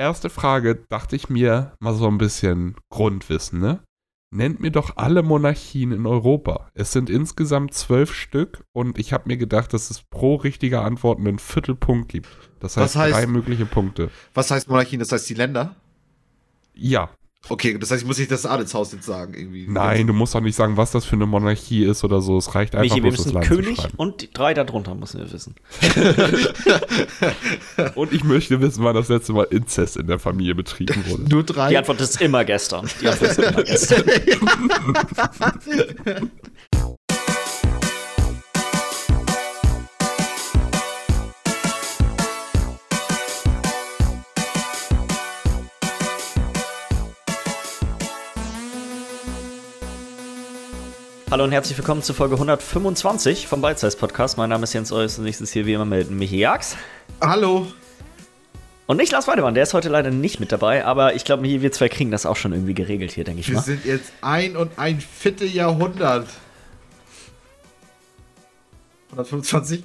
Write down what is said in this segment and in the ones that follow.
erste Frage dachte ich mir mal so ein bisschen Grundwissen, ne? Nennt mir doch alle Monarchien in Europa. Es sind insgesamt zwölf Stück und ich habe mir gedacht, dass es pro richtiger Antwort einen Viertelpunkt gibt. Das heißt, heißt- drei mögliche Punkte. Was heißt Monarchien? Das heißt die Länder? Ja, Okay, das heißt, ich muss nicht das Adelshaus jetzt sagen, irgendwie. nein, du musst doch nicht sagen, was das für eine Monarchie ist oder so. Es reicht einfach Michi, wir bloß das müssen Land zu König schreiben. und die drei darunter müssen wir wissen. Und ich möchte wissen, wann das letzte Mal Inzest in der Familie betrieben wurde. Nur drei. Die Antwort ist immer gestern. Die Antwort ist immer gestern. Hallo und herzlich willkommen zu Folge 125 vom Size Podcast. Mein Name ist Jens Eus und ist hier wie immer mit Michi Jax. Hallo. Und nicht Lars Weidemann, der ist heute leider nicht mit dabei, aber ich glaube, wir zwei kriegen das auch schon irgendwie geregelt hier, denke ich Wir mal. sind jetzt ein und ein vierte Jahrhundert. 125?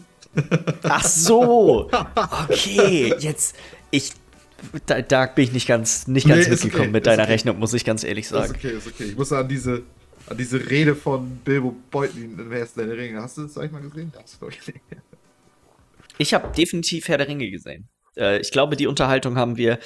Ach so. Okay, jetzt ich da, da bin ich nicht ganz nicht ganz Nee, ist mitgekommen okay, mit ist deiner okay. Rechnung, muss ich ganz ehrlich Ist sagen. okay, ist okay. Ich muss an diese, an diese Rede von Bilbo Beutlin, wer ist deine Ringe? Hast du das, sag ich mal, gesehen? Glaub ich, habe definitiv Herr der Ringe gesehen. Äh, ich glaube, die Unterhaltung haben wir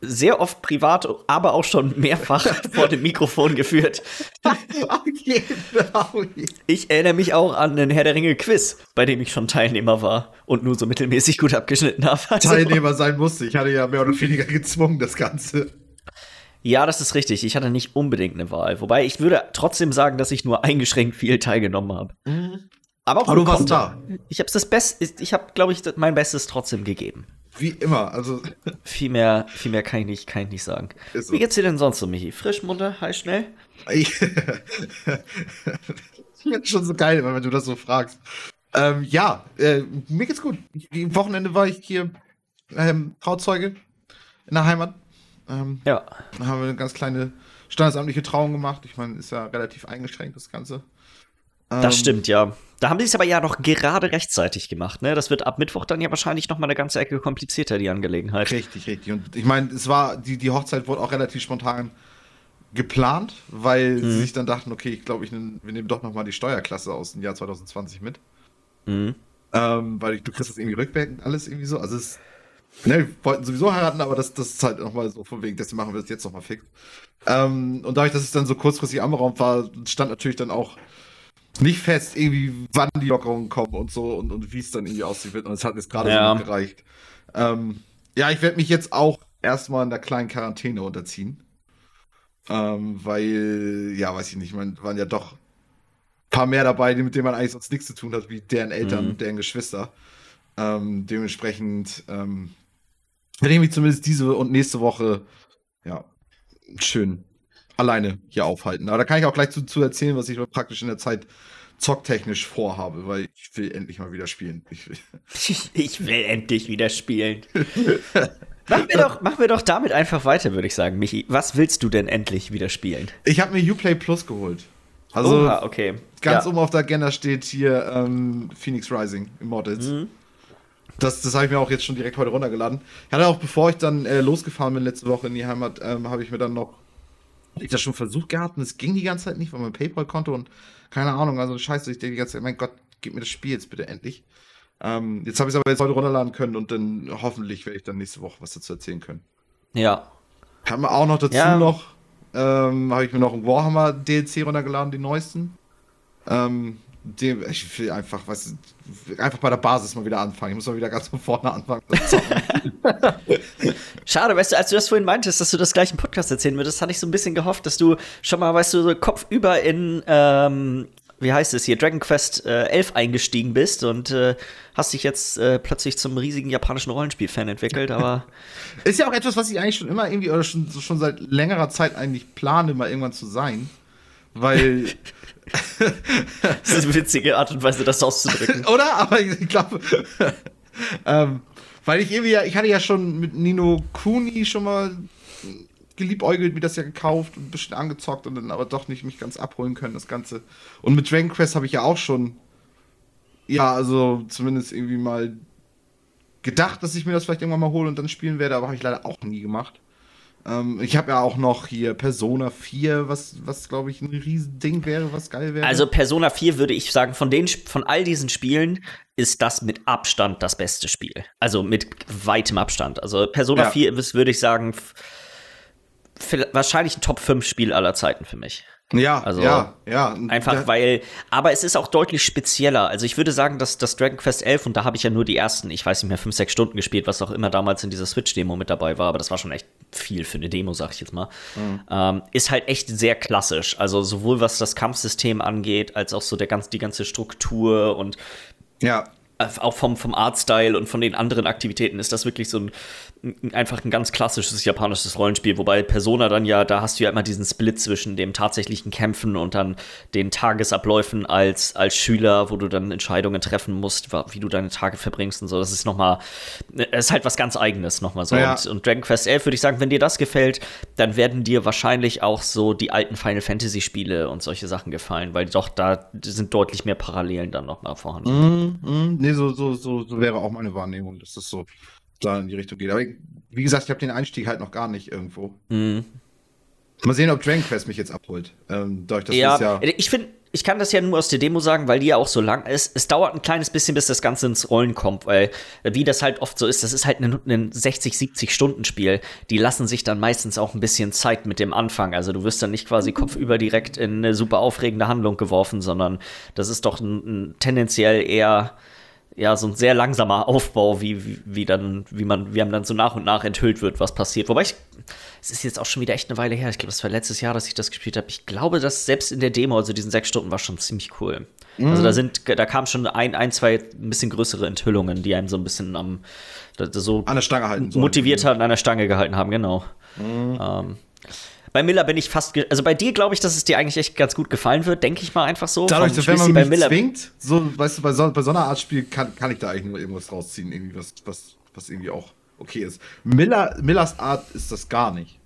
sehr oft privat, aber auch schon mehrfach vor dem Mikrofon geführt. okay, genau. Ich erinnere mich auch an den Herr der Ringe Quiz, bei dem ich schon Teilnehmer war und nur so mittelmäßig gut abgeschnitten habe. Also- Teilnehmer sein musste. Ich hatte ja mehr oder weniger gezwungen, das Ganze. Ja, das ist richtig. Ich hatte nicht unbedingt eine Wahl. Wobei ich würde trotzdem sagen, dass ich nur eingeschränkt viel teilgenommen habe. Aber, auch Aber du warst da. Ich habe das Beste, ich habe, glaube ich, mein Bestes trotzdem gegeben. Wie immer. Also, Viel mehr, viel mehr kann ich nicht, kann ich nicht sagen. So. Wie geht's dir denn sonst so, Michi? Frisch, munter, heiß, schnell? ich. Ist schon so geil, wenn du das so fragst. Ähm, ja, äh, mir geht's gut. Ich, am Wochenende war ich hier ähm, Trauzeuge in der Heimat. Ähm, Ja. Da haben wir eine ganz kleine standesamtliche Trauung gemacht. Ich meine, ist ja relativ eingeschränkt, das Ganze. Das Ähm, stimmt, ja. Da haben sie es aber ja noch gerade rechtzeitig gemacht, ne? Das wird ab Mittwoch dann ja wahrscheinlich noch mal eine ganze Ecke komplizierter, die Angelegenheit. Richtig, richtig. Und ich meine, es war, die, die Hochzeit wurde auch relativ spontan geplant, weil sie sich dann dachten, okay, ich glaube, ich nehm, wir nehmen doch nochmal die Steuerklasse aus dem Jahr 2020 mit. Mhm. Ähm, weil ich, du kriegst das irgendwie rückwirkend alles irgendwie so. Also es, ne, wir wollten sowieso heiraten, aber das, das ist halt nochmal so von wegen, deswegen machen wir das jetzt nochmal fix. Ähm, und dadurch, dass es dann so kurzfristig anberaumt war, stand natürlich dann auch nicht fest, irgendwie, wann die Lockerungen kommen und so und, und wie es dann irgendwie aussehen wird. Und es hat jetzt gerade Ja. so gereicht. Ähm, ja, ich werde mich jetzt auch erstmal in der kleinen Quarantäne unterziehen. Ähm, weil, ja, weiß ich nicht, man waren ja doch ein paar mehr dabei, mit denen man eigentlich sonst nichts zu tun hat, wie deren Eltern, Mhm. deren Geschwister. Ähm, dementsprechend ähm, werde ich mich zumindest diese und nächste Woche ja schön alleine hier aufhalten. Aber da kann ich auch gleich zu, zu erzählen, was ich praktisch in der Zeit zocktechnisch vorhabe, weil ich will endlich mal wieder spielen. Ich will. Ich will endlich wieder spielen. machen, wir doch, machen wir doch damit einfach weiter, würde ich sagen. Michi, was willst du denn endlich wieder spielen? Ich habe mir Uplay Plus geholt. Also Oha, okay. ganz ja. oben auf der Agenda steht hier ähm, Phoenix Rising Immortals. Mhm. Das, das habe ich mir auch jetzt schon direkt heute runtergeladen. Ich hatte auch, bevor ich dann äh, losgefahren bin letzte Woche in die Heimat, ähm, habe ich mir dann noch ich das schon versucht gehabt und es ging die ganze Zeit nicht, weil mein PayPal-Konto und keine Ahnung, also scheiße, ich denke die ganze Zeit, mein Gott, gib mir das Spiel jetzt bitte endlich. Ähm, jetzt habe ich es aber jetzt heute runterladen können und dann hoffentlich werde ich dann nächste Woche was dazu erzählen können. Ja. Haben wir auch noch dazu Ja. noch, ähm, habe ich mir noch ein Warhammer DLC runtergeladen, die neuesten. Ähm, dem, ich will einfach, was, einfach bei der Basis mal wieder anfangen. Ich muss mal wieder ganz von vorne anfangen. Schade, weißt du, als du das vorhin meintest, dass du das gleich im Podcast erzählen würdest, hatte ich so ein bisschen gehofft, dass du schon mal, weißt du, so kopfüber in, ähm, wie heißt es hier, Dragon Quest äh, 11 eingestiegen bist und äh, hast dich jetzt äh, plötzlich zum riesigen japanischen Rollenspiel-Fan entwickelt, aber Ist ja auch etwas, was ich eigentlich schon immer irgendwie, oder schon, schon seit längerer Zeit eigentlich plane, mal irgendwann zu sein. Weil, das ist eine witzige Art und Weise, das auszudrücken. oder? Aber ich glaube, ähm, weil ich irgendwie ja, ich hatte ja schon mit Nino Kuni schon mal geliebäugelt, mir das ja gekauft und ein bisschen angezockt und dann aber doch nicht mich ganz abholen können, das Ganze. Und mit Dragon Quest habe ich ja auch schon, ja, also zumindest irgendwie mal gedacht, dass ich mir das vielleicht irgendwann mal hole und dann spielen werde, aber habe ich leider auch nie gemacht. Ähm, ich habe ja auch noch hier Persona 4, was, was glaube ich ein Riesending wäre, was geil wäre. Also Persona 4 würde ich sagen, von, den, von all diesen Spielen ist das mit Abstand das beste Spiel. Also mit weitem Abstand. Also Persona ja. 4 ist, würde ich sagen, wahrscheinlich ein Top 5 Spiel aller Zeiten für mich. Ja, also ja, ja. Einfach weil, aber es ist auch deutlich spezieller. Also ich würde sagen, dass das Dragon Quest 11, und da habe ich ja nur die ersten, ich weiß nicht mehr, 5, 6 Stunden gespielt, was auch immer damals in dieser Switch-Demo mit dabei war, aber das war schon echt viel für eine Demo, sag ich jetzt mal. Mhm. Ähm, ist halt echt sehr klassisch. Also sowohl was das Kampfsystem angeht, als auch so der ganz, die ganze Struktur und ja auch vom, vom Artstyle und von den anderen Aktivitäten ist das wirklich so ein, einfach ein ganz klassisches japanisches Rollenspiel, wobei Persona dann ja, da hast du ja immer diesen Split zwischen dem tatsächlichen Kämpfen und dann den Tagesabläufen als, als Schüler, wo du dann Entscheidungen treffen musst, wie du deine Tage verbringst und so. Das ist nochmal, es ist halt was ganz Eigenes nochmal so. Ja. Und, und, Dragon Quest 11 würde ich sagen, wenn dir das gefällt, dann werden dir wahrscheinlich auch so die alten Final Fantasy Spiele und solche Sachen gefallen, weil doch da sind deutlich mehr Parallelen dann nochmal vorhanden. Mm, mm, nee, so, so, so, so wäre auch meine Wahrnehmung, dass das so da in die Richtung geht. Aber wie gesagt, ich habe den Einstieg halt noch gar nicht irgendwo. Mhm. Mal sehen, ob Dragon Quest mich jetzt abholt. Ähm, dadurch, dass ja, ja ich finde, ich kann das ja nur aus der Demo sagen, weil die ja auch so lang ist. Es dauert ein kleines bisschen, bis das Ganze ins Rollen kommt, weil, wie das halt oft so ist, das ist halt ein, ein 60, 70 Stunden Spiel. Die lassen sich dann meistens auch ein bisschen Zeit mit dem Anfang. Also du wirst dann nicht quasi kopfüber direkt in eine super aufregende Handlung geworfen, sondern das ist doch ein, ein tendenziell eher ja, so ein sehr langsamer Aufbau, wie, wie, wie dann, wie man, wie einem dann so nach und nach enthüllt wird, was passiert. Wobei ich, es ist jetzt auch schon wieder echt eine Weile her. Ich glaube, das war letztes Jahr, dass ich das gespielt habe. Ich glaube, dass selbst in der Demo, also diesen sechs Stunden, war schon ziemlich cool. Mhm. Also da sind, da kamen schon ein, ein, zwei ein bisschen größere Enthüllungen, die einem so ein bisschen am, so an der Stange halten motiviert haben, an der Stange gehalten haben, genau. Mhm. Ähm, bei Miller bin ich fast, also bei dir glaube ich, dass es dir eigentlich echt ganz gut gefallen wird, denke ich mal einfach so. Dadurch, dass wenn man mich Miller zwingt, so, weißt du, bei so, bei so einer Art Spiel kann, kann ich da eigentlich nur irgendwas rausziehen, irgendwie was, was, was irgendwie auch okay ist. Miller, Millers Art ist das gar nicht.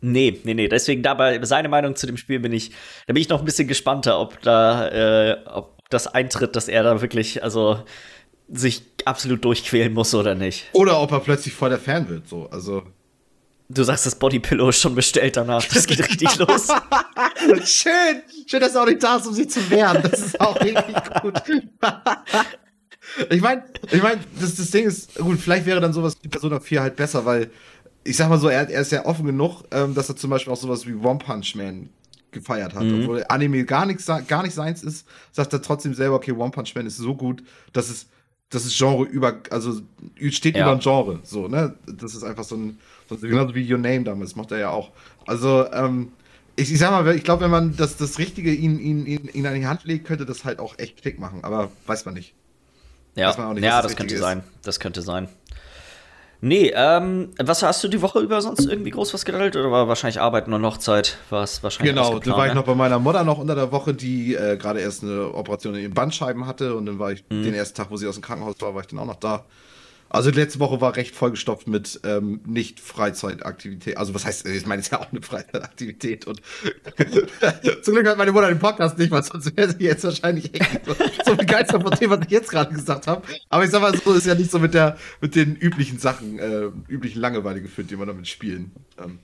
Nee, nee, nee. Deswegen dabei seine Meinung zu dem Spiel bin ich, da bin ich noch ein bisschen gespannter, ob da, äh, ob das eintritt, dass er da wirklich, also sich absolut durchquälen muss oder nicht. Oder ob er plötzlich voll der Fan wird, so. Also. Du sagst, das Bodypillow ist schon bestellt danach. Das geht richtig los. Schön. Schön, dass du auch nicht da ist, um sich zu wehren. Das ist auch richtig gut. ich meine, ich mein, das, das Ding ist, gut, vielleicht wäre dann sowas wie Persona 4 halt besser, weil ich sag mal so, er, er ist ja offen genug, ähm, dass er zum Beispiel auch sowas wie One Punch Man gefeiert hat. Mhm. Obwohl Anime gar, nichts, gar nicht seins ist, sagt er trotzdem selber, okay, One Punch Man ist so gut, dass es, das ist Genre über, also steht ja. über ein Genre. So, ne? Das ist einfach so ein Genauso wie Your Name damals, macht er ja auch. Also, ähm, ich, ich sag mal, ich glaube, wenn man das, das Richtige ihn, ihn, ihn, ihn an die Hand legt, könnte das halt auch echt Klick machen, aber weiß man nicht. Ja, man nicht, ja das, das könnte ist. sein. Das könnte sein. Nee, ähm, was hast du die Woche über sonst irgendwie groß was gedaddelt oder war wahrscheinlich Arbeiten und Hochzeit? War es wahrscheinlich Genau, da war ich noch bei meiner Mutter noch unter der Woche, die äh, gerade erst eine Operation in den Bandscheiben hatte und dann war ich mhm. den ersten Tag, wo sie aus dem Krankenhaus war, war ich dann auch noch da. Also die letzte Woche war recht vollgestopft mit ähm, nicht Freizeitaktivität. Also was heißt, ich meine, es ist ja auch eine Freizeitaktivität. Und zum Glück hat meine Mutter den Podcast nicht, weil sonst wäre sie jetzt wahrscheinlich echt so, so begeistert von dem, was ich jetzt gerade gesagt habe. Aber ich sag mal, so ist ja nicht so mit der mit den üblichen Sachen, äh, üblichen Langeweile geführt, die man damit spielen. Ähm.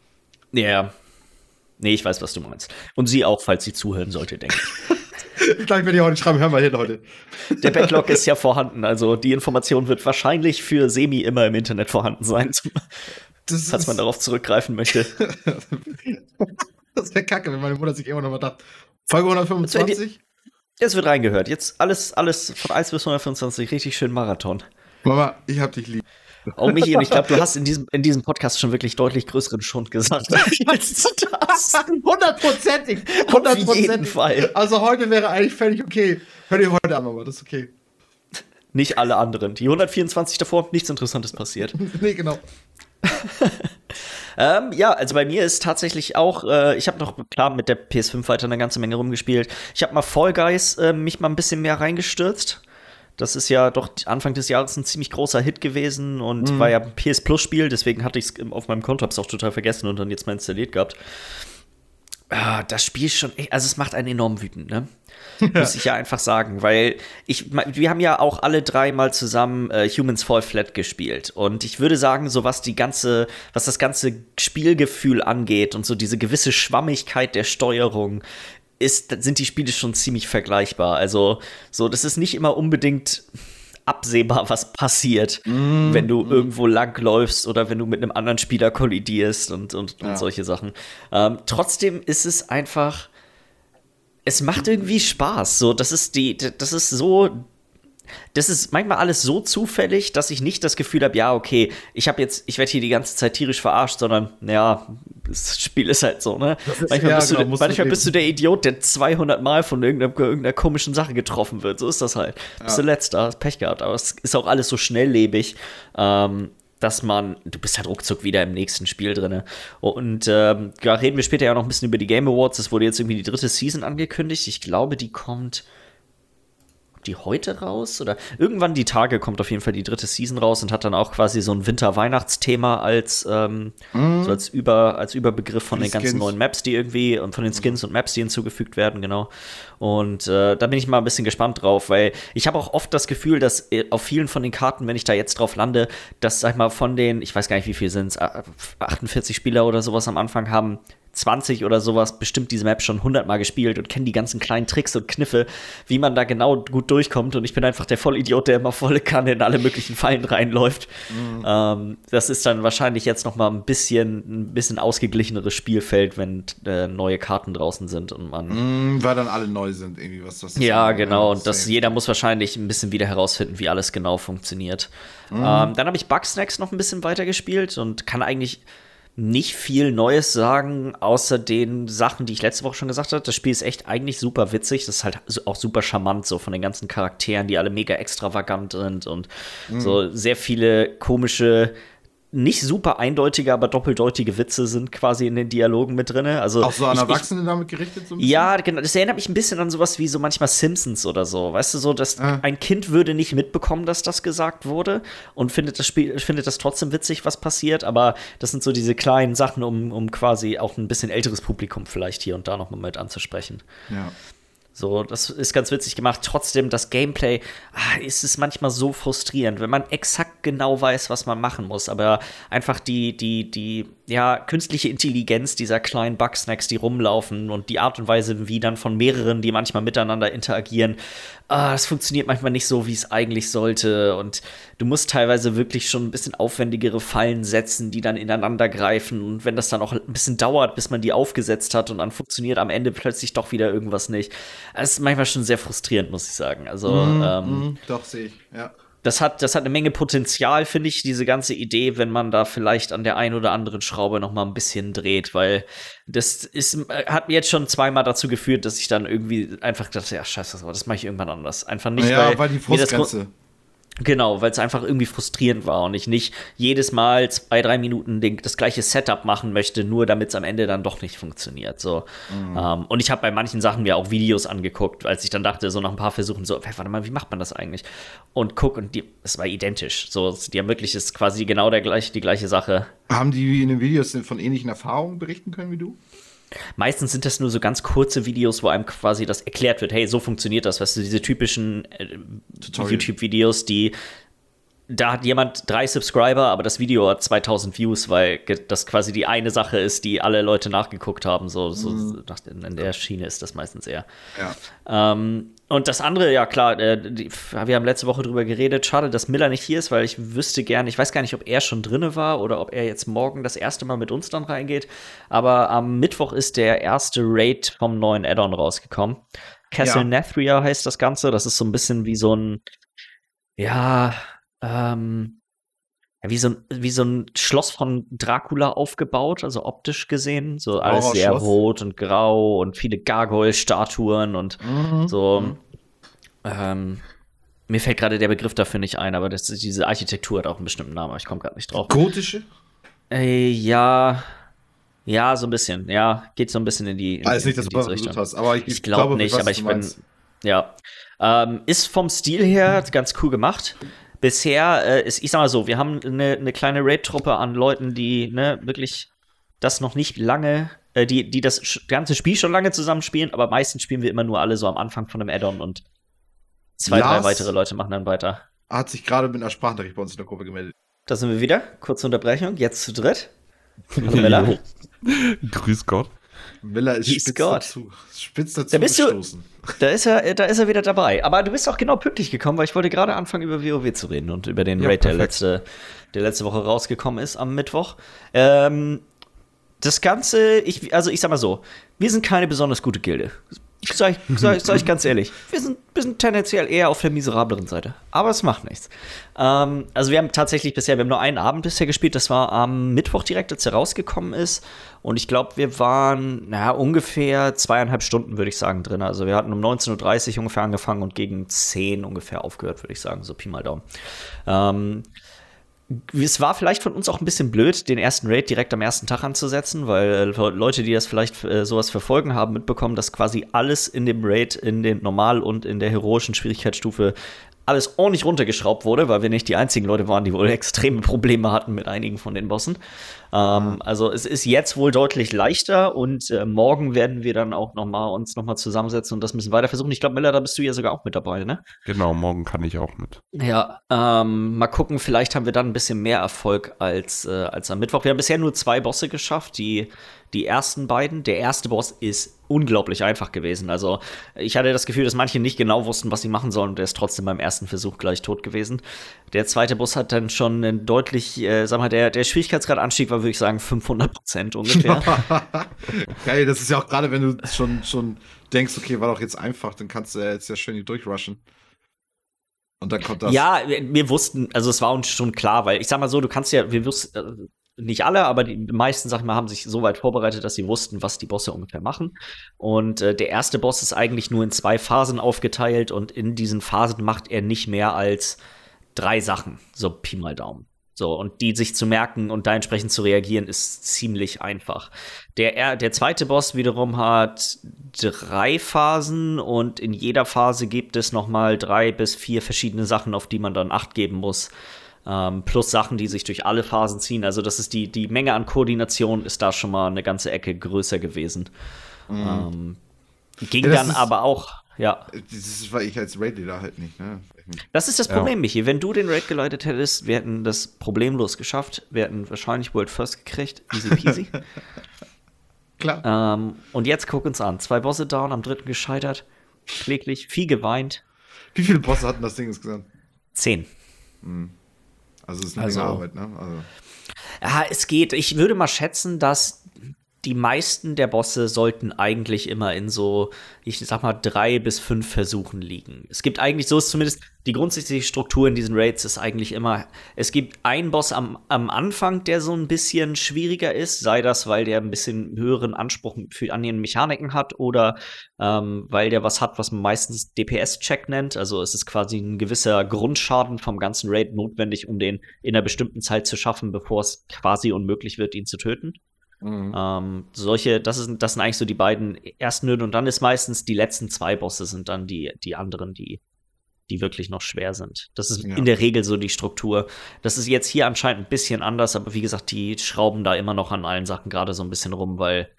Ja. Nee, ich weiß, was du meinst. Und sie auch, falls sie zuhören sollte, denke ich. ich glaube, ich werde hier heute schreiben, hör mal hin heute. Der Backlog ist ja vorhanden, also die Information wird wahrscheinlich für Semi immer im Internet vorhanden sein, das falls man darauf zurückgreifen möchte. das wäre kacke, wenn meine Mutter sich immer noch mal dachte. Folge 125? Es wird reingehört. Jetzt alles, alles von 1 bis 125, richtig schön Marathon. Mama, ich hab dich lieb. Oh, Michi, und ich glaube, du hast in diesem, in diesem Podcast schon wirklich deutlich größeren Schund gesagt als das. Hundertprozentig. Hundertprozentig. Auf jeden Fall. Also heute wäre eigentlich völlig okay. Hört ihr heute an, aber das ist okay. Nicht alle anderen. Die 124 davor, nichts Interessantes passiert. nee, genau. ähm, ja, also bei mir ist tatsächlich auch, äh, ich habe noch klar mit der PS5 weiter eine ganze Menge rumgespielt. Ich habe mal Fall Guys äh, mich mal ein bisschen mehr reingestürzt. Das ist ja doch Anfang des Jahres ein ziemlich großer Hit gewesen und mhm. war ja ein PS Plus Spiel, deswegen hatte ich es auf meinem Konto, hab's auch total vergessen und dann jetzt mal installiert gehabt. Ah, das Spiel ist schon, also es macht einen enorm wütend, ne? Muss ich ja einfach sagen, weil ich, wir haben ja auch alle drei mal zusammen äh, Humans Fall Flat gespielt und ich würde sagen, so was die ganze, was das ganze Spielgefühl angeht und so diese gewisse Schwammigkeit der Steuerung ist, sind die Spiele schon ziemlich vergleichbar. Also so, das ist nicht immer unbedingt absehbar, was passiert, mm, wenn du mm. irgendwo langläufst oder wenn du mit einem anderen Spieler kollidierst und, und, ja. und solche Sachen. Ähm, trotzdem ist es einfach, es macht irgendwie Spaß. So, das ist die, das ist so das ist manchmal alles so zufällig, dass ich nicht das Gefühl habe, ja, okay, ich habe jetzt, ich werde hier die ganze Zeit tierisch verarscht, sondern, ja, das Spiel ist halt so, ne? Ist, manchmal, ja, bist, genau, du, manchmal bist du der Idiot, der 200 Mal von irgendeiner, irgendeiner komischen Sache getroffen wird. So ist das halt. Ja. Bist du letzter, hast Pech gehabt. Aber es ist auch alles so schnelllebig. Ähm, dass man, du bist halt ruckzuck wieder im nächsten Spiel drin. Und ähm, da reden wir später ja noch ein bisschen über die Game Awards. Es wurde jetzt irgendwie die dritte Season angekündigt. Ich glaube, die kommt die heute raus? Oder irgendwann die Tage kommt auf jeden Fall die dritte Season raus und hat dann auch quasi so ein Winter-Weihnachtsthema als, ähm, mm. so als, Über, als Überbegriff von die den ganzen Skins. neuen Maps, die irgendwie und von den Skins und Maps, die hinzugefügt werden, genau. Und äh, da bin ich mal ein bisschen gespannt drauf, weil ich habe auch oft das Gefühl, dass äh, auf vielen von den Karten, wenn ich da jetzt drauf lande, dass, sag ich mal, von den, ich weiß gar nicht, wie viel sind es, 48 Spieler oder sowas am Anfang haben, 20 oder sowas bestimmt diese Map schon 100 Mal gespielt und kennen die ganzen kleinen Tricks und Kniffe, wie man da genau gut durchkommt. Und ich bin einfach der Vollidiot, der immer volle Kanne in alle möglichen Fallen reinläuft. Mhm. Ähm, das ist dann wahrscheinlich jetzt noch mal ein bisschen, ein bisschen ausgeglicheneres Spielfeld, wenn äh, neue Karten draußen sind und man. Mhm, weil dann alle neu sind, irgendwie was das Ja, genau. Und das, jeder muss wahrscheinlich ein bisschen wieder herausfinden, wie alles genau funktioniert. Mhm. Ähm, dann habe ich Bugsnacks noch ein bisschen weiter gespielt und kann eigentlich nicht viel Neues sagen, außer den Sachen, die ich letzte Woche schon gesagt habe. Das Spiel ist echt eigentlich super witzig. Das ist halt auch super charmant, so von den ganzen Charakteren, die alle mega extravagant sind und mhm. so sehr viele komische nicht super eindeutige, aber doppeldeutige Witze sind quasi in den Dialogen mit drin. Also auch so an Erwachsene damit gerichtet? So ja, genau. Das erinnert mich ein bisschen an sowas wie so manchmal Simpsons oder so. Weißt du, so, dass ah. ein Kind würde nicht mitbekommen, dass das gesagt wurde und findet das Spiel, findet das trotzdem witzig, was passiert. Aber das sind so diese kleinen Sachen, um, um quasi auch ein bisschen älteres Publikum vielleicht hier und da nochmal mit anzusprechen. Ja. So, das ist ganz witzig gemacht. Trotzdem, das Gameplay ah, ist es manchmal so frustrierend, wenn man exakt genau weiß, was man machen muss. Aber einfach die, die, die, ja, künstliche Intelligenz dieser kleinen Bugsnacks, die rumlaufen und die Art und Weise, wie dann von mehreren, die manchmal miteinander interagieren, ah, das funktioniert manchmal nicht so, wie es eigentlich sollte. Und du musst teilweise wirklich schon ein bisschen aufwendigere Fallen setzen, die dann ineinander greifen. Und wenn das dann auch ein bisschen dauert, bis man die aufgesetzt hat und dann funktioniert am Ende plötzlich doch wieder irgendwas nicht. Das ist manchmal schon sehr frustrierend, muss ich sagen. Also, mm, ähm, mm, doch, sehe ich, ja das hat, das hat eine Menge Potenzial, finde ich, diese ganze Idee, wenn man da vielleicht an der einen oder anderen Schraube noch mal ein bisschen dreht, weil das ist, hat mir jetzt schon zweimal dazu geführt, dass ich dann irgendwie einfach dachte, ja, scheiße, das mache ich irgendwann anders. Einfach nicht, ja, weil, weil die Frustgrenze. Genau, weil es einfach irgendwie frustrierend war und ich nicht jedes Mal zwei, drei Minuten den, das gleiche Setup machen möchte, nur damit es am Ende dann doch nicht funktioniert. So. Mhm. Ähm, und ich habe bei manchen Sachen mir auch Videos angeguckt, als ich dann dachte, so nach ein paar Versuchen, so, warte mal, wie macht man das eigentlich? Und guck, und die, es war identisch. So, die haben wirklich, ist quasi genau der gleich, die gleiche Sache. Haben die in den Videos von ähnlichen Erfahrungen berichten können wie du? Meistens sind das nur so ganz kurze Videos, wo einem quasi das erklärt wird, hey, so funktioniert das, weißt du, diese typischen äh, YouTube-Videos, die da hat jemand drei Subscriber, aber das Video hat 2000 Views, weil das quasi die eine Sache ist, die alle Leute nachgeguckt haben. So, so mhm. in der Schiene ist das meistens eher. Ja. Ähm, und das andere, ja klar, äh, die, wir haben letzte Woche drüber geredet. Schade, dass Miller nicht hier ist, weil ich wüsste gerne, ich weiß gar nicht, ob er schon drinne war oder ob er jetzt morgen das erste Mal mit uns dann reingeht. Aber am Mittwoch ist der erste Raid vom neuen Addon rausgekommen. Castle ja. Nathria heißt das Ganze. Das ist so ein bisschen wie so ein, ja, ähm, wie so, ein, wie so ein Schloss von Dracula aufgebaut, also optisch gesehen. So alles sehr rot und grau und viele Gargoyle-Statuen und mhm. so. Mhm. Ähm, mir fällt gerade der Begriff dafür nicht ein, aber das, diese Architektur hat auch einen bestimmten Namen, ich komme gerade nicht drauf. Gotische? Äh, ja. Ja, so ein bisschen. Ja, geht so ein bisschen in die. In, also nicht, dass du Richtung. hast, aber ich, ich glaube glaub nicht, aber ich bin. Ja. Ähm, ist vom Stil her ganz cool gemacht bisher äh, ist, ich sag mal so, wir haben eine, eine kleine Raid-Truppe an Leuten, die ne, wirklich das noch nicht lange äh, die, die das ganze Spiel schon lange zusammenspielen, aber meistens spielen wir immer nur alle so am Anfang von einem Add-on und zwei, Lars- drei weitere Leute machen dann weiter. Hat sich gerade mit einer Sprachnachricht bei uns in der Gruppe gemeldet. Da sind wir wieder. Kurze Unterbrechung, jetzt zu dritt. Hallo, Mella. Jo. Grüß Gott. Miller ist spitz dazu, spitz dazu Da bist du- gestoßen. Da ist, er, da ist er wieder dabei. Aber du bist auch genau pünktlich gekommen, weil ich wollte gerade anfangen, über WoW zu reden und über den Ja, Raid, der letzte, der letzte Woche rausgekommen ist am Mittwoch. Ähm, das Ganze, ich, also ich sag mal so, wir sind keine besonders gute Gilde. Sag ich, sag, ich- sag ich ganz ehrlich. Wir sind, wir sind tendenziell eher auf der miserableren Seite. Aber es macht nichts. Ähm, also wir haben tatsächlich bisher, wir haben nur einen Abend bisher gespielt. Das war am Mittwoch direkt, als er rausgekommen ist. Und ich glaube, wir waren, naja, ungefähr zweieinhalb Stunden, würde ich sagen, drin. Also wir hatten um 19.30 Uhr ungefähr angefangen und gegen 10 ungefähr aufgehört, würde ich sagen. So Pi mal Daumen. Ähm, es war vielleicht von uns auch ein bisschen blöd, den ersten Raid direkt am ersten Tag anzusetzen, weil äh, Leute, die das vielleicht äh, sowas verfolgen haben, mitbekommen, dass quasi alles in dem Raid, in den Normal- und in der heroischen Schwierigkeitsstufe alles ordentlich runtergeschraubt wurde, weil wir nicht die einzigen Leute waren, die wohl extreme Probleme hatten mit einigen von den Bossen. Ähm, also es ist jetzt wohl deutlich leichter und äh, morgen werden wir dann auch noch mal uns noch mal zusammensetzen und das ein bisschen weiter versuchen. Ich glaube, Miller, da bist du ja sogar auch mit dabei, ne? Genau, morgen kann ich auch mit. Ja, ähm, mal gucken, vielleicht haben wir dann ein bisschen mehr Erfolg als, äh, als am Mittwoch. Wir haben bisher nur zwei Bosse geschafft, die, die ersten beiden. Der erste Boss ist unglaublich einfach gewesen. Also ich hatte das Gefühl, dass manche nicht genau wussten, was sie machen sollen und der ist trotzdem beim ersten Versuch gleich tot gewesen. Der zweite Boss hat dann schon einen deutlich, äh, sag mal, der, der Schwierigkeitsgradanstieg war, würde ich sagen, 500 Prozent ungefähr. Geil, das ist ja auch gerade, wenn du schon, schon denkst, okay, war doch jetzt einfach, dann kannst du ja jetzt ja schön die durchrushen. Und dann kommt das. Ja, wir, wir wussten, also es war uns schon klar, weil ich sag mal so, du kannst ja, wir wussten, äh, nicht alle, aber die meisten, sag ich mal, haben sich so weit vorbereitet, dass sie wussten, was die Bosse ungefähr machen. Und äh, der erste Boss ist eigentlich nur in zwei Phasen aufgeteilt und in diesen Phasen macht er nicht mehr als drei Sachen, so Pi mal Daumen. So, und die sich zu merken und da entsprechend zu reagieren, ist ziemlich einfach. Der, er- der zweite Boss wiederum hat drei Phasen und in jeder Phase gibt es noch mal drei bis vier verschiedene Sachen, auf die man dann Acht geben muss. Ähm, plus Sachen, die sich durch alle Phasen ziehen. Also das ist die, die Menge an Koordination ist da schon mal eine ganze Ecke größer gewesen. Ähm, ging Ja, dann aber auch, ja. Das ist, weil ich als Raid-Leader halt nicht, ne? Das ist das Ja. Problem, Michi. Wenn du den Raid geleitet hättest, wir hätten das problemlos geschafft. Wir hätten wahrscheinlich World First gekriegt. Easy peasy. Klar. ähm, und jetzt guck uns an. Zwei Bosse down, am dritten gescheitert. Kläglich, viel geweint. Wie viele Bosse hatten das Ding insgesamt? Zehn. Also, es ist eine Also- Arbeit, ne? Also, Ja, es geht. Ich würde mal schätzen, dass die meisten der Bosse sollten eigentlich immer in so, ich sag mal, drei bis fünf Versuchen liegen. Es gibt eigentlich, so ist zumindest die grundsätzliche Struktur in diesen Raids ist eigentlich immer, es gibt einen Boss am, am Anfang, der so ein bisschen schwieriger ist, sei das, weil der ein bisschen höheren Anspruch für, an den Mechaniken hat oder ähm, weil der was hat, was man meistens DPS-Check nennt. Also es ist quasi ein gewisser Grundschaden vom ganzen Raid notwendig, um den in einer bestimmten Zeit zu schaffen, bevor es quasi unmöglich wird, ihn zu töten. Mhm. Ähm, solche, das, ist, das sind eigentlich so die beiden ersten Hürden und dann ist meistens die letzten zwei Bosse sind dann die, die anderen, die, die wirklich noch schwer sind. Das ist Ja. in der Regel so die Struktur. Das ist jetzt hier anscheinend ein bisschen anders, aber wie gesagt, die schrauben da immer noch an allen Sachen gerade so ein bisschen rum, weil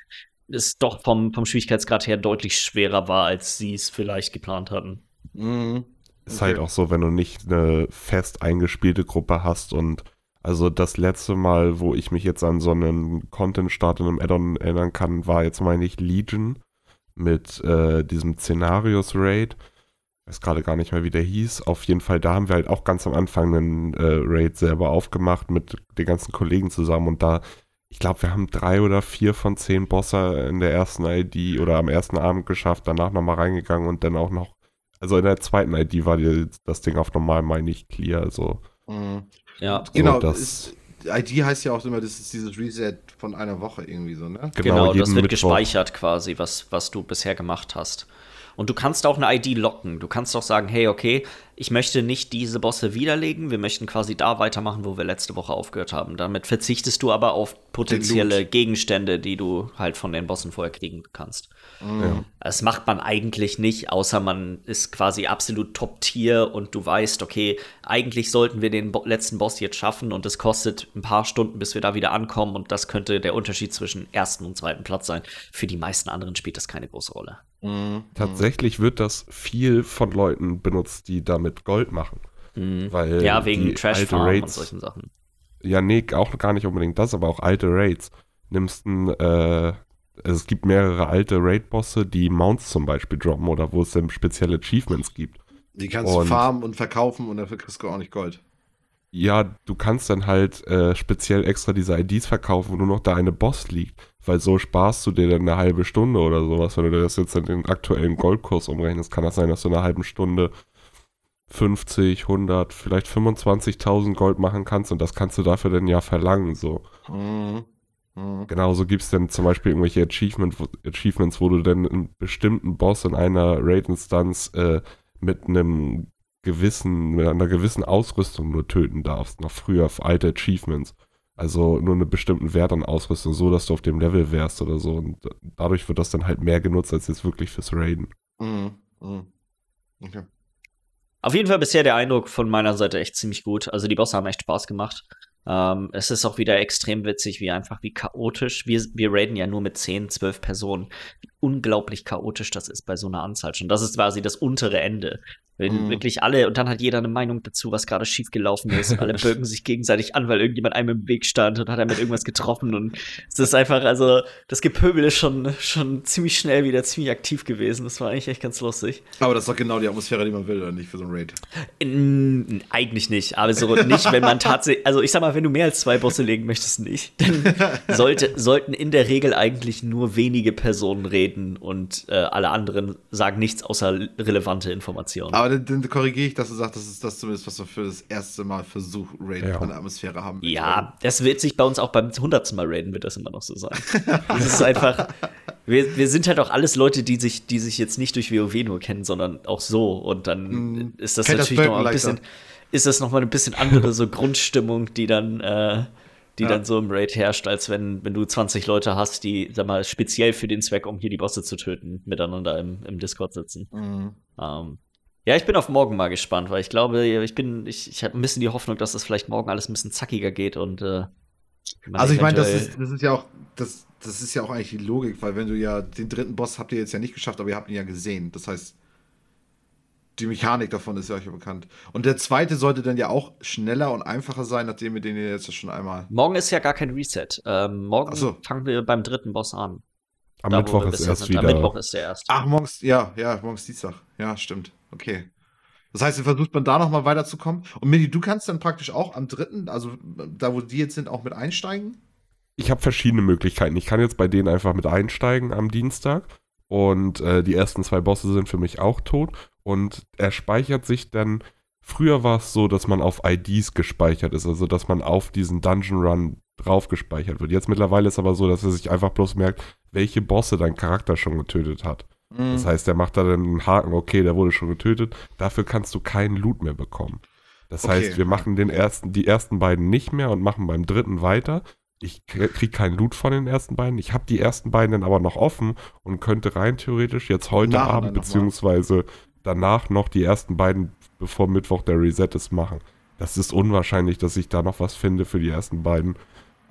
es doch vom, vom Schwierigkeitsgrad her deutlich schwerer war, als sie es vielleicht geplant hatten. Mhm. Ist Okay. halt auch so, wenn du nicht eine fest eingespielte Gruppe hast und also das letzte Mal, wo ich mich jetzt an so einen Content-Start in einem Add-on erinnern kann, war jetzt, meine ich, Legion mit äh, diesem Szenarios-Raid. Weiß gerade gar nicht mehr, wie der hieß. Auf jeden Fall, da haben wir halt auch ganz am Anfang einen äh, Raid selber aufgemacht mit den ganzen Kollegen zusammen und da, ich glaube, wir haben drei oder vier von zehn Bosse in der ersten ID oder am ersten Abend geschafft, danach nochmal reingegangen und dann auch noch also in der zweiten ID war die, das Ding auf normal, meine ich, clear. Also Mhm. Ja, Genau, das- ist, ID heißt ja auch immer, das ist dieses Reset von einer Woche irgendwie so, ne? genau, das jeden wird Mittwoch. gespeichert quasi, was, was du bisher gemacht hast. Und du kannst auch eine ID locken. Du kannst auch sagen, hey, okay, ich möchte nicht diese Bosse widerlegen. Wir möchten quasi da weitermachen, wo wir letzte Woche aufgehört haben. Damit verzichtest du aber auf potenzielle Gegenstände, die du halt von den Bossen vorher kriegen kannst. Mhm. Das macht man eigentlich nicht, außer man ist quasi absolut Top-Tier und du weißt, okay, eigentlich sollten wir den Bo letzten Boss jetzt schaffen und es kostet ein paar Stunden, bis wir da wieder ankommen und das könnte der Unterschied zwischen ersten und zweiten Platz sein. Für die meisten anderen spielt das keine große Rolle. Mhm. Tatsächlich wird das viel von Leuten benutzt, die damit Gold machen. Mhm. Weil ja, wegen Trash Farm Raids, und solchen Sachen. Ja, nee, auch gar nicht unbedingt das, aber auch alte Raids. Nimmst ein, äh, es gibt mehrere alte Raid-Bosse, die Mounts zum Beispiel droppen oder wo es dann spezielle Achievements gibt. Die kannst und, du farmen und verkaufen und dafür kriegst du auch nicht Gold. Ja, du kannst dann halt äh, speziell extra diese IDs verkaufen, wo nur noch da eine Boss liegt. Weil so sparst du dir dann eine halbe Stunde oder sowas. Wenn du das jetzt in den aktuellen Goldkurs umrechnest, kann das sein, dass du in einer halben Stunde 50, 100, vielleicht 25.000 Gold machen kannst und das kannst du dafür dann ja verlangen, so. Mhm. Mhm. Genauso gibt es dann zum Beispiel irgendwelche Achievement, Achievements, wo du dann einen bestimmten Boss in einer Raid-Instanz äh, mit einem gewissen, mit einer gewissen Ausrüstung nur töten darfst. Noch früher für alte Achievements. Also nur einen bestimmten Wert an Ausrüstung, so dass du auf dem Level wärst oder so. Und dadurch wird das dann halt mehr genutzt als jetzt wirklich fürs Raiden. Mhm. Mhm. Okay. Auf jeden Fall bisher der Eindruck von meiner Seite echt ziemlich gut. Also die Bosse haben echt Spaß gemacht. Ähm, es ist auch wieder extrem witzig, wie einfach, wie chaotisch. Wir, wir raiden ja nur mit 10, 12 Personen. Wie unglaublich chaotisch das ist bei so einer Anzahl schon. Das ist quasi das untere Ende. Wenn mhm. wirklich alle, und dann hat jeder eine Meinung dazu, was gerade schiefgelaufen ist. Und alle bögen sich gegenseitig an, weil irgendjemand einem im Weg stand und hat damit irgendwas getroffen. Und es ist einfach, also, das Gepöbel ist schon, schon ziemlich schnell wieder ziemlich aktiv gewesen. Das war eigentlich echt ganz lustig. Aber das ist doch genau die Atmosphäre, die man will, oder nicht für so ein Raid? In, eigentlich nicht. Aber so nicht, wenn man tatsächlich, also ich sag mal, wenn du mehr als zwei Bosse legen möchtest, nicht. Dann sollte, sollten in der Regel eigentlich nur wenige Personen reden und äh, alle anderen sagen nichts außer relevante Informationen. Aber dann, dann korrigiere ich, dass du sagst, das ist das zumindest, was wir für das erste Mal Versuch Raid ja. eine Atmosphäre haben. Ja, das wird sich bei uns auch beim hundertsten Mal Raiden, wird das immer noch so sein. das ist einfach, wir, wir sind halt auch alles Leute, die sich, die sich jetzt nicht durch WoW nur kennen, sondern auch so. Und dann mm, ist das natürlich das noch ein bisschen, ist das noch mal ein bisschen andere so Grundstimmung, die dann, äh, die ja. dann so im Raid herrscht, als wenn, wenn du 20 Leute hast, die, sag mal, speziell für den Zweck, um hier die Bosse zu töten, miteinander im, im Discord sitzen. Mhm. Ähm, ja, ich bin auf morgen mal gespannt, weil ich glaube, ich bin, ich, ich habe ein bisschen die Hoffnung, dass das vielleicht morgen alles ein bisschen zackiger geht und äh, Also ich meine, das ist, das ist ja auch, das, das ist ja auch eigentlich die Logik, weil wenn du ja den dritten Boss habt ihr jetzt ja nicht geschafft, aber ihr habt ihn ja gesehen. Das heißt, die Mechanik davon ist ja euch ja bekannt. Und der zweite sollte dann ja auch schneller und einfacher sein, nachdem wir den jetzt schon einmal. Morgen ist ja gar kein Reset. Ähm, morgen so. fangen wir beim dritten Boss an. Am da, Mittwoch ist erst wieder. Am Mittwoch ist der erste. Ach, morgens, ja, ja, morgens Dienstag. Ja, stimmt. Okay. Das heißt, versucht man da nochmal weiterzukommen. Und Mini, du kannst dann praktisch auch am dritten, also da wo die jetzt sind, auch mit einsteigen? Ich habe verschiedene Möglichkeiten. Ich kann jetzt bei denen einfach mit einsteigen am Dienstag. Und äh, die ersten zwei Bosse sind für mich auch tot. Und er speichert sich dann. Früher war es so, dass man auf IDs gespeichert ist, also dass man auf diesen Dungeon Run drauf gespeichert wird. Jetzt mittlerweile ist aber so, dass er sich einfach bloß merkt, welche Bosse dein Charakter schon getötet hat. Mhm. Das heißt, der macht da dann einen Haken, okay, der wurde schon getötet. Dafür kannst du keinen Loot mehr bekommen. Das okay. heißt, wir machen den ersten, die ersten beiden nicht mehr und machen beim dritten weiter. Ich kriege keinen Loot von den ersten beiden. Ich habe die ersten beiden dann aber noch offen und könnte rein theoretisch jetzt heute Nach Abend beziehungsweise danach noch die ersten beiden, bevor Mittwoch der Reset ist, machen. Das ist unwahrscheinlich, dass ich da noch was finde für die ersten beiden.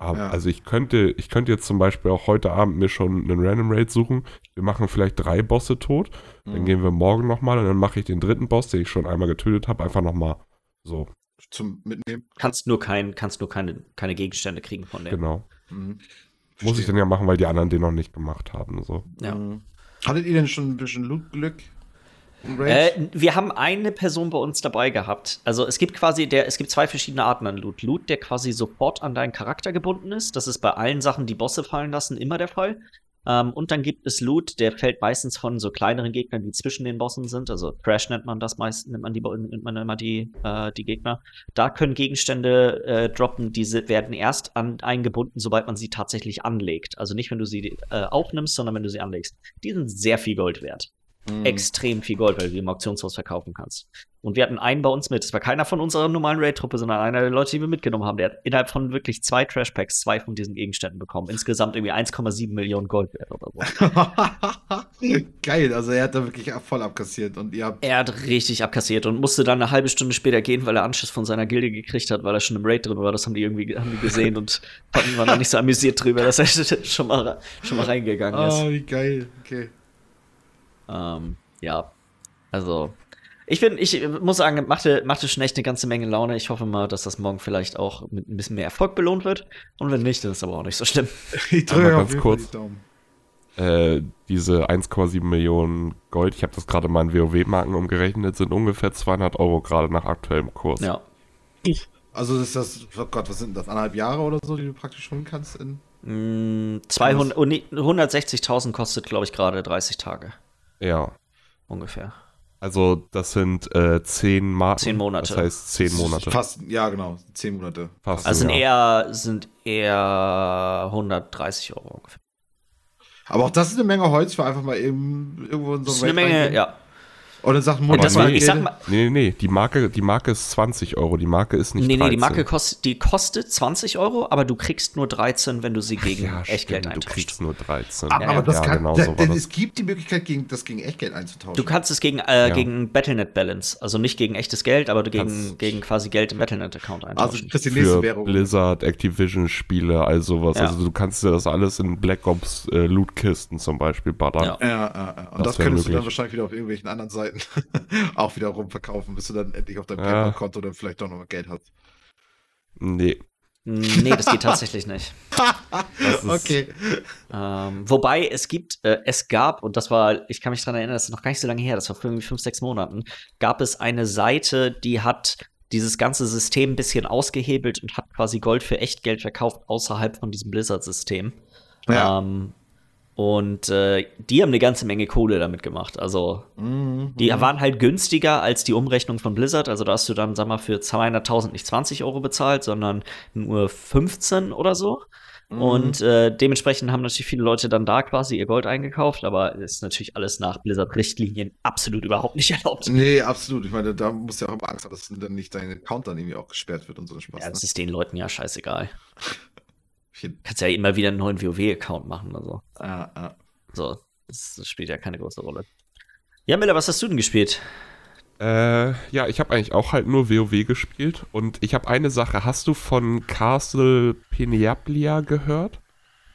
Aber, ja. Also ich könnte, ich könnte jetzt zum Beispiel auch heute Abend mir schon einen Random Raid suchen. Wir machen vielleicht drei Bosse tot. Mhm. Dann gehen wir morgen nochmal und dann mache ich den dritten Boss, den ich schon einmal getötet habe, einfach nochmal so. Zum Mitnehmen. Kannst nur kein, kannst nur keine, keine Gegenstände kriegen von dem. Genau. Mhm. Muss ich dann ja machen, weil die anderen den noch nicht gemacht haben. So. Ja. Mhm. Hattet ihr denn schon ein bisschen Loot-Glück? Äh, wir haben eine Person bei uns dabei gehabt. Also es gibt quasi der, es gibt zwei verschiedene Arten an Loot. Loot, der quasi sofort an deinen Charakter gebunden ist. Das ist bei allen Sachen, die Bosse fallen lassen, immer der Fall. Ähm, und dann gibt es Loot, der fällt meistens von so kleineren Gegnern, die zwischen den Bossen sind. Also Crash nennt man das meist, nennt man die, nennt man immer die, äh, die Gegner. Da können Gegenstände äh, droppen, diese werden erst an, eingebunden, sobald man sie tatsächlich anlegt. Also nicht, wenn du sie äh, aufnimmst, sondern wenn du sie anlegst. Die sind sehr viel Gold wert. Mhm. extrem viel Gold, weil du die im Auktionshaus verkaufen kannst. Und wir hatten einen bei uns mit. Das war keiner von unserer normalen Raid-Truppe, sondern einer der Leute, die wir mitgenommen haben. Der hat innerhalb von wirklich zwei Trashpacks zwei von diesen Gegenständen bekommen. Insgesamt irgendwie 1,7 Millionen Gold wert oder so. Geil, also er hat da wirklich voll abkassiert und ihr habt. Er hat richtig abkassiert und musste dann eine halbe Stunde später gehen, weil er Anschiss von seiner Gilde gekriegt hat, weil er schon im Raid drin war. Das haben die irgendwie haben die gesehen und waren dann nicht so amüsiert drüber, dass er schon mal, schon mal reingegangen ist. Oh, wie geil. Okay. Ähm, ja, also ich bin, ich muss sagen, machte, machte schon echt eine ganze Menge Laune. Ich hoffe mal, dass das morgen vielleicht auch mit ein bisschen mehr Erfolg belohnt wird. Und wenn nicht, dann ist aber auch nicht so schlimm. Ich drücke ganz auf jeden kurz. Die Daumen. Äh, diese 1,7 Millionen Gold, ich habe das gerade mal in WoW-Marken umgerechnet, sind ungefähr 200 Euro gerade nach aktuellem Kurs. Ja. Also ist das, oh Gott, was sind das, anderthalb Jahre oder so, die du praktisch holen kannst? In Mm, 200 oh, nee, 160.000 kostet, glaube ich, gerade 30 Tage Ja. ungefähr. Also das sind äh, 10 Marken. Zehn Monate. Das heißt 10 Monate. Fast, ja, genau, zehn Monate. Fast Also sind eher, sind eher 130 Euro ungefähr. Aber auch das ist eine Menge Holz für einfach mal eben irgendwo in so Das ist ein eine Menge, ja. Dann sagt Aber das war, nee. ich sag mal, Nee, nee, nee, die Marke, die Marke ist 20 Euro, die Marke ist nicht nee, nee, die 13. Marke kostet, die kostet 20 Euro, aber du kriegst nur 13, wenn du sie gegen ja, Echtgeld stimmt, du eintauscht. kriegst nur 13. Aber, Ja, aber das ja, kann, genau da, so denn das. es gibt die Möglichkeit, gegen, das gegen Echtgeld einzutauschen. Du kannst es gegen, äh, Ja. gegen Battlenet Balance, also nicht gegen echtes Geld, aber du gegen, Kannst- gegen quasi Geld im Battlenet-Account also eintauschen. du kriegst die nächste für Währung. Blizzard, Activision-Spiele, all sowas. Ja. Also du kannst dir das alles in Black Ops äh, Lootkisten zum Beispiel ballern. Ja. Ja, ja. Und Das das, könntest du dann möglich. wahrscheinlich wieder auf irgendwelchen anderen Seiten auch wieder rumverkaufen, bis du dann endlich auf deinem Ja. PayPal-Konto dann vielleicht doch nochmal Geld hast. Nee. nee, das geht tatsächlich nicht. Ist, Okay. Ähm, wobei es gibt, äh, es gab, und das war, ich kann mich daran erinnern, das ist noch gar nicht so lange her, das war vor irgendwie fünf, sechs Monaten, gab es eine Seite, die hat dieses ganze System ein bisschen ausgehebelt und hat quasi Gold für Echtgeld verkauft außerhalb von diesem Blizzard-System. Ja. Ähm, und äh, die haben eine ganze Menge Kohle damit gemacht. Also Mhm. die waren halt günstiger als die Umrechnung von Blizzard. Also da hast du dann, sag mal, für 200.000 nicht 20 Euro bezahlt, sondern nur 15 oder so. Mhm. Und äh, dementsprechend haben natürlich viele Leute dann da quasi ihr Gold eingekauft, aber ist natürlich alles nach Blizzard-Richtlinien absolut überhaupt nicht erlaubt. Nee, absolut. Ich meine, da musst du ja auch immer Angst haben, dass dann nicht dein Account dann irgendwie auch gesperrt wird und so ein Spaß. Ja, ne? das ist den Leuten ja scheißegal. Kannst ja immer wieder einen neuen WoW-Account machen oder so. Ah, ah. So, das, das spielt ja keine große Rolle. Ja, Miller, was hast du denn gespielt? Äh, ja, ich habe eigentlich auch halt nur WoW gespielt und ich habe eine Sache. Hast du von Castle Peniaplia gehört?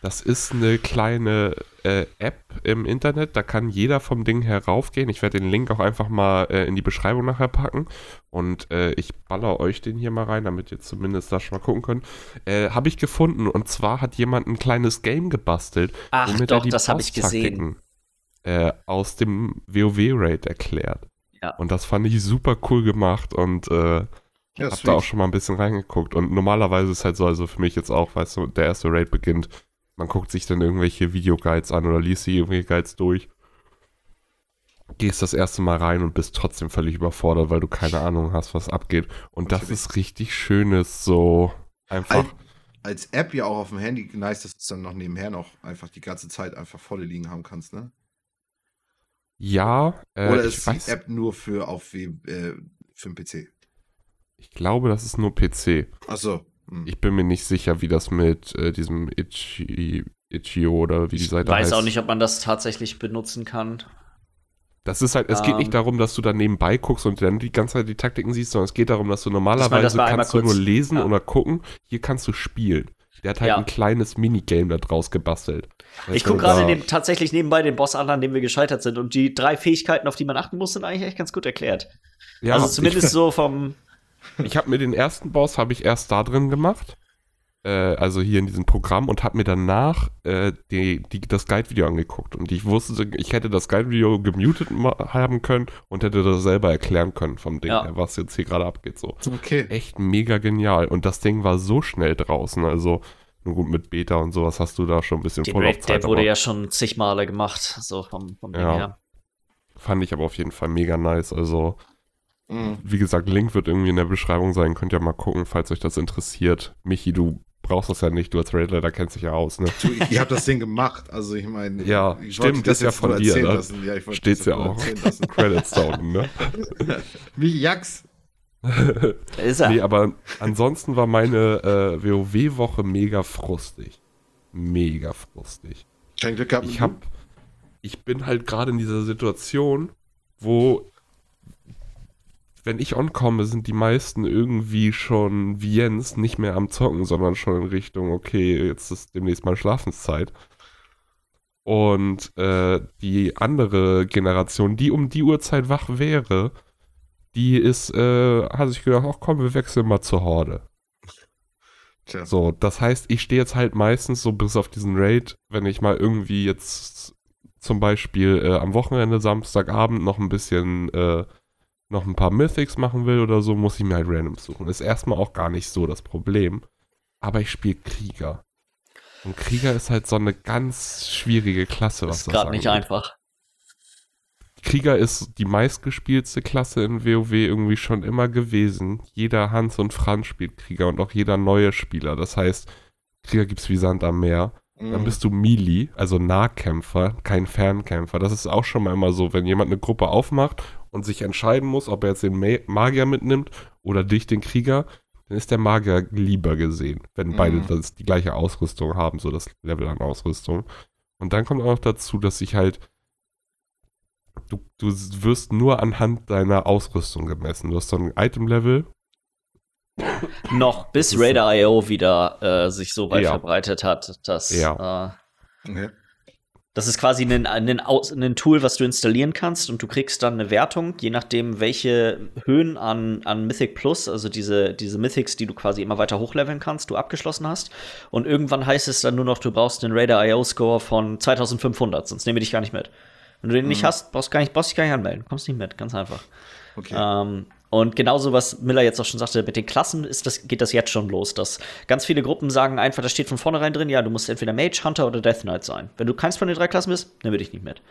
Das ist eine kleine äh, App im Internet, da kann jeder vom Ding heraufgehen. Ich werde den Link auch einfach mal äh, in die Beschreibung nachher packen und äh, ich baller euch den hier mal rein, damit ihr zumindest da schon mal gucken könnt. Äh, habe ich gefunden und zwar hat jemand ein kleines Game gebastelt, Ach womit doch, er die das habe ich gesehen. Äh, aus dem WoW-Raid erklärt. Ja. Und das fand ich super cool gemacht und äh, Ja, hab da auch sweet. schon mal ein bisschen reingeguckt. Und normalerweise ist halt so, also für mich jetzt auch, weißt du, der erste Raid beginnt. Man guckt sich dann irgendwelche Videoguides an oder liest sich irgendwelche Guides durch. Gehst das erste Mal rein und bist trotzdem völlig überfordert, weil du keine Ahnung hast, was abgeht. Und das ist richtig schönes, so einfach. Al- Als App ja auch auf dem Handy nice, dass du es dann noch nebenher noch einfach die ganze Zeit einfach volle liegen haben kannst, ne? ja, äh, Oder ist die App nur für auf äh, für den PC? ich glaube, das ist nur PC. Achso. Hm. Ich bin mir nicht sicher, wie das mit äh, diesem Itchy, Itch.io oder wie die Ich Seite weiß heißt. auch nicht, ob man das tatsächlich benutzen kann. Das ist halt, es geht Ähm. nicht darum, dass du da nebenbei guckst und dann die ganze Zeit die Taktiken siehst, sondern es geht darum, dass du normalerweise das kannst du kurz- nur lesen ja. oder gucken. Hier kannst du spielen. Der hat halt Ja. ein kleines Minigame da draus gebastelt. Ich gucke du, gerade tatsächlich nebenbei den Boss an, an dem wir gescheitert sind. Und die drei Fähigkeiten, auf die man achten muss, sind eigentlich echt ganz gut erklärt. Ja, also zumindest ich, so vom. Ich habe mir den ersten Boss habe ich erst da drin gemacht. Äh, also hier in diesem Programm und habe mir danach äh, die, die, das Guide-Video angeguckt. Und ich wusste, ich hätte das Guide-Video gemutet haben können und hätte das selber erklären können vom Ding, Ja. her, was jetzt hier gerade abgeht. So. Okay. echt mega genial. Und das Ding war so schnell draußen. Also, nur gut, mit Beta und sowas hast du da schon ein bisschen Raid, Vorlaufzeit. der wurde aber ja schon zig Male gemacht, so vom, vom Ding Ja. her. Fand ich aber auf jeden Fall mega nice. Also, Mhm. wie gesagt, Link wird irgendwie in der Beschreibung sein. Könnt ihr mal gucken, falls euch das interessiert. Michi, du brauchst das ja nicht. Du als Raidleiter kennst dich ja aus, ne? Du, ich, habe das Ding gemacht. Also ich meine, Ja, ich stimmt, das ist ja von dir, erzählen ne? lassen. Ja, ich wollte Steht's das ja auch. Credits da unten, ne? Wie Jax. Ist er. Nee, aber ansonsten war meine äh, WoW-Woche mega frustig. Mega frustig. Kein Glück gehabt. Ich hab, ich bin halt gerade in dieser Situation, wo, wenn ich onkomme, sind die meisten irgendwie schon wie Jens nicht mehr am Zocken, sondern schon in Richtung, okay, jetzt ist demnächst mal Schlafenszeit. Und äh, die andere Generation, die um die Uhrzeit wach wäre, die ist, äh, hat sich gedacht, ach komm, wir wechseln mal zur Horde. Tja. So, das heißt, ich stehe jetzt halt meistens so bis auf diesen Raid, wenn ich mal irgendwie jetzt zum Beispiel äh, am Wochenende, Samstagabend noch ein bisschen, äh, noch ein paar Mythics machen will oder so, muss ich mir halt Randoms suchen. Ist erstmal auch gar nicht so das Problem. Aber ich spiele Krieger. Und Krieger ist halt so eine ganz schwierige Klasse, was ist das gerade nicht einfach. Krieger ist die meistgespieltste Klasse in WoW irgendwie schon immer gewesen. Jeder Hans und Franz spielt Krieger und auch jeder neue Spieler. Das heißt, Krieger gibt's wie Sand am Meer. Dann Mhm. bist du Melee, also Nahkämpfer, kein Fernkämpfer. Das ist auch schon mal immer so, wenn jemand eine Gruppe aufmacht und sich entscheiden muss, ob er jetzt den Ma Magier mitnimmt oder dich, den Krieger, dann ist der Magier lieber gesehen, wenn Mhm. beide das, die gleiche Ausrüstung haben, so das Level an Ausrüstung. Und dann kommt auch noch dazu, dass ich halt du, du wirst nur anhand deiner Ausrüstung gemessen. Du hast so ein Item-Level. Noch bis Raider.io wieder äh, sich so weit Ja. verbreitet hat, dass Ja. äh, Okay. Das ist quasi ein, ein, ein Tool, was du installieren kannst und du kriegst dann eine Wertung, je nachdem, welche Höhen an, an Mythic Plus, also diese, diese Mythics, die du quasi immer weiter hochleveln kannst, du abgeschlossen hast. Und irgendwann heißt es dann nur noch, du brauchst einen Raider IO Score von 2500, sonst nehme ich dich gar nicht mit. Wenn du den nicht hast, brauchst du gar nicht, brauchst dich gar nicht anmelden. Kommst nicht mit, ganz einfach. Okay. Ähm, und genauso, was Miller jetzt auch schon sagte, mit den Klassen ist das, geht das jetzt schon los, dass ganz viele Gruppen sagen einfach, da steht von vornherein drin, ja, du musst entweder Mage, Hunter oder Death Knight sein. Wenn du keins von den drei Klassen bist, dann würde ich nicht mit.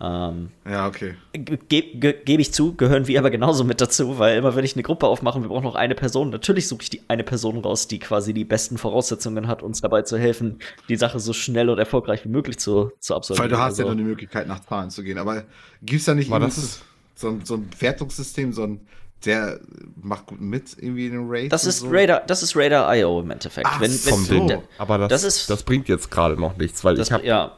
Ähm, ja, okay. Ge ge Gebe ich zu, gehören wir aber genauso mit dazu, weil immer wenn ich eine Gruppe aufmache, wir brauchen noch eine Person, natürlich suche ich die eine Person raus, die quasi die besten Voraussetzungen hat, uns dabei zu helfen, die Sache so schnell und erfolgreich wie möglich zu, zu absolvieren. Weil du hast ja Also- nur die Möglichkeit, nach Zahlen zu gehen. Aber gibt es da nicht irgendwie das so, ein, so ein Wertungssystem, so ein, der macht gut mit irgendwie in den Raids? das ist so? Raider, das ist Raider IO im Endeffekt. Ach wenn, so. wenn. So. Aber das, Das ist- das bringt jetzt gerade noch nichts, weil das, ich habe ja,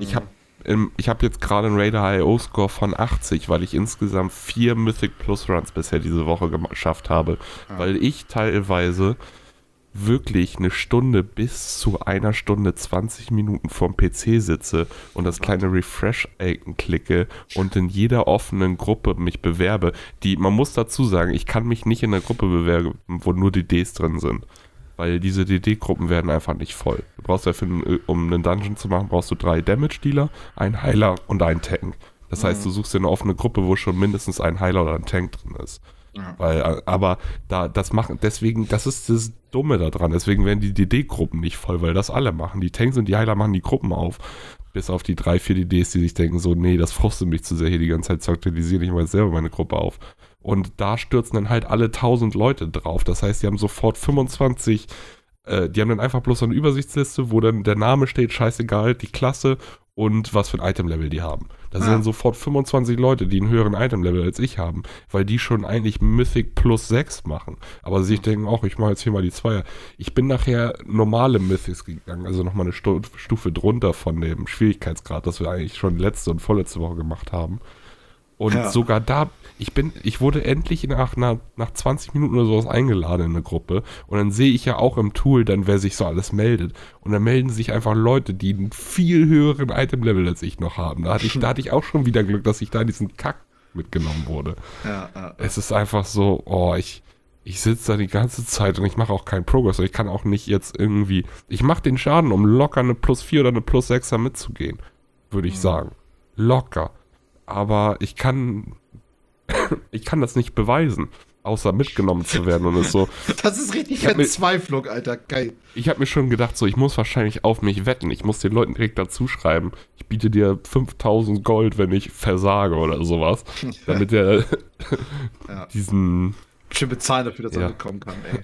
ich hab, im- ich hab jetzt gerade einen Raider IO-Score von 80, weil ich insgesamt vier Mythic Plus Runs bisher diese Woche geschafft habe. Ah. Weil ich teilweise wirklich eine Stunde bis zu einer Stunde 20 Minuten vorm PC sitze und das kleine Refresh-Icon klicke und in jeder offenen Gruppe mich bewerbe. Die, man muss dazu sagen, ich kann mich nicht in einer Gruppe bewerben, wo nur DDs drin sind. Weil diese DD-Gruppen werden einfach nicht voll. Du brauchst ja, für, einen- um einen Dungeon zu machen, brauchst du drei Damage-Dealer, einen Heiler und einen Tank. Das heißt, du suchst dir eine offene Gruppe, wo schon mindestens ein Heiler oder ein Tank drin ist. Ja. Weil, äh, aber da, das machen, deswegen, das ist das Dumme daran. Deswegen werden die DD-Gruppen nicht voll, weil das alle machen. Die Tanks und die Heiler machen die Gruppen auf. Bis auf die drei, vier DDs, die sich denken, so, nee, das frustet mich zu sehr hier die ganze Zeit zu aktualisieren. Ich mache selber meine Gruppe auf. Und da stürzen dann halt alle 1000 Leute drauf. Das heißt, die haben sofort 25, äh, die haben dann einfach bloß so eine Übersichtsliste, wo dann der Name steht, scheißegal, die Klasse und was für ein Item-Level die haben. Da sind Ah. dann sofort 25 Leute, die einen höheren Item-Level als ich haben, weil die schon eigentlich Mythic plus 6 machen. Aber sie sich denken auch, ich mache jetzt hier mal die Zweier. Ich bin nachher normale Mythics gegangen, also nochmal eine Stu Stufe drunter von dem Schwierigkeitsgrad, das wir eigentlich schon letzte und vorletzte Woche gemacht haben. Und Ja. sogar da, ich bin, ich wurde endlich nach, nach, nach 20 Minuten oder sowas eingeladen in eine Gruppe. Und dann sehe ich ja auch im Tool dann, wer sich so alles meldet. Und dann melden sich einfach Leute, die einen viel höheren Item-Level als ich noch haben. Da hatte ich, da hatte ich auch schon wieder Glück, dass ich da in diesen Kack mitgenommen wurde. Ja, ja. Es ist einfach so, oh, ich, ich sitze da die ganze Zeit und ich mache auch keinen Progress. Und ich kann auch nicht jetzt irgendwie, ich mache den Schaden, um locker eine plus 4 oder eine plus 6er mitzugehen, würde ich sagen. Locker. Aber ich kann, ich kann das nicht beweisen, außer mitgenommen zu werden und es so. Das ist richtig Verzweiflung, Alter. Geil. Ich habe mir schon gedacht, so, ich muss wahrscheinlich auf mich wetten. Ich muss den Leuten direkt dazu schreiben, ich biete dir 5000 Gold, wenn ich versage oder sowas. Damit der Ja. diesen Bestimmt bezahlen dafür, dass Ja. er mitkommen kann, ey.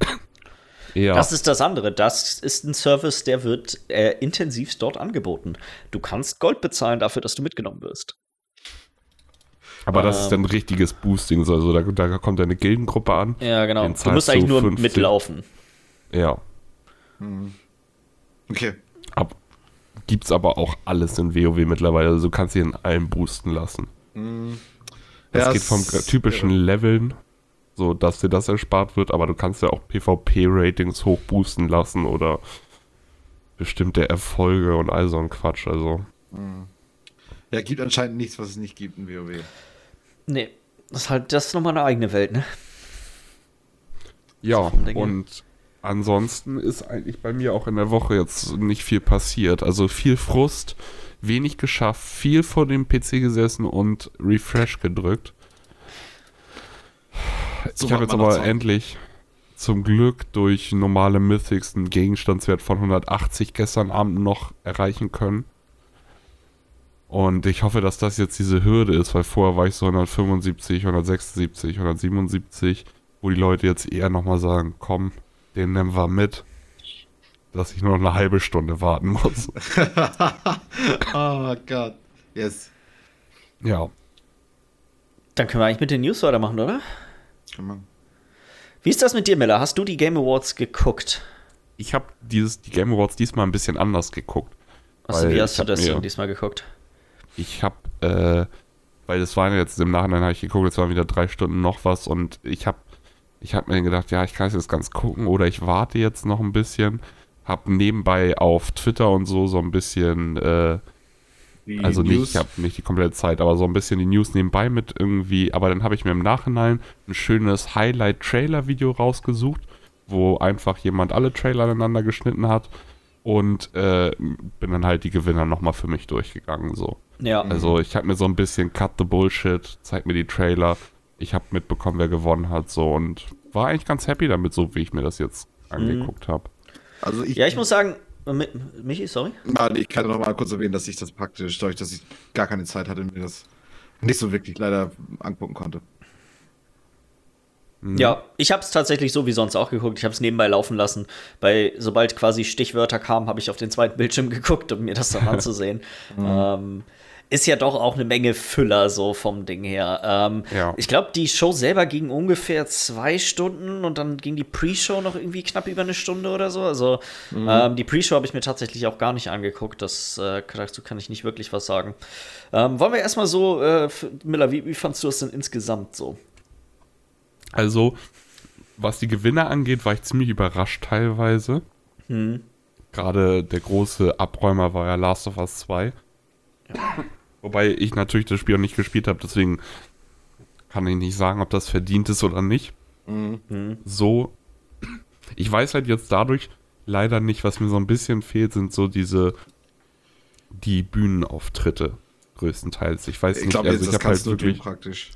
Ja. Das ist das andere. Das ist ein Service, der wird äh, intensiv dort angeboten. Du kannst Gold bezahlen dafür, dass du mitgenommen wirst. Aber das ist Ähm. dann ein richtiges Boosting. Also da, da kommt eine Gildengruppe an. Ja, genau. Du musst eigentlich nur 50. mitlaufen. Ja. Okay. Ab, gibt's aber auch alles in WoW mittlerweile. Also du kannst sie in allem boosten lassen. Das Ja, geht vom typischen Leveln, so dass dir das erspart wird, aber du kannst ja auch PvP-Ratings hoch boosten lassen oder bestimmte Erfolge und all so ein Quatsch. Also Ja, gibt anscheinend nichts, was es nicht gibt in WoW. Nee, das ist halt, das ist nochmal eine eigene Welt, ne? ja, und ansonsten ist eigentlich bei mir auch in der Woche jetzt nicht viel passiert. Also viel Frust, wenig geschafft, viel vor dem PC gesessen und Refresh gedrückt. So ich habe jetzt aber endlich zum Glück durch normale Mythics einen Gegenstandswert von 180 gestern Abend noch erreichen können. Und ich hoffe, dass das jetzt diese Hürde ist, weil vorher war ich so 175, 176, 177, wo die Leute jetzt eher nochmal sagen, komm, den nehmen wir mit, dass ich nur noch eine halbe Stunde warten muss. oh Gott. Yes. ja, Dann können wir eigentlich mit den News weitermachen, oder? Kann man. Wie ist das mit dir, Miller? Hast du die Game Awards geguckt? ich habe dieses die Game Awards diesmal ein bisschen anders geguckt. Also, Weil wie hast du das mir- denn diesmal geguckt? Ich habe, äh, weil das waren jetzt im Nachhinein habe ich geguckt, jetzt waren wieder drei Stunden noch was und ich habe, ich habe mir gedacht, ja, ich kann es jetzt ganz gucken oder ich warte jetzt noch ein bisschen. Hab nebenbei auf Twitter und so so ein bisschen, äh, also nicht, News. ich habe nicht die komplette Zeit, aber so ein bisschen die News nebenbei mit irgendwie. Aber dann habe ich mir im Nachhinein ein schönes Highlight-Trailer-Video rausgesucht, wo einfach jemand alle Trailer aneinander geschnitten hat und äh, bin dann halt die Gewinner nochmal für mich durchgegangen so. Ja. Also ich habe mir so ein bisschen Cut the Bullshit, zeig mir die Trailer. Ich habe mitbekommen, wer gewonnen hat so und war eigentlich ganz happy damit, so wie ich mir das jetzt angeguckt habe. Also ich, ja, ich muss sagen, Mi- Michi, sorry. Ja, ich kann noch mal kurz erwähnen, dass ich das praktisch, dadurch, dass ich gar keine Zeit hatte, mir das nicht so wirklich leider angucken konnte. Mhm. Ja, ich habe es tatsächlich so wie sonst auch geguckt. Ich habe es nebenbei laufen lassen. Bei sobald quasi Stichwörter kamen, habe ich auf den zweiten Bildschirm geguckt, um mir das dann anzusehen. ähm, ist ja doch auch eine Menge Füller so vom Ding her. Ähm, Ja. Ich glaube, die Show selber ging ungefähr zwei Stunden und dann ging die Pre-Show noch irgendwie knapp über eine Stunde oder so. Also ähm, die Pre-Show habe ich mir tatsächlich auch gar nicht angeguckt. Das, äh, dazu kann ich nicht wirklich was sagen. Ähm, wollen wir erstmal so, äh, Miller, wie, wie fandst du es denn insgesamt so? Also, was die Gewinner angeht, war ich ziemlich überrascht teilweise. Hm. Gerade der große Abräumer war ja Last of Us 2. Wobei ich natürlich das Spiel auch nicht gespielt habe, deswegen kann ich nicht sagen, ob das verdient ist oder nicht. So, ich weiß halt jetzt dadurch leider nicht, was mir so ein bisschen fehlt, sind so diese die Bühnenauftritte größtenteils. Ich weiß Ich nicht, glaube, also jetzt ich das habe halt wirklich praktisch.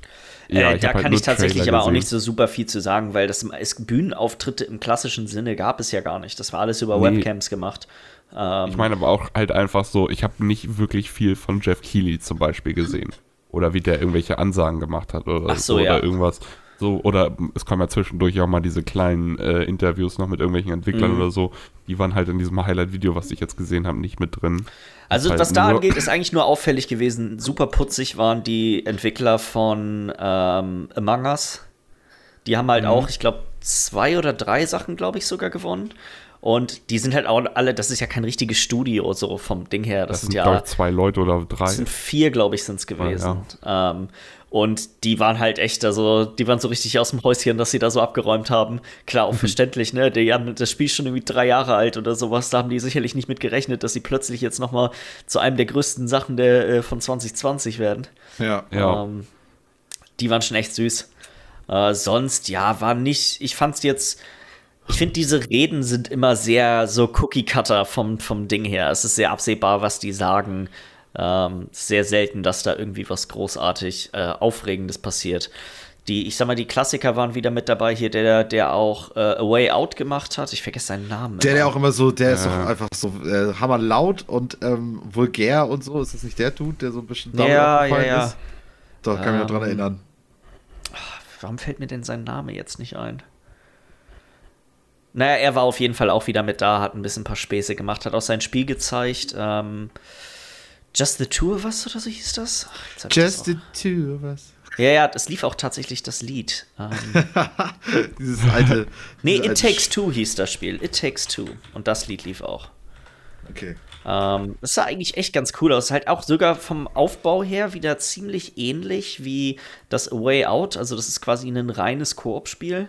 ja, äh, ich da halt kann nur ich tatsächlich Trailer aber auch nicht gesehen. so super viel zu sagen, weil das es, Bühnenauftritte im klassischen Sinne gab es ja gar nicht. Das war alles über Nee. Webcams gemacht. Ähm, Ich meine aber auch halt einfach so, ich habe nicht wirklich viel von Jeff Keighley zum Beispiel gesehen. Oder wie der irgendwelche Ansagen gemacht hat oder Ach so, oder ja. irgendwas. So, oder es kommen ja zwischendurch auch mal diese kleinen äh, Interviews noch mit irgendwelchen Entwicklern Mhm. oder so. Die waren halt in diesem Highlight-Video, was ich jetzt gesehen habe, nicht mit drin. also, halt was da angeht, ist eigentlich nur auffällig gewesen. Super putzig waren die Entwickler von ähm, Among Us. Die haben Mhm. halt auch, ich glaube, zwei oder drei Sachen, glaube ich, sogar gewonnen. Und die sind halt auch alle, das ist ja kein richtiges Studio, so vom Ding her. Das, Das sind sind, ja zwei Leute oder drei. Das sind vier, glaube ich, sind es gewesen. Ähm, und die waren halt echt, also die waren so richtig aus dem Häuschen, dass sie da so abgeräumt haben. Klar, auch verständlich, ne? Die haben das Spiel ist schon irgendwie drei Jahre alt oder sowas. Da haben die sicherlich nicht mit gerechnet, dass sie plötzlich jetzt noch mal zu einem der größten Sachen der, äh, von 2020 werden. Ja. Ja. Ähm, die waren schon echt süß. Äh, sonst, ja, war nicht, ich fand's jetzt, ich finde, diese Reden sind immer sehr so Cookie-Cutter vom, vom Ding her. Es ist sehr absehbar, was die sagen. Ähm, sehr selten, dass da irgendwie was großartig äh, Aufregendes passiert. Die, ich sag mal, die Klassiker waren wieder mit dabei hier, der, der auch äh, A Way Out gemacht hat. Ich vergesse seinen Namen. Der, der immer. auch immer so, der ist Ja. doch einfach so äh, hammerlaut und ähm, vulgär und so. Ist das nicht der Dude, der so ein bisschen Ja, ja, ja. ist? Doch, kann mich noch dran Ähm, erinnern. Warum fällt mir denn sein Name jetzt nicht ein? Naja, er war auf jeden Fall auch wieder mit da, hat ein bisschen ein paar Späße gemacht, hat auch sein Spiel gezeigt. Ähm, Just the Two of Us oder so hieß das? Just the Two of Us. Ja, ja, es lief auch tatsächlich das Lied. Ähm, dieses alte. nee, dieses It alte Takes Two hieß das Spiel. It Takes Two. Und das Lied lief auch. Okay. Ähm, das sah eigentlich echt ganz cool aus. Halt auch sogar vom Aufbau her wieder ziemlich ähnlich wie das A Way Out. Also, das ist quasi ein reines Koop-Spiel,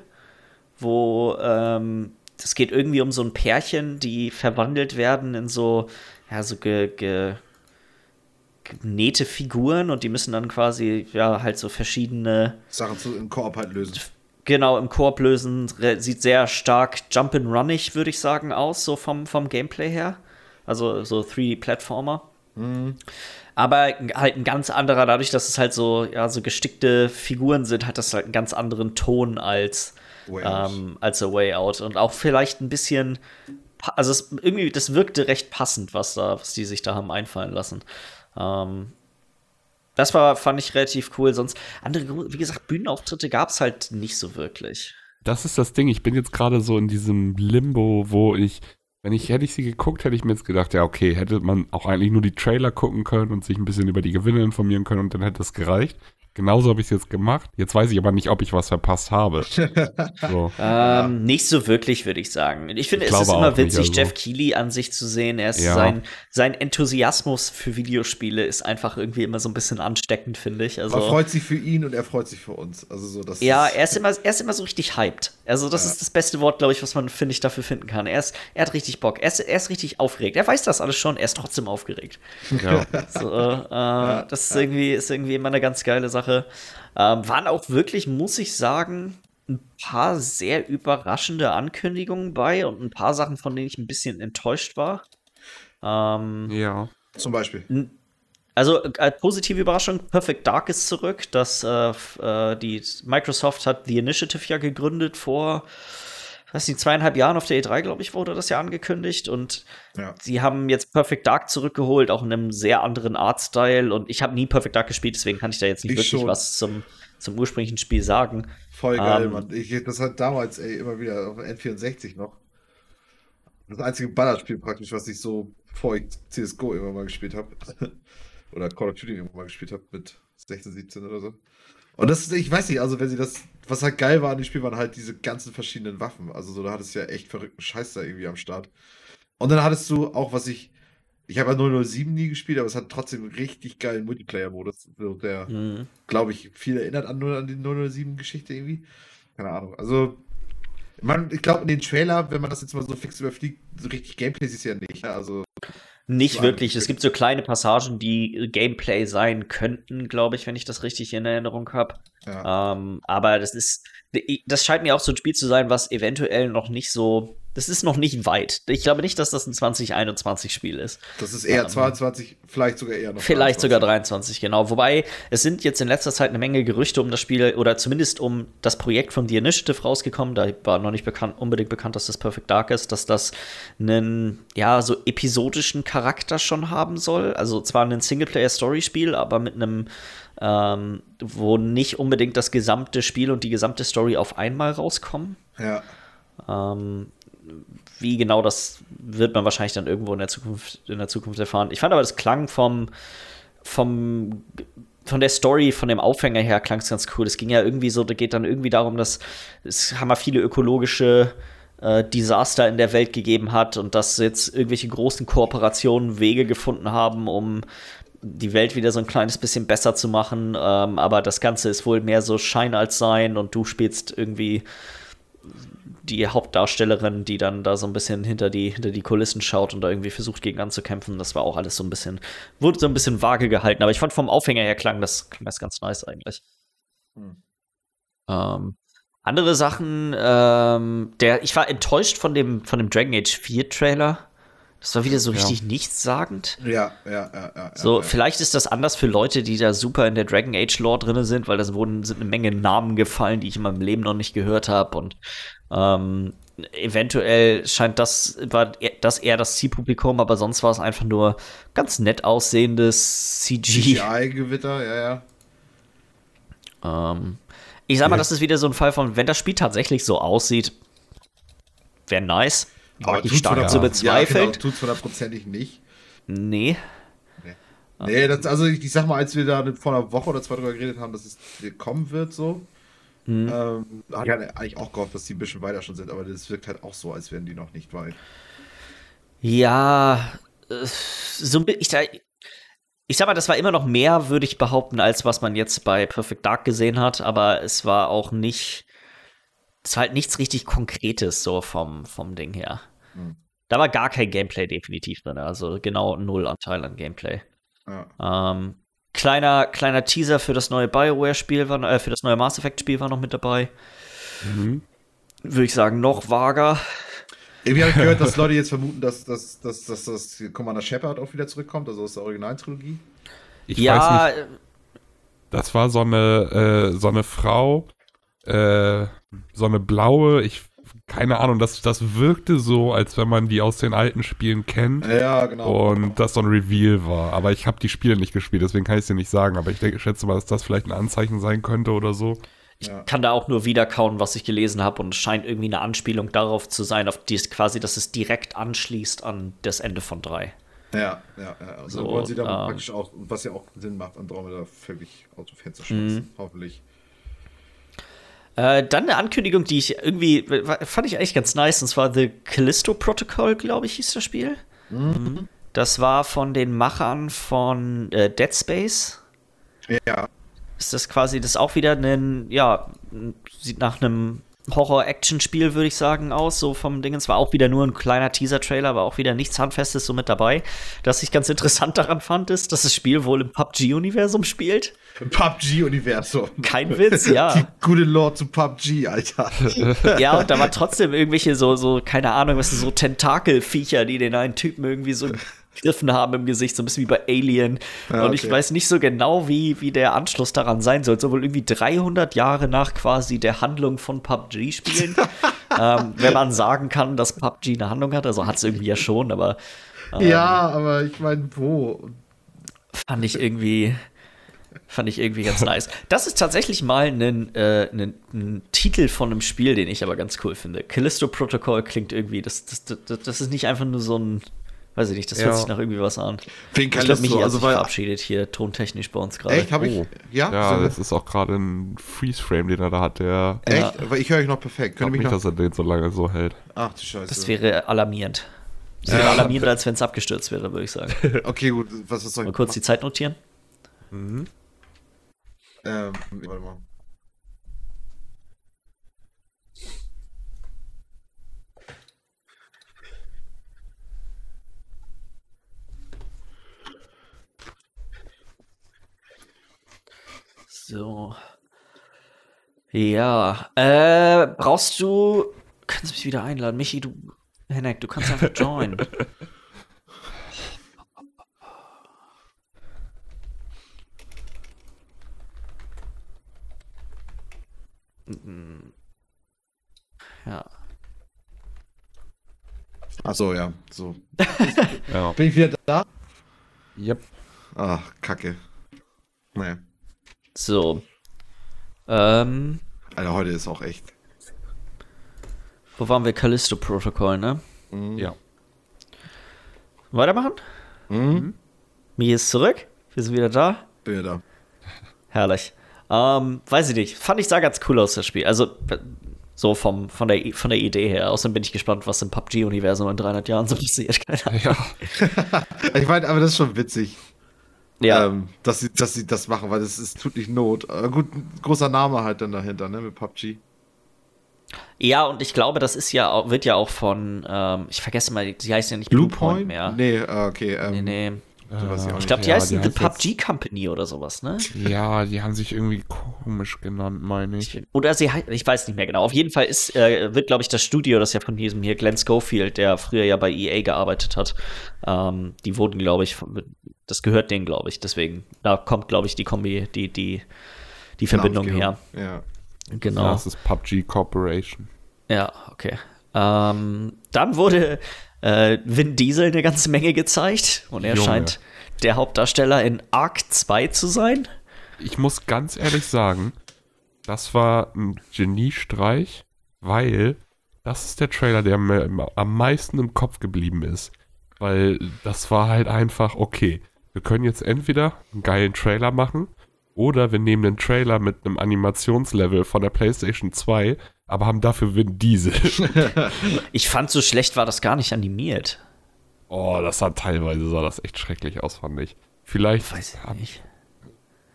wo ähm, es geht irgendwie um so ein Pärchen, die verwandelt werden in so, ja, so ge, ge, genähte Figuren und die müssen dann quasi, ja, halt so verschiedene Sachen zu, im Koop halt lösen. Genau, im Koop lösen. Sieht sehr stark Jump'n'Runnig, würde ich sagen, aus, so vom, vom Gameplay her. Also so 3D-Plattformer. Aber halt ein ganz anderer, dadurch, dass es halt so, ja, so gestickte Figuren sind, hat das halt einen ganz anderen Ton als. Ähm, als A Way Out. Und auch vielleicht ein bisschen, also es, irgendwie, das wirkte recht passend, was da, was die sich da haben einfallen lassen. Ähm, das war, fand ich relativ cool. Sonst, andere, wie gesagt, Bühnenauftritte gab es halt nicht so wirklich. Das ist das Ding. Ich bin jetzt gerade so in diesem Limbo, wo ich, wenn ich, hätte ich sie geguckt, hätte ich mir jetzt gedacht, ja, okay, hätte man auch eigentlich nur die Trailer gucken können und sich ein bisschen über die Gewinne informieren können und dann hätte es gereicht. Genauso habe ich es jetzt gemacht. Jetzt weiß ich aber nicht, ob ich was verpasst habe. So. Ähm, Nicht so wirklich, würde ich sagen. Ich finde, Ich es ist immer witzig, also. Jeff Keighley an sich zu sehen. Er ist Ja. sein, sein Enthusiasmus für Videospiele ist einfach irgendwie immer so ein bisschen ansteckend, finde ich. Also, Man freut sich für ihn und er freut sich für uns. Also so, das ja, ist, er ist, immer, er ist immer so richtig hyped. Also, das Ja. ist das beste Wort, glaube ich, was man, finde ich, dafür finden kann. Er, ist, er hat richtig Bock. Er ist, er ist richtig aufgeregt. Er weiß das alles schon, er ist trotzdem aufgeregt. Ja. So, äh, das ist irgendwie, ist irgendwie immer eine ganz geile Sache. Ähm, waren auch wirklich, muss ich sagen, ein paar sehr überraschende Ankündigungen bei und ein paar Sachen, von denen ich ein bisschen enttäuscht war. Ähm, ja. zum Beispiel. also äh, positive Überraschung, Perfect Dark ist zurück. Das, äh, äh, die Microsoft hat The Initiative ja gegründet vor, weiß nicht, zweieinhalb Jahren auf der E3, glaube ich, wurde das ja angekündigt. Und Ja. sie haben jetzt Perfect Dark zurückgeholt, auch in einem sehr anderen Artstyle. Und ich habe nie Perfect Dark gespielt, deswegen kann ich da jetzt nicht Ich wirklich schon. was zum, zum ursprünglichen Spiel sagen. Voll geil, Ähm, Mann. Ich, das hat damals, ey, immer wieder auf N64 noch. Das einzige Ballerspiel praktisch, was ich so vor ich CSGO immer mal gespielt habe. oder Call of Duty immer mal gespielt habe mit 16, 17 oder so. Und das ist, ich weiß nicht, also wenn sie das, was halt geil war an dem Spiel, waren halt diese ganzen verschiedenen Waffen. Also so, da hattest du ja echt verrückten Scheiß da irgendwie am Start. Und dann hattest du auch, was ich, ich habe ja 007 nie gespielt, aber es hat trotzdem einen richtig geilen Multiplayer-Modus, der Mhm. glaube ich, viel erinnert an, an die 007-Geschichte irgendwie. Keine Ahnung. Also, man, ich glaube, in den Trailer, wenn man das jetzt mal so fix überfliegt, so richtig Gameplay ist es ja nicht. Ja? Also, Nicht So wirklich. Es gibt so kleine Passagen, die Gameplay sein könnten, glaube ich, wenn ich das richtig in Erinnerung habe. ja. Ähm, aber das ist, das scheint mir auch so ein Spiel zu sein, was eventuell noch nicht so, das ist noch nicht weit. Ich glaube nicht, dass das ein 2021-Spiel ist. das ist eher ähm, 22, vielleicht sogar eher noch. Vielleicht 23. sogar 23, genau. Wobei, es sind jetzt in letzter Zeit eine Menge Gerüchte um das Spiel oder zumindest um das Projekt von The Initiative rausgekommen. Da war noch nicht bekannt, unbedingt bekannt, dass das Perfect Dark ist, dass das einen, ja, so episodischen Charakter schon haben soll. Also zwar ein Singleplayer-Story-Spiel, aber mit einem, ähm, wo nicht unbedingt das gesamte Spiel und die gesamte Story auf einmal rauskommen. Ja. Ähm, wie genau das wird man wahrscheinlich dann irgendwo in der Zukunft, in der Zukunft erfahren. Ich fand aber, das klang vom, vom, von der Story, von dem Aufhänger her, klang es ganz cool. Es ging ja irgendwie so, da geht dann irgendwie darum, dass es haben viele ökologische äh, Desaster in der Welt gegeben hat und dass jetzt irgendwelche großen Kooperationen Wege gefunden haben, um die Welt wieder so ein kleines bisschen besser zu machen. Ähm, aber das Ganze ist wohl mehr so Schein als Sein und du spielst irgendwie die Hauptdarstellerin, die dann da so ein bisschen hinter die, hinter die Kulissen schaut und da irgendwie versucht, gegen anzukämpfen. Das war auch alles so ein bisschen, wurde so ein bisschen vage gehalten. Aber ich fand vom Aufhänger her klang das, klang das ganz nice eigentlich. Hm. Ähm, andere Sachen, ähm, der, ich war enttäuscht von dem, von dem Dragon Age 4 Trailer. Das war wieder so Ja. richtig nichtssagend. Ja, ja, ja, ja. So, ja, vielleicht ist das anders für Leute, die da super in der Dragon Age Lore drin sind, weil da wurden sind eine Menge Namen gefallen, die ich in meinem Leben noch nicht gehört habe und ähm, eventuell scheint das war das eher das Zielpublikum, aber sonst war es einfach nur ganz nett aussehendes CG. CGI-Gewitter, ja, ja. Ähm, ich sag mal, Ja. das ist wieder so ein Fall von, wenn das Spiel tatsächlich so aussieht, wäre nice. Aber ich stark zu bezweifeln. Ja, genau, tut's hundertprozentig nicht. Nee. Nee, das, also ich, ich sag mal, als wir da vor einer Woche oder zwei drüber geredet haben, dass es kommen wird, so, Mhm. ähm, ich halt eigentlich auch gehofft, dass die ein bisschen weiter schon sind, aber das wirkt halt auch so, als wären die noch nicht weit. Ja, äh, so ich, da- ich sag mal, das war immer noch mehr, würde ich behaupten, als was man jetzt bei Perfect Dark gesehen hat, aber es war auch nicht, es war halt nichts richtig Konkretes so vom, vom Ding her. Hm. Da war gar kein Gameplay definitiv drin, also genau null Anteil an Gameplay. Ja. Ähm, kleiner, kleiner Teaser für das neue BioWare-Spiel, war, äh, für das neue Mass Effect-Spiel war noch mit dabei. Mhm. Würde ich sagen, noch vager. Irgendwie habe ich gehört, dass Leute jetzt vermuten, dass, dass, dass, dass das Commander Shepard auch wieder zurückkommt, also aus der Originaltrilogie. Ich weiß ja, nicht, das war so eine, äh, so eine Frau, äh, so eine blaue, ich, keine Ahnung, das, das wirkte so, als wenn man die aus den alten Spielen kennt. Ja, genau. Und das so ein Reveal war. Aber ich habe die Spiele nicht gespielt, deswegen kann ich es dir nicht sagen. Aber ich denke, schätze mal, dass das vielleicht ein Anzeichen sein könnte oder so. ja. kann da auch nur wiederkauen, was ich gelesen habe und es scheint irgendwie eine Anspielung darauf zu sein, auf die es quasi, dass es direkt anschließt an das Ende von 3. Ja, ja, ja. Also So, wollen sie damit ähm, praktisch auch, was ja auch Sinn macht, Andromeda völlig aus dem Fenster schmeißen. Mhm. Hoffentlich. Äh, dann eine Ankündigung, die ich irgendwie, fand ich eigentlich ganz nice, und zwar The Callisto Protocol, glaube ich, hieß das Spiel. Mhm. Das war von den Machern von äh, Dead Space. Ja. Ist das quasi, das auch wieder ein, ja, sieht nach einem Horror-Action-Spiel, würde ich sagen, aus, so vom Ding. Es war auch wieder nur ein kleiner Teaser-Trailer, aber auch wieder nichts Handfestes so mit dabei. Was ich ganz interessant daran fand, ist, dass das Spiel wohl im PUBG-Universum spielt. PUBG-Universum. Kein Witz, ja. Die gute Lord zu PUBG, Alter. Ja, und da waren trotzdem irgendwelche so, so, keine Ahnung, was sind so Tentakelviecher, die den einen Typen irgendwie so gegriffen haben im Gesicht, so ein bisschen wie bei Alien. Ja, Und ich okay. weiß nicht so genau, wie, wie der Anschluss daran sein soll. So wohl irgendwie 300 Jahre nach quasi der Handlung von PUBG spielen. ähm, wenn man sagen kann, dass PUBG eine Handlung hat, also hat es irgendwie ja schon, aber ähm, ja, aber ich meine, wo? fand ich irgendwie fand ich irgendwie ganz nice. Das ist tatsächlich mal ein, äh, ein, ein Titel von einem Spiel, den ich aber ganz cool finde. Callisto Protocol klingt irgendwie, das, das, das, das ist nicht einfach nur so ein, weiß ich nicht, das hört Ja. sich nach irgendwie was an. Wegen Ich glaube, Michi hat also sich weil. verabschiedet hier tontechnisch bei uns gerade. Echt? Habe ich? Oh. Ja? Ja, Sehr das ist auch gerade ein Freeze-Frame, den er da hat. Der ich Echt? Weil ich höre euch noch perfekt. glaube Könnt ihr nicht, mich noch. dass er den so lange so hält. Ach du Scheiße. Das wäre alarmierend. Das wäre Ja. alarmierender, als wenn es abgestürzt wäre, würde ich sagen. Okay, gut. Was, was soll Mal ich kurz die Zeit notieren. Mhm. Ähm, warte mal. So. Ja. Äh, brauchst du. Kannst mich wieder einladen. Michi, du. Hennek, du kannst einfach joinen. Mm. ja. Ach so, ja. So. Ja. Bin ich wieder da? Yep. Ach, Kacke. Naja. So. Ähm, Alter, heute ist auch echt. wo waren wir? Callisto Protocol, ne? Ja. Weitermachen? Mhm. Michi ist zurück. Wir sind wieder da. Bin ja da. Herrlich. Ähm, weiß ich nicht. Fand ich sah ganz cool aus, das Spiel. Also, so vom, von, der, von der Idee her. Außerdem bin ich gespannt, was im PUBG-Universum in 300 Jahren so passiert. Keine Ahnung. Ja. Ich meine, aber das ist schon witzig, Ja, ähm, dass, sie, dass sie das machen, weil es tut nicht Not. Aber gut, großer Name halt dann dahinter, ne, mit PUBG. ja, und ich glaube, das ist ja auch, wird ja auch von, ähm, ich vergesse mal, die heißt ja nicht Bluepoint mehr. Nee, äh, okay. Ähm, Nee, nee. Ich glaube, die Ja, heißen die The heißt jetzt- PUBG Company oder sowas, ne? Ja, die haben sich irgendwie komisch genannt, meine ich. Ich, oder sie, ich weiß nicht mehr genau. Auf jeden Fall ist, äh, wird, glaube ich, das Studio, das ja von diesem hier Glenn Schofield, der früher ja bei EA gearbeitet hat, ähm, die wurden, glaube ich, das gehört denen, glaube ich. Deswegen, da kommt, glaube ich, die Kombi, die, die, die Verbindung her. Ja. Genau. Das ist PUBG Corporation. Ja, okay. Ähm, dann wurde äh, Vin Diesel eine ganze Menge gezeigt und er Junge. scheint der Hauptdarsteller in Arc 2 zu sein. Ich muss ganz ehrlich sagen, das war ein Geniestreich, weil das ist der Trailer, der mir am meisten im Kopf geblieben ist. Weil das war halt einfach, okay, wir können jetzt entweder einen geilen Trailer machen oder wir nehmen den Trailer mit einem Animationslevel von der PlayStation 2, aber haben dafür Vin Diesel. ich fand, so schlecht war das gar nicht animiert. Oh, das sah teilweise sah das echt schrecklich aus, fand ich. Vielleicht. Weiß ich nicht.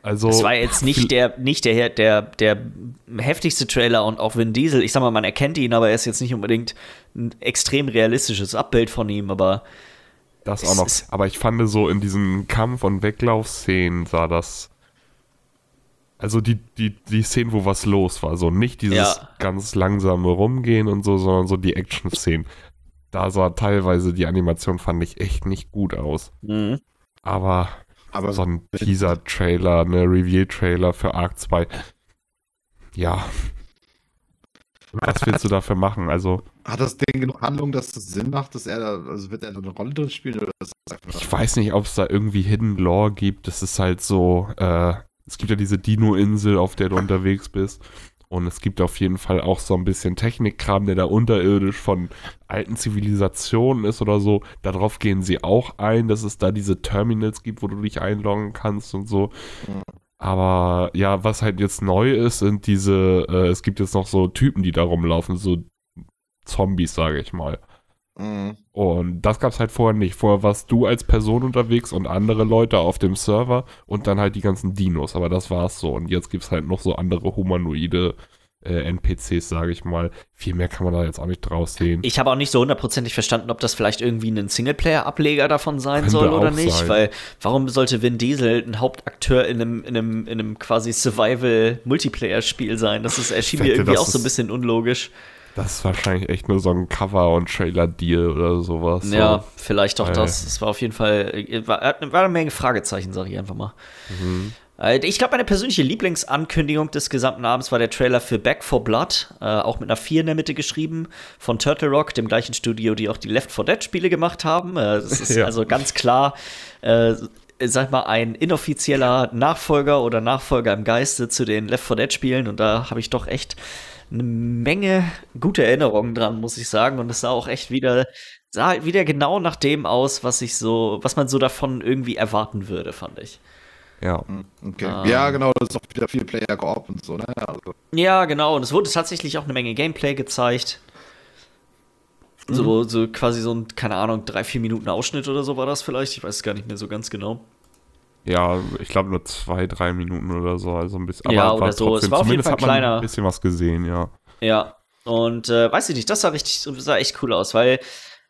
Also, es war jetzt nicht der, nicht der, der, der heftigste Trailer und auch Vin Diesel. Ich sag mal, man erkennt ihn, aber er ist jetzt nicht unbedingt ein extrem realistisches Abbild von ihm, aber. Das auch noch. Aber ich fand so in diesen Kampf- und Weglaufszenen sah das. Also die, die, die Szenen, wo was los war. So nicht dieses ja. ganz langsame Rumgehen und so, sondern so die Action-Szenen. Da sah teilweise die Animation, fand ich echt nicht gut aus. Mhm. Aber aber so ein Teaser-Trailer, eine Reveal-Trailer für Arc 2. Ja. Was willst du dafür machen? Also. Hat das Ding genug Handlung, dass es Sinn macht, dass er da, also wird er da eine Rolle drin spielen? Oder ist das ich weiß nicht, ob es da irgendwie Hidden Lore gibt. Das ist halt so, äh, es gibt ja diese Dino-Insel, auf der du unterwegs bist. Und es gibt auf jeden Fall auch so ein bisschen Technikkram, der da unterirdisch von alten Zivilisationen ist oder so. Darauf gehen sie auch ein, dass es da diese Terminals gibt, wo du dich einloggen kannst und so. Aber ja, was halt jetzt neu ist, sind diese, äh, es gibt jetzt noch so Typen, die da rumlaufen, so Zombies, sage ich mal. Mhm. Und das gab es halt vorher nicht. Vorher warst du als Person unterwegs und andere Leute auf dem Server und dann halt die ganzen Dinos. Aber das war's so. Und jetzt gibt es halt noch so andere humanoide äh, NPCs, sage ich mal. Viel mehr kann man da jetzt auch nicht draus sehen. Ich habe auch nicht so hundertprozentig verstanden, ob das vielleicht irgendwie ein Singleplayer-Ableger davon sein Könnte soll oder nicht. Sein. Weil warum sollte Vin Diesel ein Hauptakteur in einem, in einem, in einem quasi Survival-Multiplayer-Spiel sein? Das ist, erschien mir irgendwie auch so ein bisschen unlogisch. Das ist wahrscheinlich echt nur so ein Cover- und Trailer-Deal oder sowas. Ja, so. vielleicht auch Weil. das. Es war auf jeden Fall, äh, war, war eine Menge Fragezeichen, sage ich einfach mal. Mhm. Äh, ich glaube, meine persönliche Lieblingsankündigung des gesamten Abends war der Trailer für Back for Blood, äh, auch mit einer 4 in der Mitte geschrieben, von Turtle Rock, dem gleichen Studio, die auch die Left 4 Dead Spiele gemacht haben. Äh, das ist ja. also ganz klar, äh, sag mal, ein inoffizieller Nachfolger oder Nachfolger im Geiste zu den Left 4 Dead Spielen und da habe ich doch echt eine Menge gute Erinnerungen dran, muss ich sagen. Und es sah auch echt wieder, sah halt wieder genau nach dem aus, was ich so, was man so davon irgendwie erwarten würde, fand ich. Ja. Hm, okay. Ähm, ja, genau, das ist auch wieder viel Player Koop und so, ne? Also. Ja, genau. Und es wurde tatsächlich auch eine Menge Gameplay gezeigt. So, mhm. so quasi so ein, keine Ahnung, drei, vier Minuten Ausschnitt oder so war das vielleicht. Ich weiß es gar nicht mehr so ganz genau. Ja, ich glaube nur zwei, drei Minuten oder so, also ein bisschen. Aber ja, oder so. Trotzdem, es war auf jeden Fall kleiner. ein bisschen was gesehen, ja. Ja. Und äh, weiß ich nicht, das sah richtig, sah echt cool aus, weil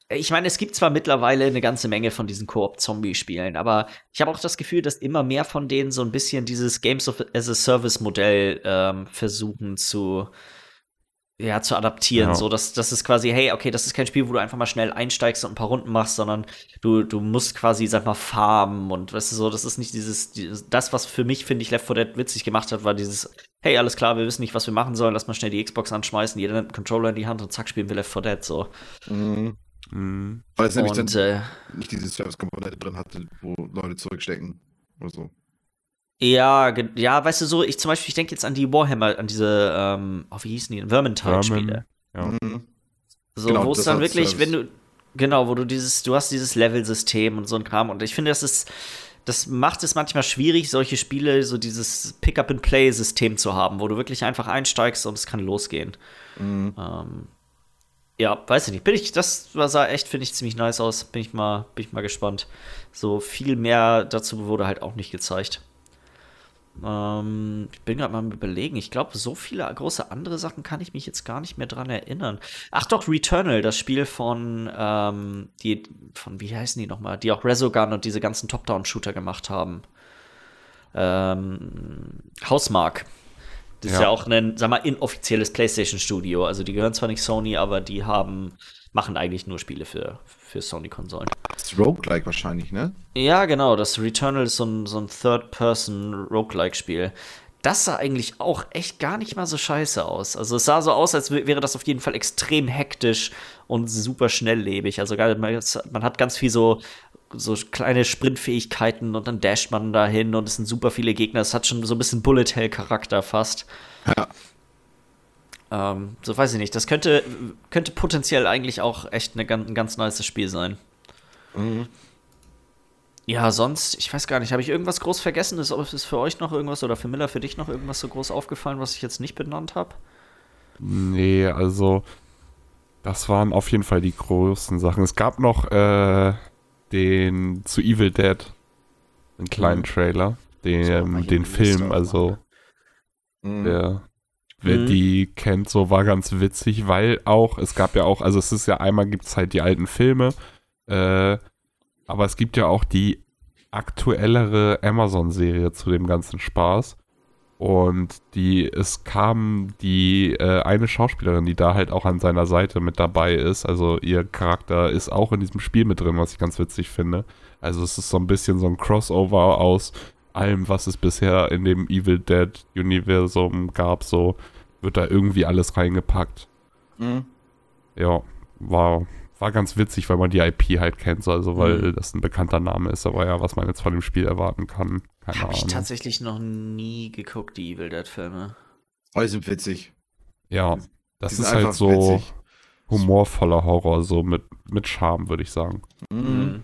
ich meine, es gibt zwar mittlerweile eine ganze Menge von diesen Koop-Zombie-Spielen, aber ich habe auch das Gefühl, dass immer mehr von denen so ein bisschen dieses Games of as a Service-Modell ähm, versuchen zu, ja, zu adaptieren. Ja. So, dass das ist quasi, hey, okay, das ist kein Spiel, wo du einfach mal schnell einsteigst und ein paar Runden machst, sondern du, du musst quasi, sag mal, farmen und weißt du so, das ist nicht dieses, dieses das, was für mich, finde ich, Left 4 Dead witzig gemacht hat, war dieses, hey, alles klar, wir wissen nicht, was wir machen sollen, lass mal schnell die Xbox anschmeißen, jeder nimmt einen Controller in die Hand und zack, spielen wir Left 4 Dead, so. Mhm. Mhm. Weil es nämlich dann äh, nicht diese Service-Komponente drin hatte, wo Leute zurückstecken oder so. Ja, ja, weißt du so, ich zum Beispiel, ich denke jetzt an die Warhammer, an diese, ähm, oh, wie hießen die, Vermintide-Spiele. Ja. Mhm. So, genau, wo es dann wirklich, Service. wenn du, genau, wo du dieses, du hast dieses Level-System und so ein Kram und ich finde, das ist, das macht es manchmal schwierig, solche Spiele, so dieses Pick-up-and-Play-System zu haben, wo du wirklich einfach einsteigst und es kann losgehen. Mhm. Ähm, ja, weiß ich nicht. Bin ich, das sah echt, finde ich, ziemlich nice aus. Bin ich mal, bin ich mal gespannt. So viel mehr dazu wurde halt auch nicht gezeigt. Ähm, ich bin gerade mal überlegen. Ich glaube, so viele große andere Sachen kann ich mich jetzt gar nicht mehr dran erinnern. Ach doch, Returnal, das Spiel von, ähm, die, von, wie heißen die nochmal? Die auch Resogun und diese ganzen Top-Down-Shooter gemacht haben. Ähm, Hausmark. Das ja. ist ja auch ein, sag mal, inoffizielles PlayStation-Studio. Also die gehören zwar nicht Sony, aber die haben, machen eigentlich nur Spiele für, für Sony-Konsolen. Das ist Roguelike wahrscheinlich, ne? Ja, genau. Das Returnal ist so ein, so ein Third-Person-Roguelike-Spiel. Das sah eigentlich auch echt gar nicht mal so scheiße aus. Also es sah so aus, als wäre das auf jeden Fall extrem hektisch und super schnelllebig. Also man hat ganz viel so so kleine Sprintfähigkeiten und dann dasht man dahin und es sind super viele Gegner. Es hat schon so ein bisschen Bullet Hell Charakter fast. Ja. Ähm, so weiß ich nicht. Das könnte, könnte potenziell eigentlich auch echt eine, ein ganz nice Spiel sein. Mhm. Ja, sonst, ich weiß gar nicht, habe ich irgendwas groß vergessen? Ist, ist für euch noch irgendwas oder für Miller, für dich noch irgendwas so groß aufgefallen, was ich jetzt nicht benannt habe? Nee, also das waren auf jeden Fall die großen Sachen. Es gab noch äh, den zu Evil Dead, einen kleinen mhm. Trailer, den, den Film, also mhm. der Wer mhm. die kennt, so war ganz witzig, weil auch, es gab ja auch, also es ist ja einmal gibt es halt die alten Filme, äh, aber es gibt ja auch die aktuellere Amazon-Serie zu dem ganzen Spaß. Und die, es kam die äh, eine Schauspielerin, die da halt auch an seiner Seite mit dabei ist. Also ihr Charakter ist auch in diesem Spiel mit drin, was ich ganz witzig finde. Also es ist so ein bisschen so ein Crossover aus allem, was es bisher in dem Evil Dead Universum gab. So wird da irgendwie alles reingepackt. Mhm. Ja, war, war ganz witzig, weil man die IP halt kennt, so, also weil mhm. das ein bekannter Name ist, aber ja, was man jetzt von dem Spiel erwarten kann, keine Hab Ahnung. Habe ich tatsächlich noch nie geguckt, die Evil Dead Filme. Oh, die sind witzig. Ja, das ist halt so witzig. humorvoller Horror, so mit, mit Charme, würde ich sagen. Mhm.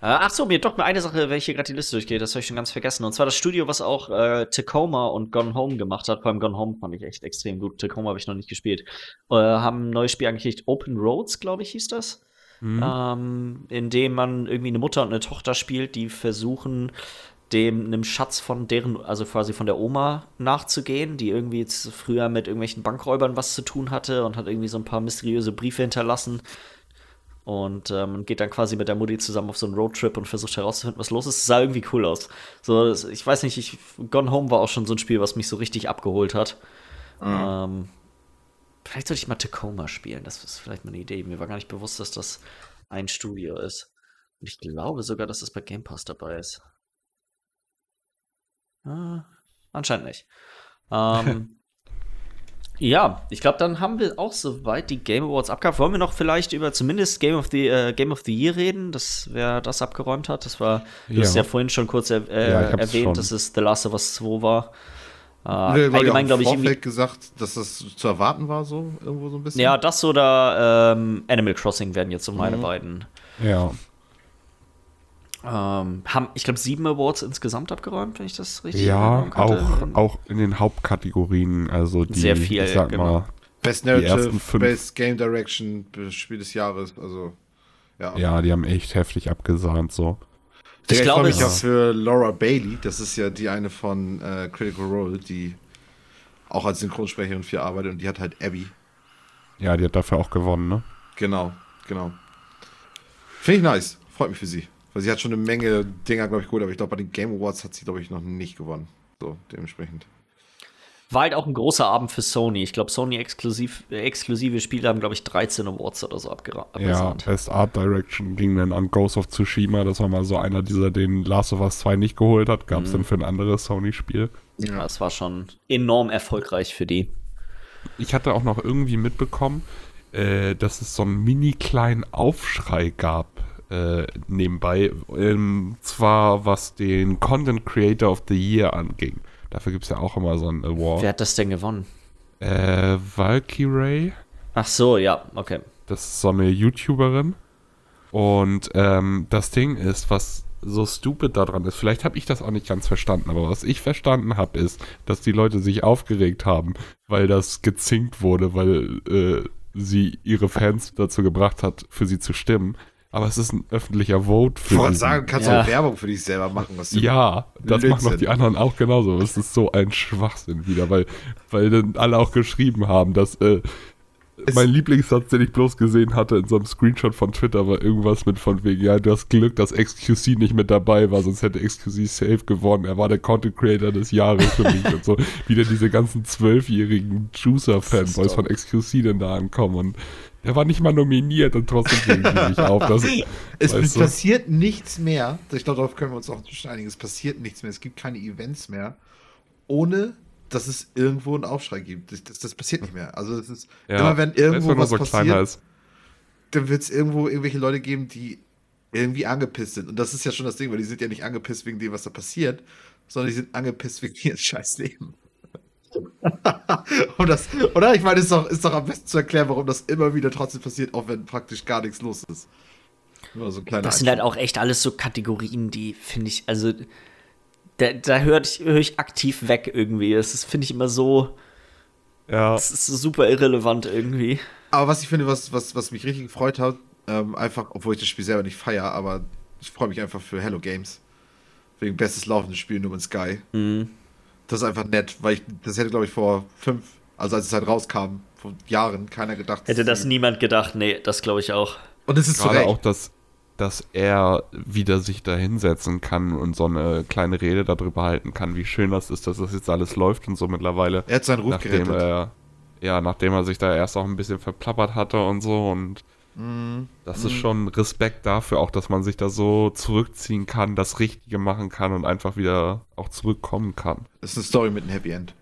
Äh, ach so, mir doch mal eine Sache, welche gerade die Liste durchgeht, das habe ich schon ganz vergessen. Und zwar das Studio, was auch äh, Tacoma und Gone Home gemacht hat. Vor allem Gone Home fand ich echt extrem gut. Tacoma habe ich noch nicht gespielt. Äh, haben ein neues Spiel angekündigt. Open Roads, glaube ich, hieß das. Mhm. Ähm, in dem man irgendwie eine Mutter und eine Tochter spielt, die versuchen, dem einem Schatz von deren, also quasi von der Oma nachzugehen, die irgendwie früher mit irgendwelchen Bankräubern was zu tun hatte und hat irgendwie so ein paar mysteriöse Briefe hinterlassen, und ähm, geht dann quasi mit der Mutti zusammen auf so einen Roadtrip und versucht herauszufinden, was los ist. Das sah irgendwie cool aus. So, ich weiß nicht, ich, Gone Home war auch schon so ein Spiel, was mich so richtig abgeholt hat. Mhm. Ähm, vielleicht sollte ich mal Tacoma spielen. Das ist vielleicht mal eine Idee. Mir war gar nicht bewusst, dass das ein Studio ist. Und ich glaube sogar, dass das bei Game Pass dabei ist. Ah, anscheinend nicht. Ähm, Ja, ich glaube, dann haben wir auch soweit die Game Awards abgehabt. Wollen wir noch vielleicht über zumindest Game of the, äh, Game of the Year reden, das, wer das abgeräumt hat? Das war, du ja. hast ja vorhin schon kurz er, äh, ja, erwähnt, schon. dass es The Last of Us 2 war. Äh, allgemein, glaube ich, ich gesagt, dass das zu erwarten war, so irgendwo so ein bisschen. Ja, das oder ähm, Animal Crossing werden jetzt so meine mhm. beiden. Ja. Ähm, haben, ich glaube, sieben Awards insgesamt abgeräumt, wenn ich das richtig Ja, auch, auch in den Hauptkategorien. Also die, Sehr viel, ich sag genau. mal, Best Narrative, Best Game Direction, Spiel des Jahres. Also, ja. Ja, die haben echt heftig abgesahnt, so. Ich, ich freue mich ja für Laura Bailey. Das ist ja die eine von äh, Critical Role, die auch als Synchronsprecherin viel arbeitet und die hat halt Abby. Ja, die hat dafür auch gewonnen, ne? Genau, genau. Finde ich nice. Freut mich für sie. Weil sie hat schon eine Menge Dinger, glaube ich, gut, aber ich glaube, bei den Game Awards hat sie, glaube ich, noch nicht gewonnen. So, dementsprechend. War halt auch ein großer Abend für Sony. Ich glaube, Sony exklusiv, äh, exklusive Spiele haben, glaube ich, 13 Awards oder so abgesandt. Ja, Best Art Direction ging dann an Ghost of Tsushima. Das war mal so einer dieser, den Last of Us 2 nicht geholt hat. Gab es mhm. dann für ein anderes Sony-Spiel. Ja, es war schon enorm erfolgreich für die. Ich hatte auch noch irgendwie mitbekommen, äh, dass es so einen mini kleinen Aufschrei gab äh, nebenbei. Ähm, zwar was den Content Creator of the Year anging. Dafür gibt es ja auch immer so einen Award. Wer hat das denn gewonnen? Äh, Valkyrie. Ach so, ja, okay. Das ist so eine YouTuberin. Und ähm, das Ding ist, was so stupid daran ist, vielleicht habe ich das auch nicht ganz verstanden, aber was ich verstanden habe, ist, dass die Leute sich aufgeregt haben, weil das gezinkt wurde, weil äh, sie ihre Fans dazu gebracht hat, für sie zu stimmen aber es ist ein öffentlicher Vote für. Ich wollte sagen, kannst ja. auch Werbung für dich selber machen. Was ja, das Blödsinn. machen doch die anderen auch genauso. Es ist so ein Schwachsinn wieder, weil, weil dann alle auch geschrieben haben, dass äh, mein Lieblingssatz, den ich bloß gesehen hatte in so einem Screenshot von Twitter, war irgendwas mit von wegen, ja, du hast Glück, dass XQC nicht mit dabei war, sonst hätte XQC safe gewonnen. Er war der Content Creator des Jahres für mich und so. Wieder diese ganzen zwölfjährigen Juicer-Fanboys von XQC denn da ankommen und er war nicht mal nominiert und trotzdem bringen die nicht auf. Das, es passiert du? nichts mehr. Ich glaube, darauf können wir uns auch beschneiden. Es passiert nichts mehr. Es gibt keine Events mehr, ohne dass es irgendwo einen Aufschrei gibt. Das, das passiert nicht mehr. Also es ist ja, immer, wenn irgendwo was so passiert, dann wird es irgendwo irgendwelche Leute geben, die irgendwie angepisst sind. Und das ist ja schon das Ding, weil die sind ja nicht angepisst wegen dem, was da passiert, sondern die sind angepisst wegen ihrem scheiß Leben. um das, oder? Ich meine, ist doch, ist doch am besten zu erklären, warum das immer wieder trotzdem passiert, auch wenn praktisch gar nichts los ist. Nur so das sind halt auch echt alles so Kategorien, die finde ich, also da, da höre ich, hör ich aktiv weg irgendwie. Das finde ich immer so. Ja. Das ist super irrelevant irgendwie. Aber was ich finde, was, was, was mich richtig gefreut hat, ähm, einfach, obwohl ich das Spiel selber nicht feiere, aber ich freue mich einfach für Hello Games. Wegen bestes laufendes Spiel nur in Sky. Mhm. Das ist einfach nett, weil ich, das hätte, glaube ich, vor fünf, also als es halt rauskam, vor Jahren, keiner gedacht. Hätte das niemand gedacht, nee, das glaube ich auch. Und es ist Gerade auch das, dass er wieder sich da hinsetzen kann und so eine kleine Rede darüber halten kann, wie schön das ist, dass das jetzt alles läuft und so mittlerweile. Er hat seinen Ruf nachdem gerettet. Er, ja, nachdem er sich da erst auch ein bisschen verplappert hatte und so und das ist schon Respekt dafür, auch dass man sich da so zurückziehen kann, das Richtige machen kann und einfach wieder auch zurückkommen kann. Das ist eine Story mit einem Happy End.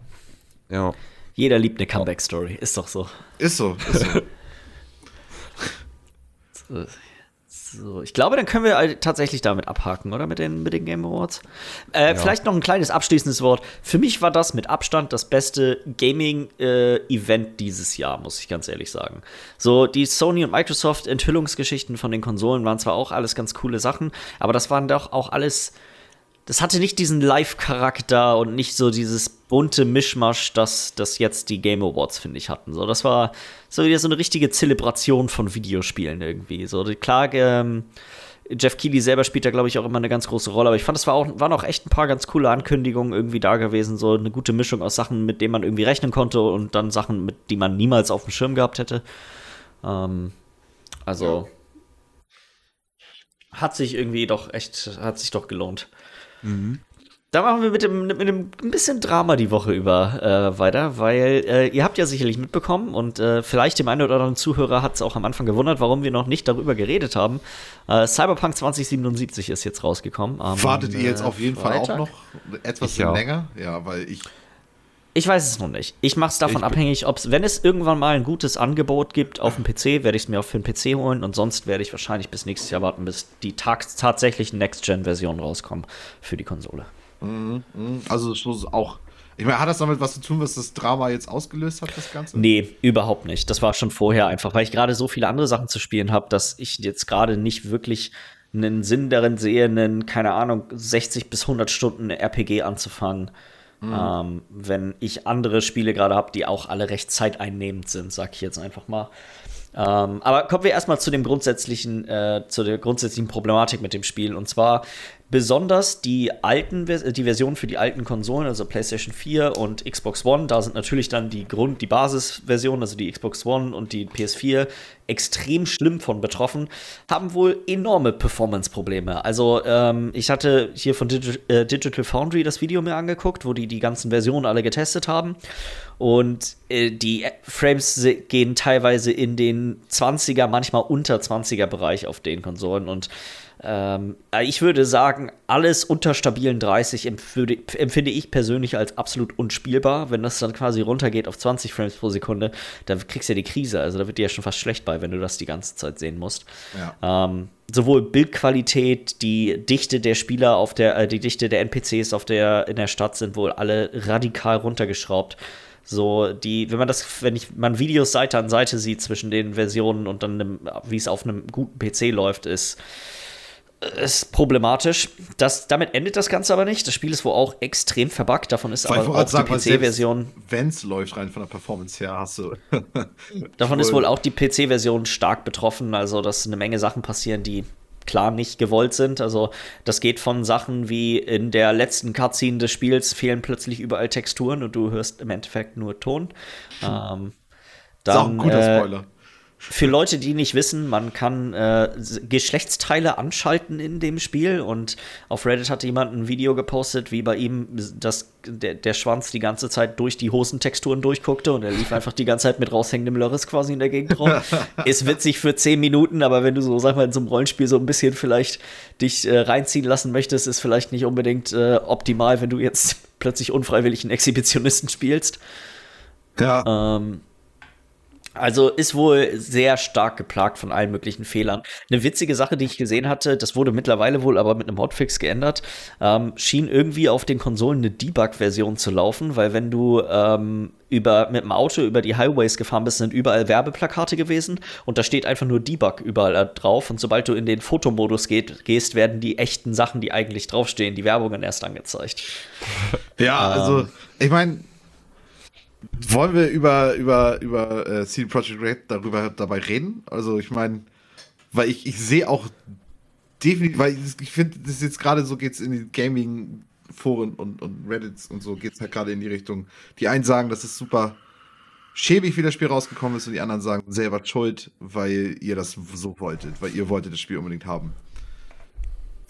Ja. Jeder liebt eine Comeback-Story, ist doch so. Ist so, ist so. So, ich glaube, dann können wir tatsächlich damit abhaken, oder? Mit den, mit den Game Awards. Äh, ja. Vielleicht noch ein kleines abschließendes Wort. Für mich war das mit Abstand das beste Gaming-Event äh, dieses Jahr, muss ich ganz ehrlich sagen. So, die Sony und Microsoft Enthüllungsgeschichten von den Konsolen waren zwar auch alles ganz coole Sachen, aber das waren doch auch alles das hatte nicht diesen Live-Charakter und nicht so dieses bunte Mischmasch, das, das jetzt die Game Awards, finde ich, hatten. So, das war so wieder so eine richtige Zelebration von Videospielen irgendwie. So, klar, ähm, Jeff Keighley selber spielt da, glaube ich, auch immer eine ganz große Rolle. Aber ich fand, es war auch, waren auch echt ein paar ganz coole Ankündigungen irgendwie da gewesen. So eine gute Mischung aus Sachen, mit denen man irgendwie rechnen konnte und dann Sachen, mit die man niemals auf dem Schirm gehabt hätte. Ähm, also hat sich irgendwie doch echt, hat sich doch gelohnt. Mhm. Da machen wir mit dem, mit dem ein bisschen Drama die Woche über äh, weiter, weil äh, ihr habt ja sicherlich mitbekommen und äh, vielleicht dem einen oder anderen Zuhörer hat es auch am Anfang gewundert, warum wir noch nicht darüber geredet haben. Äh, Cyberpunk 2077 ist jetzt rausgekommen. Wartet ihr jetzt auf jeden Freitag? Fall auch noch etwas länger? Ja, weil ich ich weiß es noch nicht. Ich mache es davon ich abhängig, ob es, wenn es irgendwann mal ein gutes Angebot gibt auf dem PC, werde ich es mir auch für den PC holen und sonst werde ich wahrscheinlich bis nächstes Jahr warten, bis die tatsächlichen Next-Gen-Versionen rauskommen für die Konsole. Mhm, mhm. Also auch. Ich meine, hat das damit was zu tun, was das Drama jetzt ausgelöst hat, das Ganze? Nee, überhaupt nicht. Das war schon vorher einfach, weil ich gerade so viele andere Sachen zu spielen habe, dass ich jetzt gerade nicht wirklich einen Sinn darin sehe, einen, keine Ahnung, 60 bis 100 Stunden RPG anzufangen. Mhm. Ähm, wenn ich andere Spiele gerade habe, die auch alle recht zeiteinnehmend sind, sag ich jetzt einfach mal. Ähm, aber kommen wir erstmal zu dem grundsätzlichen, äh, zu der grundsätzlichen Problematik mit dem Spiel. Und zwar besonders die alten, die Versionen für die alten Konsolen, also PlayStation 4 und Xbox One, da sind natürlich dann die Grund, die Basisversion, also die Xbox One und die PS4 extrem schlimm von betroffen, haben wohl enorme Performance-Probleme. Also ähm, ich hatte hier von Digi äh, Digital Foundry das Video mir angeguckt, wo die die ganzen Versionen alle getestet haben. Und äh, die Frames gehen teilweise in den 20er, manchmal unter 20er Bereich auf den Konsolen. Und ähm, äh, ich würde sagen, alles unter stabilen 30 empfinde, empfinde ich persönlich als absolut unspielbar. Wenn das dann quasi runtergeht auf 20 Frames pro Sekunde, dann kriegst du ja die Krise. Also da wird dir ja schon fast schlecht bei, wenn du das die ganze Zeit sehen musst. Ja. Ähm, sowohl Bildqualität, die Dichte der Spieler auf der, äh, die Dichte der NPCs auf der, in der Stadt sind wohl alle radikal runtergeschraubt. So, die, wenn man das, wenn ich man Videos Seite an Seite sieht zwischen den Versionen und dann, wie es auf einem guten PC läuft, ist ist problematisch. Das, damit endet das Ganze aber nicht. Das Spiel ist wohl auch extrem verbuggt. Davon ist aber auch die PC-Version. Wenn es läuft, rein von der Performance her, hast du. davon ist wohl auch die PC-Version stark betroffen. Also, dass eine Menge Sachen passieren, die klar nicht gewollt sind. Also, das geht von Sachen wie in der letzten Cutscene des Spiels fehlen plötzlich überall Texturen und du hörst im Endeffekt nur Ton. Hm. Ähm, dann, das ist auch ein guter äh, Spoiler. Für Leute, die nicht wissen, man kann äh, Geschlechtsteile anschalten in dem Spiel und auf Reddit hat jemand ein Video gepostet, wie bei ihm das, der, der Schwanz die ganze Zeit durch die Hosentexturen durchguckte und er lief einfach die ganze Zeit mit raushängendem Lörres quasi in der Gegend rum. Ist witzig für 10 Minuten, aber wenn du so, sag mal, in so einem Rollenspiel so ein bisschen vielleicht dich äh, reinziehen lassen möchtest, ist vielleicht nicht unbedingt äh, optimal, wenn du jetzt plötzlich unfreiwillig einen Exhibitionisten spielst. Ja. Ähm, Also ist wohl sehr stark geplagt von allen möglichen Fehlern. Eine witzige Sache, die ich gesehen hatte, das wurde mittlerweile wohl aber mit einem Hotfix geändert, ähm, schien irgendwie auf den Konsolen eine Debug-Version zu laufen, weil wenn du ähm, über, mit dem Auto über die Highways gefahren bist, sind überall Werbeplakate gewesen und da steht einfach nur Debug überall drauf und sobald du in den Fotomodus geht, gehst, werden die echten Sachen, die eigentlich draufstehen, die Werbungen erst angezeigt. Ja, also ähm, ich meine, wollen wir über, über, über äh, CD Projekt Red darüber dabei reden? Also ich meine, weil ich, ich sehe auch definitiv, weil ich, ich finde, das ist jetzt gerade so geht's in die Gaming-Foren und, und Reddits und so geht's halt gerade in die Richtung. Die einen sagen, das ist super schäbig, wie das Spiel rausgekommen ist, und die anderen sagen, selber schuld, weil ihr das so wolltet, weil ihr wolltet das Spiel unbedingt haben.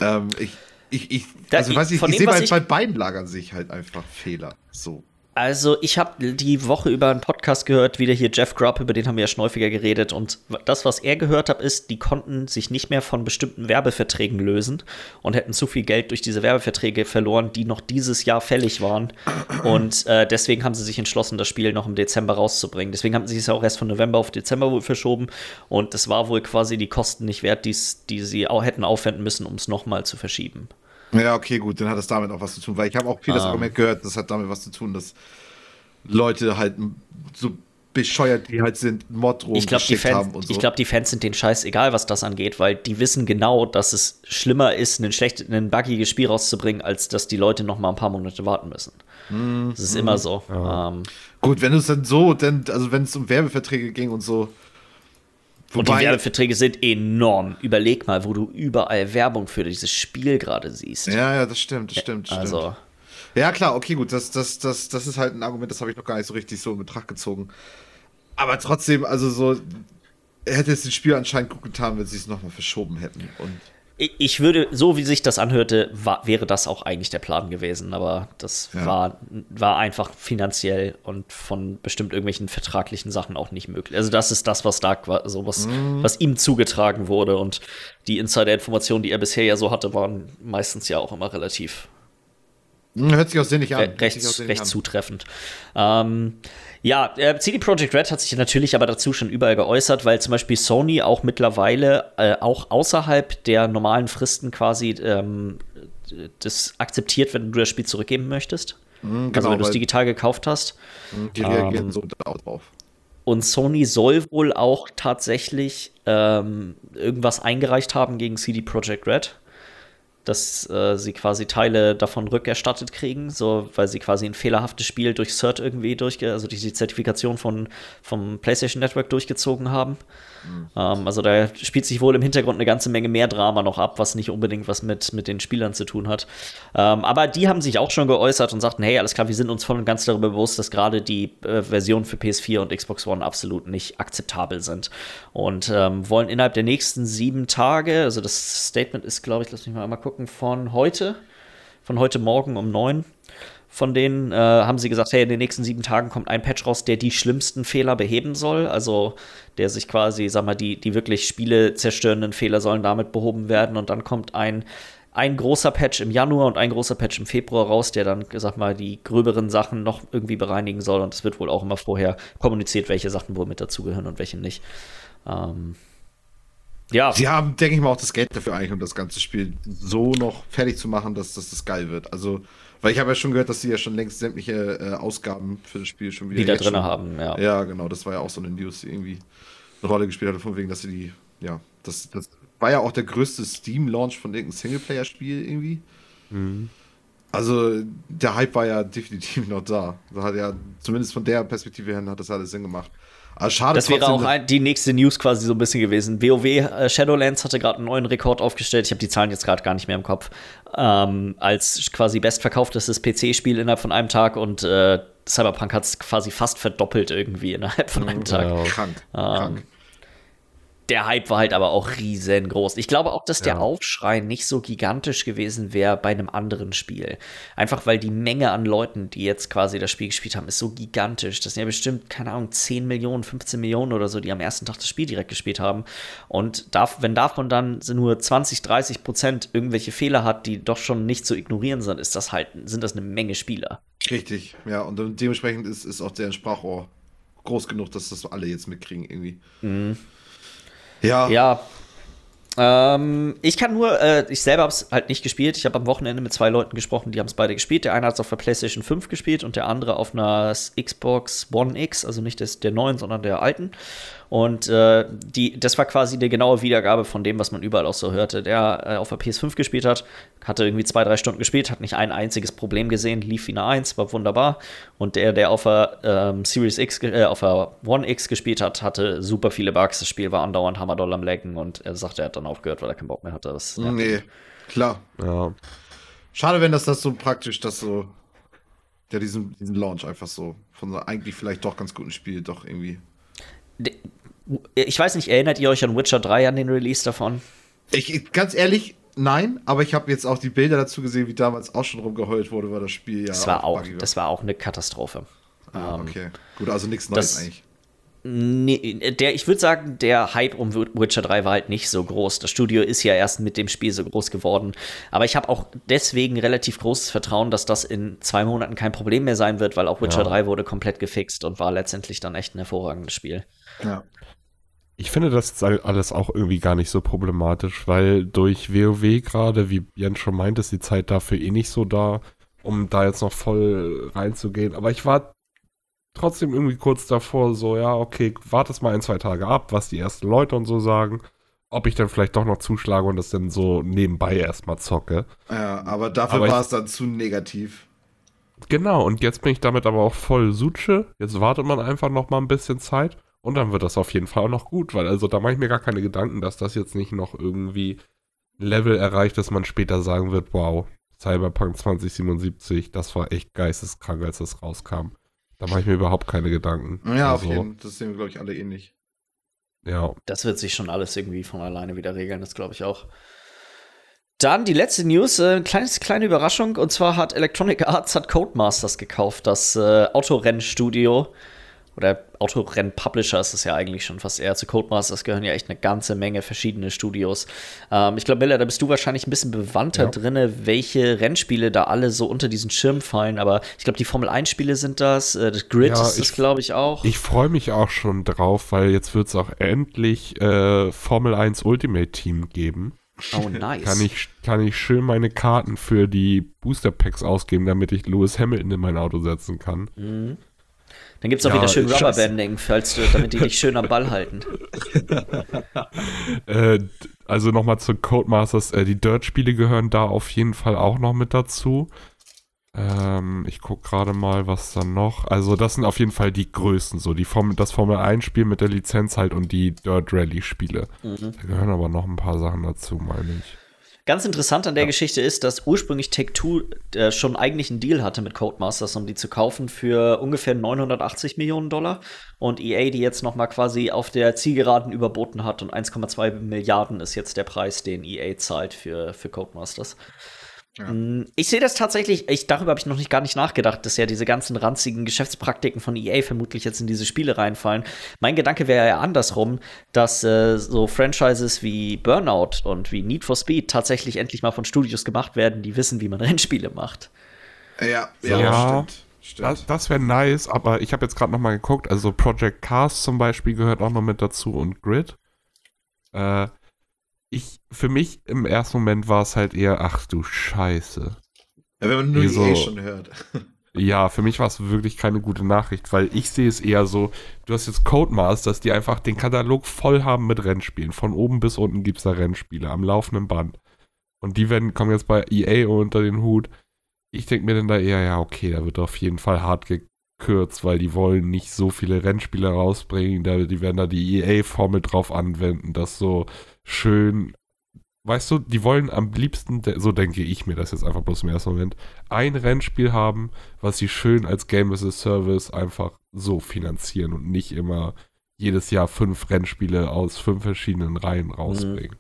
Ähm, ich, ich, ich, also da, weiß ich, ich sehe bei, bei beiden Lagern sich halt einfach Fehler. So. Also, ich habe die Woche über einen Podcast gehört, wieder hier Jeff Grubb, über den haben wir ja schon häufiger geredet. Und das, was er gehört hat, ist, die konnten sich nicht mehr von bestimmten Werbeverträgen lösen und hätten zu viel Geld durch diese Werbeverträge verloren, die noch dieses Jahr fällig waren. Und äh, deswegen haben sie sich entschlossen, das Spiel noch im Dezember rauszubringen. Deswegen haben sie es ja auch erst von November auf Dezember wohl verschoben. Und es war wohl quasi die Kosten nicht wert, die sie auch hätten aufwenden müssen, um es nochmal zu verschieben. Ja, okay, gut, dann hat das damit auch was zu tun, weil ich habe auch viel das ah. Argument gehört, das hat damit was zu tun, dass Leute halt so bescheuert die halt sind, Mod ich glaube, die, Fans, so. ich glaub, die Fans sind den Scheiß egal, was das angeht, weil die wissen genau, dass es schlimmer ist, ein schlecht, ein buggiges Spiel rauszubringen, als dass die Leute noch mal ein paar Monate warten müssen. Mm, das ist mm, immer so. Ja. Ähm, Gut, wenn es dann so, denn, also wenn es um Werbeverträge ging und so, und die Werbeverträge sind enorm. Überleg mal, wo du überall Werbung für dieses Spiel gerade siehst. Ja, ja, das stimmt, das stimmt. Das also. Stimmt. Ja, klar, okay, gut. Das, das, das, das ist halt ein Argument, das habe ich noch gar nicht so richtig so in Betracht gezogen. Aber trotzdem, also so, hätte es das Spiel anscheinend gut getan, wenn sie es nochmal verschoben hätten. Und ich würde, so wie sich das anhörte, war, wäre das auch eigentlich der Plan gewesen, aber das ja. war, war einfach finanziell und von bestimmt irgendwelchen vertraglichen Sachen auch nicht möglich. Also das ist das, was da so was, mhm. was ihm zugetragen wurde und die Insider-Informationen, die er bisher ja so hatte, waren meistens ja auch immer relativ hm, Hört sich auch sinnig an. Recht, recht an. zutreffend. Ähm, ja, äh, CD Projekt Red hat sich natürlich aber dazu schon überall geäußert, weil zum Beispiel Sony auch mittlerweile äh, auch außerhalb der normalen Fristen quasi ähm, das akzeptiert, wenn du das Spiel zurückgeben möchtest. Mhm, genau, also wenn du es digital gekauft hast. Hm, die reagieren ähm, so drauf. Und Sony soll wohl auch tatsächlich ähm, irgendwas eingereicht haben gegen CD Projekt Red dass äh, sie quasi Teile davon rückerstattet kriegen, so weil sie quasi ein fehlerhaftes Spiel durch Cert irgendwie durchge, also durch die Zertifikation von vom PlayStation Network durchgezogen haben. Mhm. Also da spielt sich wohl im Hintergrund eine ganze Menge mehr Drama noch ab, was nicht unbedingt was mit, mit den Spielern zu tun hat. Ähm, aber die haben sich auch schon geäußert und sagten, hey, alles klar, wir sind uns voll und ganz darüber bewusst, dass gerade die äh, Versionen für PS4 und Xbox One absolut nicht akzeptabel sind. Und ähm, wollen innerhalb der nächsten sieben Tage, also das Statement ist, glaube ich, lass mich mal einmal gucken, von heute, von heute Morgen um neun, von denen äh, haben sie gesagt, hey, in den nächsten sieben Tagen kommt ein Patch raus, der die schlimmsten Fehler beheben soll. Also der sich quasi, sag mal, die, die wirklich Spiele zerstörenden Fehler sollen damit behoben werden. Und dann kommt ein, ein großer Patch im Januar und ein großer Patch im Februar raus, der dann, sag mal, die gröberen Sachen noch irgendwie bereinigen soll. Und es wird wohl auch immer vorher kommuniziert, welche Sachen wohl mit dazugehören und welche nicht. Ähm, ja. Sie haben, denke ich mal, auch das Geld dafür eigentlich, um das ganze Spiel so noch fertig zu machen, dass, dass das geil wird. Also weil ich habe ja schon gehört, dass sie ja schon längst sämtliche äh, Ausgaben für das Spiel schon wieder. Die da drin haben, ja. Ja, genau. Das war ja auch so eine News, die irgendwie eine Rolle gespielt hatte, von wegen, dass sie die, ja, das, das war ja auch der größte Steam-Launch von irgendeinem Singleplayer-Spiel irgendwie. Mhm. Also der Hype war ja definitiv noch da. Da hat ja, zumindest von der Perspektive her, hat das alles Sinn gemacht. Aber schade das wäre auch ein, die nächste News quasi so ein bisschen gewesen. WoW äh, Shadowlands hatte gerade einen neuen Rekord aufgestellt. Ich habe die Zahlen jetzt gerade gar nicht mehr im Kopf. Ähm, als quasi bestverkauftestes PC-Spiel innerhalb von einem Tag und äh, Cyberpunk hat es quasi fast verdoppelt irgendwie innerhalb von einem Tag. Ja, krank, ähm, krank der Hype war halt aber auch riesengroß. Ich glaube auch, dass der ja. Aufschrei nicht so gigantisch gewesen wäre bei einem anderen Spiel. Einfach weil die Menge an Leuten, die jetzt quasi das Spiel gespielt haben, ist so gigantisch. Das sind ja bestimmt, keine Ahnung, 10 Millionen, 15 Millionen oder so, die am ersten Tag das Spiel direkt gespielt haben. Und darf, wenn davon dann nur 20, 30 Prozent irgendwelche Fehler hat, die doch schon nicht zu ignorieren sind, ist das halt, sind das eine Menge Spieler. Richtig, ja. Und dementsprechend ist, ist auch der Sprachrohr groß genug, dass das alle jetzt mitkriegen irgendwie. Mhm. Ja. Ja. Ähm, ich kann nur, äh, ich selber habe es halt nicht gespielt. Ich habe am Wochenende mit zwei Leuten gesprochen, die haben es beide gespielt. Der eine hat es auf der PlayStation 5 gespielt und der andere auf einer Xbox One X, also nicht des, der neuen, sondern der alten. Und äh, die, das war quasi die genaue Wiedergabe von dem, was man überall auch so hörte. Der äh, auf der PS5 gespielt hat, hatte irgendwie zwei, drei Stunden gespielt, hat nicht ein einziges Problem gesehen, lief wie eine Eins, war wunderbar. Und der, der auf der ähm, Series X, äh, auf der One X gespielt hat, hatte super viele Bugs. Das Spiel war andauernd hammerdoll am Lecken und er sagte, er hat dann aufgehört, weil er keinen Bock mehr hatte. Das, ja. Nee, klar. Ja. Schade, wenn das das so praktisch, das so, der diesen, diesen Launch einfach so von so eigentlich vielleicht doch ganz guten Spiel doch irgendwie. Ich weiß nicht, erinnert ihr euch an Witcher 3 an den Release davon? Ich, ganz ehrlich, nein, aber ich habe jetzt auch die Bilder dazu gesehen, wie damals auch schon rumgeheult wurde, weil das Spiel ja. Das war auch, buggy das war auch eine Katastrophe. Ah, Ähm, okay. Gut, also nichts Neues das- eigentlich. Nee, der, ich würde sagen, der Hype um Witcher 3 war halt nicht so groß. Das Studio ist ja erst mit dem Spiel so groß geworden. Aber ich habe auch deswegen relativ großes Vertrauen, dass das in zwei Monaten kein Problem mehr sein wird, weil auch Witcher Ja. 3 wurde komplett gefixt und war letztendlich dann echt ein hervorragendes Spiel. Ja. Ich finde das alles auch irgendwie gar nicht so problematisch, weil durch WoW gerade, wie Jens schon meint, ist die Zeit dafür eh nicht so da, um da jetzt noch voll reinzugehen. Aber ich war trotzdem irgendwie kurz davor, so, ja, okay, warte es mal ein, zwei Tage ab, was die ersten Leute und so sagen, ob ich dann vielleicht doch noch zuschlage und das dann so nebenbei erstmal zocke. ja, aber dafür war es dann zu negativ. Genau, und jetzt bin ich damit aber auch voll Sutsche. Jetzt wartet man einfach noch mal ein bisschen Zeit und dann wird das auf jeden Fall auch noch gut, weil also da mache ich mir gar keine Gedanken, dass das jetzt nicht noch irgendwie ein Level erreicht, dass man später sagen wird, wow, Cyberpunk 2077, das war echt geisteskrank, als das rauskam. Da mache ich mir überhaupt keine Gedanken. Ja, auf Also, jeden Fall. Das sehen wir, glaube ich, alle ähnlich. Ja, Das wird sich schon alles irgendwie von alleine wieder regeln, das glaube ich auch. Dann die letzte News, äh, kleines, kleine Überraschung, und zwar hat Electronic Arts hat Codemasters gekauft, das äh, Autorennstudio oder Autorenn-Publisher ist es ja eigentlich schon fast eher. Zu Codemasters gehören ja echt eine ganze Menge verschiedene Studios. Ähm, ich glaube, Miller, da bist du wahrscheinlich ein bisschen bewandter Ja. drinne, welche Rennspiele da alle so unter diesen Schirm fallen. Aber ich glaube, die Formel-1-Spiele sind das, äh, das Grid Ja, ist das, glaube ich, auch. ich freue mich auch schon drauf, weil jetzt wird es auch endlich äh, Formel 1 Ultimate Team geben. oh, nice. Kann ich, kann ich schön meine Karten für die Booster Packs ausgeben, damit ich Lewis Hamilton in mein Auto setzen kann. Mhm. Dann gibt es auch Ja, wieder schön. Rubberbanding, falls du, damit die dich schön am Ball halten. Äh, also nochmal zu Codemasters. Äh, die Dirt-Spiele gehören da auf jeden Fall auch noch mit dazu. Ähm, ich gucke gerade mal, was dann noch. Also, das sind auf jeden Fall die größten. So, die Formel, das Formel 1-Spiel mit der Lizenz halt und die Dirt Rally-Spiele. Mhm. Da gehören aber noch ein paar Sachen dazu, meine ich. Ganz interessant an der Geschichte ist, dass ursprünglich Take-Two äh, schon eigentlich einen Deal hatte mit Codemasters, um die zu kaufen für ungefähr 980 Millionen Dollar. Und EA die jetzt noch mal quasi auf der Zielgeraden überboten hat und 1,2 Milliarden ist jetzt der Preis, den EA zahlt für, für Codemasters. Ja. Mm, Ich sehe das tatsächlich, ich, darüber habe ich noch nicht gar nicht nachgedacht, dass ja diese ganzen ranzigen Geschäftspraktiken von EA vermutlich jetzt in diese Spiele reinfallen. Mein Gedanke wäre ja andersrum, dass äh, so Franchises wie Burnout und wie Need for Speed tatsächlich endlich mal von Studios gemacht werden, die wissen, wie man Rennspiele macht. Ja, ja, Ja. stimmt. Stimmt. Das, das wäre nice, aber ich habe jetzt gerade nochmal geguckt. Also, Project Cars zum Beispiel gehört auch noch mit dazu und Grid. Äh, ich, für mich im ersten Moment war es halt eher, ach du Scheiße. ja, wenn man nur die so- EA schon hört. Ja, für mich war es wirklich keine gute Nachricht, weil ich sehe es eher so, du hast jetzt Codemasters, die einfach den Katalog voll haben mit Rennspielen. Von oben bis unten gibt es da Rennspiele am laufenden Band. Und die werden, kommen jetzt bei EA unter den Hut. Ich denke mir dann da eher, ja, okay, da wird auf jeden Fall hart gekürzt, weil die wollen nicht so viele Rennspiele rausbringen. Da, die werden da die EA-Formel drauf anwenden, das so schön weißt du, die wollen am liebsten, so denke ich mir das jetzt einfach bloß im ersten Moment, ein Rennspiel haben, was sie schön als Game as a Service einfach so finanzieren und nicht immer jedes Jahr fünf Rennspiele aus fünf verschiedenen Reihen rausbringen.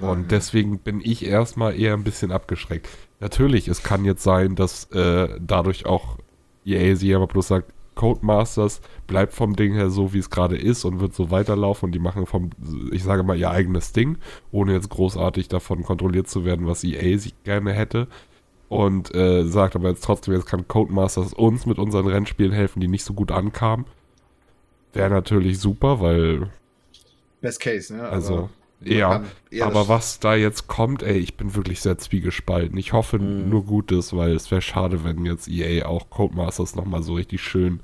Und deswegen bin ich erstmal eher ein bisschen abgeschreckt. Natürlich, es kann jetzt sein, dass äh, dadurch auch EA sie aber bloß sagt, Codemasters bleibt vom Ding her so, wie es gerade ist und wird so weiterlaufen und die machen vom, ich sage mal, ihr eigenes Ding, ohne jetzt großartig davon kontrolliert zu werden, was EA sich gerne hätte. Und äh, sagt aber jetzt trotzdem, jetzt kann Codemasters uns mit unseren Rennspielen helfen, die nicht so gut ankamen. Wäre natürlich super, weil, Best Case, ne? also, Aber man ja. Aber was da jetzt kommt, ey, ich bin wirklich sehr zwiegespalten. Ich hoffe Mhm. nur Gutes, weil es wäre schade, wenn jetzt EA auch Codemasters nochmal so richtig schön.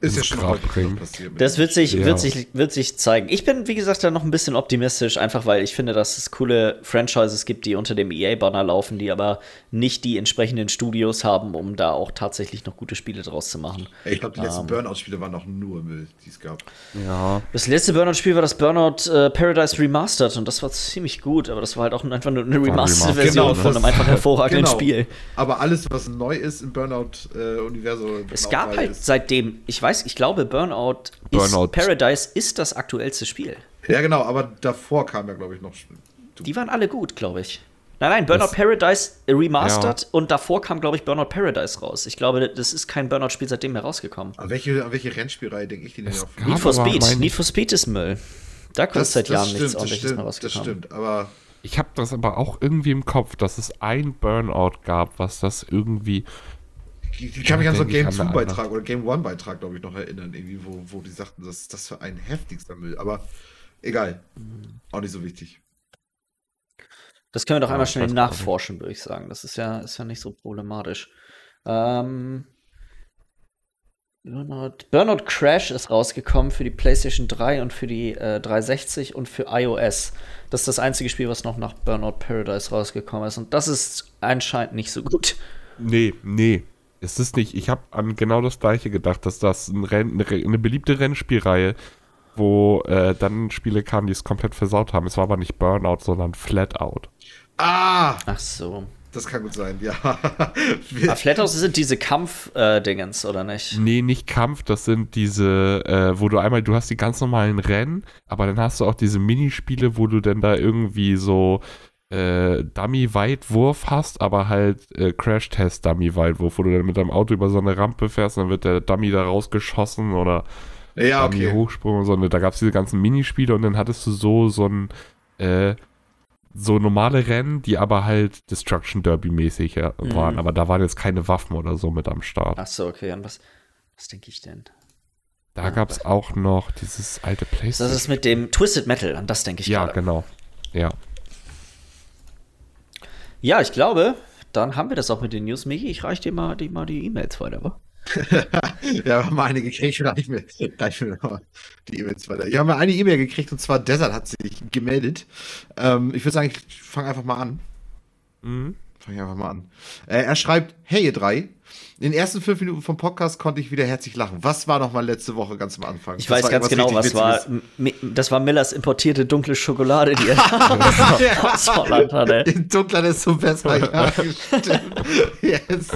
Ist ja schon Grab bringen. Das wird sich, Ja. wird, sich, wird sich zeigen. Ich bin, wie gesagt, da noch ein bisschen optimistisch, einfach weil ich finde, dass es coole Franchises gibt, die unter dem EA-Banner laufen, die aber nicht die entsprechenden Studios haben, um da auch tatsächlich noch gute Spiele draus zu machen. Ey, ich glaube, die letzten Ähm. Burnout-Spiele waren noch nur Müll, die es gab. Ja. Das letzte Burnout-Spiel war das Burnout äh, Paradise Remastered und das war ziemlich gut, aber das war halt auch einfach nur eine Remastered-Version Genau, von einem einfach hervorragenden genau. Spiel. Aber alles, was neu ist im Burnout-Universum. Es gab halt seitdem, ich weiß, ich glaube, Burnout, Burnout. Ist, Paradise ist das aktuellste Spiel. Ja, genau, aber davor kam ja, glaube ich, noch. Die waren alle gut, glaube ich. Nein, nein, Burnout Das- Paradise Remastered Ja. und davor kam, glaube ich, Burnout Paradise raus. Ich glaube, das ist kein Burnout-Spiel seitdem herausgekommen. An welche, an welche Rennspielreihe denke ich denn denn auf? Need for aber Speed. Need for Speed ist Müll. Da kommt seit Jahren nichts ordentliches stimmt, mehr das rausgekommen. stimmt, aber Ich habe das aber auch irgendwie im Kopf, dass es ein Burnout gab, was das irgendwie. Ich, ich kann mich an so Game ich an eine 2-Beitrag oder Game 1-Beitrag, glaube ich, noch erinnern, irgendwie, wo, wo die sagten, das ist das für ein heftigster Müll. Aber egal. Auch nicht so wichtig. Das können wir doch Ja, einmal schnell nachforschen, würde ich sagen. Das ist ja, ist ja nicht so problematisch. Ähm, Burnout, Burnout Crash ist rausgekommen für die PlayStation 3 und für die äh, 360 und für iOS. Das ist das einzige Spiel, was noch nach Burnout Paradise rausgekommen ist. Und das ist anscheinend nicht so gut. Nee, nee. Es ist nicht. Ich habe an genau das gleiche gedacht, dass das ein Renn, eine, eine beliebte Rennspielreihe, wo äh, dann Spiele kamen, die es komplett versaut haben. Es war aber nicht Burnout, sondern Flatout. Ah! Ach so. Das kann gut sein, ja. Ah, Flathouse sind diese Kampf-Dingens, oder nicht? Nee, nicht Kampf, das sind diese, äh, wo du einmal, du hast die ganz normalen Rennen, aber dann hast du auch diese Minispiele, wo du dann da irgendwie so äh, Dummy-Weitwurf hast, aber halt äh, Crash-Test-Dummy-Weitwurf, wo du dann mit deinem Auto über so eine Rampe fährst und dann wird der Dummy da rausgeschossen oder ja, Dummy okay. Hochsprung und so. Und da gab es diese ganzen Minispiele und dann hattest du so, so ein, äh, so normale Rennen, die aber halt Destruction Derby-mäßig ja, Mhm. waren, aber da waren jetzt keine Waffen oder so mit am Start. Ach so, okay. Und was, was denke ich denn? Da gab es auch noch dieses alte PlayStation. Das ist mit dem Twisted Metal, an das denke ich ja, gerade. genau. Ja. Ja, ich glaube, dann haben wir das auch mit den News. Migi, ich reiche dir mal die mal die E-Mails weiter, wa? ja, wir haben eine gekriegt, reich mir, reich mir noch mal die E-Mails weiter. Wir haben eine E-Mail gekriegt und zwar Desert hat sich gemeldet. Ähm, ich würde sagen, ich fange einfach mal an. Mhm. Fange ich einfach mal an. Äh, er schreibt, hey ihr drei, in den ersten fünf Minuten vom Podcast konnte ich wieder herzlich lachen. Was war noch mal letzte Woche ganz am Anfang? Ich Das weiß ganz genau, was war. Das war Millers importierte dunkle Schokolade, die er aus Holland hatte. In dunkler, desto besser. Ja, yes.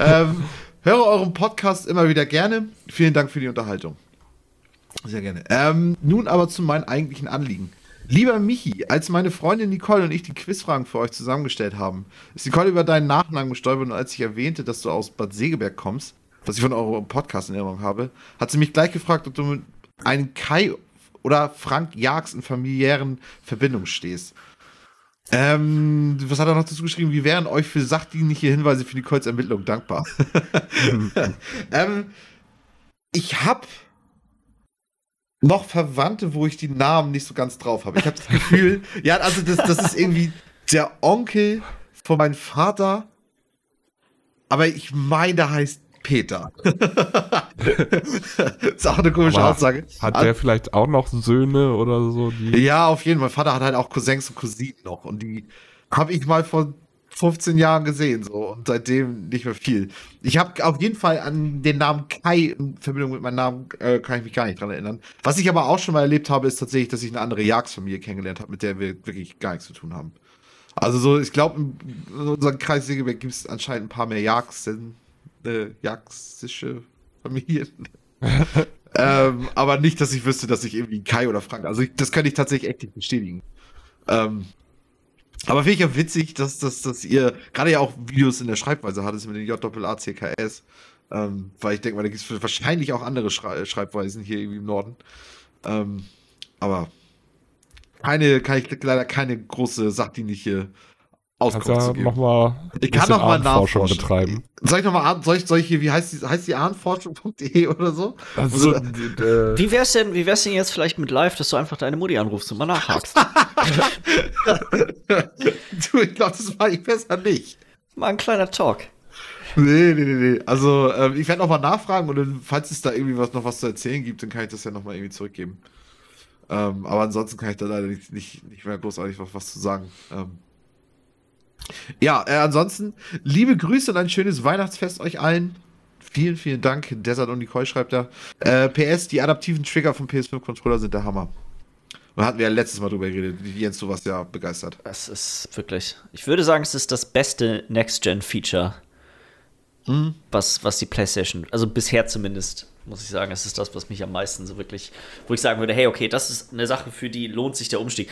ähm, höre euren Podcast immer wieder gerne. Vielen Dank für die Unterhaltung. Sehr gerne. Ähm, nun aber zu meinem eigentlichen Anliegen. Lieber Michi, als meine Freundin Nicole und ich die Quizfragen für euch zusammengestellt haben, ist Nicole über deinen Nachnamen gestolpert und als ich erwähnte, dass du aus Bad Segeberg kommst, was ich von eurem Podcast in Erinnerung habe, hat sie mich gleich gefragt, ob du mit einem Kai oder Frank Jags in familiären Verbindung stehst. Ähm, was hat er noch dazu geschrieben? Wir wären euch für sachdienliche Hinweise für Nicoles Ermittlung dankbar. ähm, ich habe noch Verwandte, wo ich die Namen nicht so ganz drauf habe. Ich habe das Gefühl, ja, also das, das ist irgendwie der Onkel von meinem Vater, aber ich meine, der heißt Peter. ist auch eine komische Aber Aussage. Hat der vielleicht auch noch Söhne oder so? Ja, auf jeden Fall. Mein Vater hat halt auch Cousins und Cousinen noch. Und die habe ich mal vor 15 Jahren gesehen. so Und seitdem nicht mehr viel. Ich habe auf jeden Fall an den Namen Kai in Verbindung mit meinem Namen, äh, kann ich mich gar nicht dran erinnern. Was ich aber auch schon mal erlebt habe, ist tatsächlich, dass ich eine andere Jagdfamilie kennengelernt habe, mit der wir wirklich gar nichts zu tun haben. Also so, ich glaube, in unserem Kreis Segeberg gibt es anscheinend ein paar mehr Jagdsen, äh, jagdsische Familien. ähm, aber nicht, dass ich wüsste, dass ich irgendwie Kai oder Frank, also ich, das könnte ich tatsächlich echt nicht bestätigen. Ähm, aber finde ich ja witzig, dass, dass, dass ihr gerade ja auch Videos in der Schreibweise hattet mit den J-A-C-K-S. Ähm, weil ich denke mal, da gibt es wahrscheinlich auch andere Schrei Schreibweisen hier irgendwie im Norden. Ähm, aber keine, kann ich leider keine große sachdienliche Auskunft ja nochmal Ich kann noch mal Forschung nachforschen. betreiben. Soll ich nochmal, soll ich, soll ich hier, wie heißt die, heißt die ahnforschung.de oder so? Also, äh, Wie wär's denn, wie wär's denn jetzt vielleicht mit live, dass du einfach deine Mutti anrufst und mal nachhakst? du, ich glaube, das mache ich besser nicht. mal ein kleiner Talk. Nee, nee, nee, nee. Also, ähm, ich werde nochmal nachfragen und dann, falls es da irgendwie was, noch was zu erzählen gibt, dann kann ich das ja nochmal irgendwie zurückgeben. Ähm, aber ansonsten kann ich da leider nicht, nicht, nicht mehr großartig was, was zu sagen. Ähm, ja, äh, ansonsten, liebe Grüße und ein schönes Weihnachtsfest euch allen. Vielen, vielen Dank. Desert und Nicole schreibt da. Äh, PS, die adaptiven Trigger vom PS5-Controller sind der Hammer. Und da hatten wir ja letztes Mal drüber geredet. Jens, du warst ja begeistert. Das ist wirklich. Ich würde sagen, es ist das beste Next-Gen-Feature, was, was die PlayStation, also bisher zumindest, muss ich sagen, es ist das, was mich am meisten so wirklich, wo ich sagen würde, hey, okay, das ist eine Sache, für die lohnt sich der Umstieg.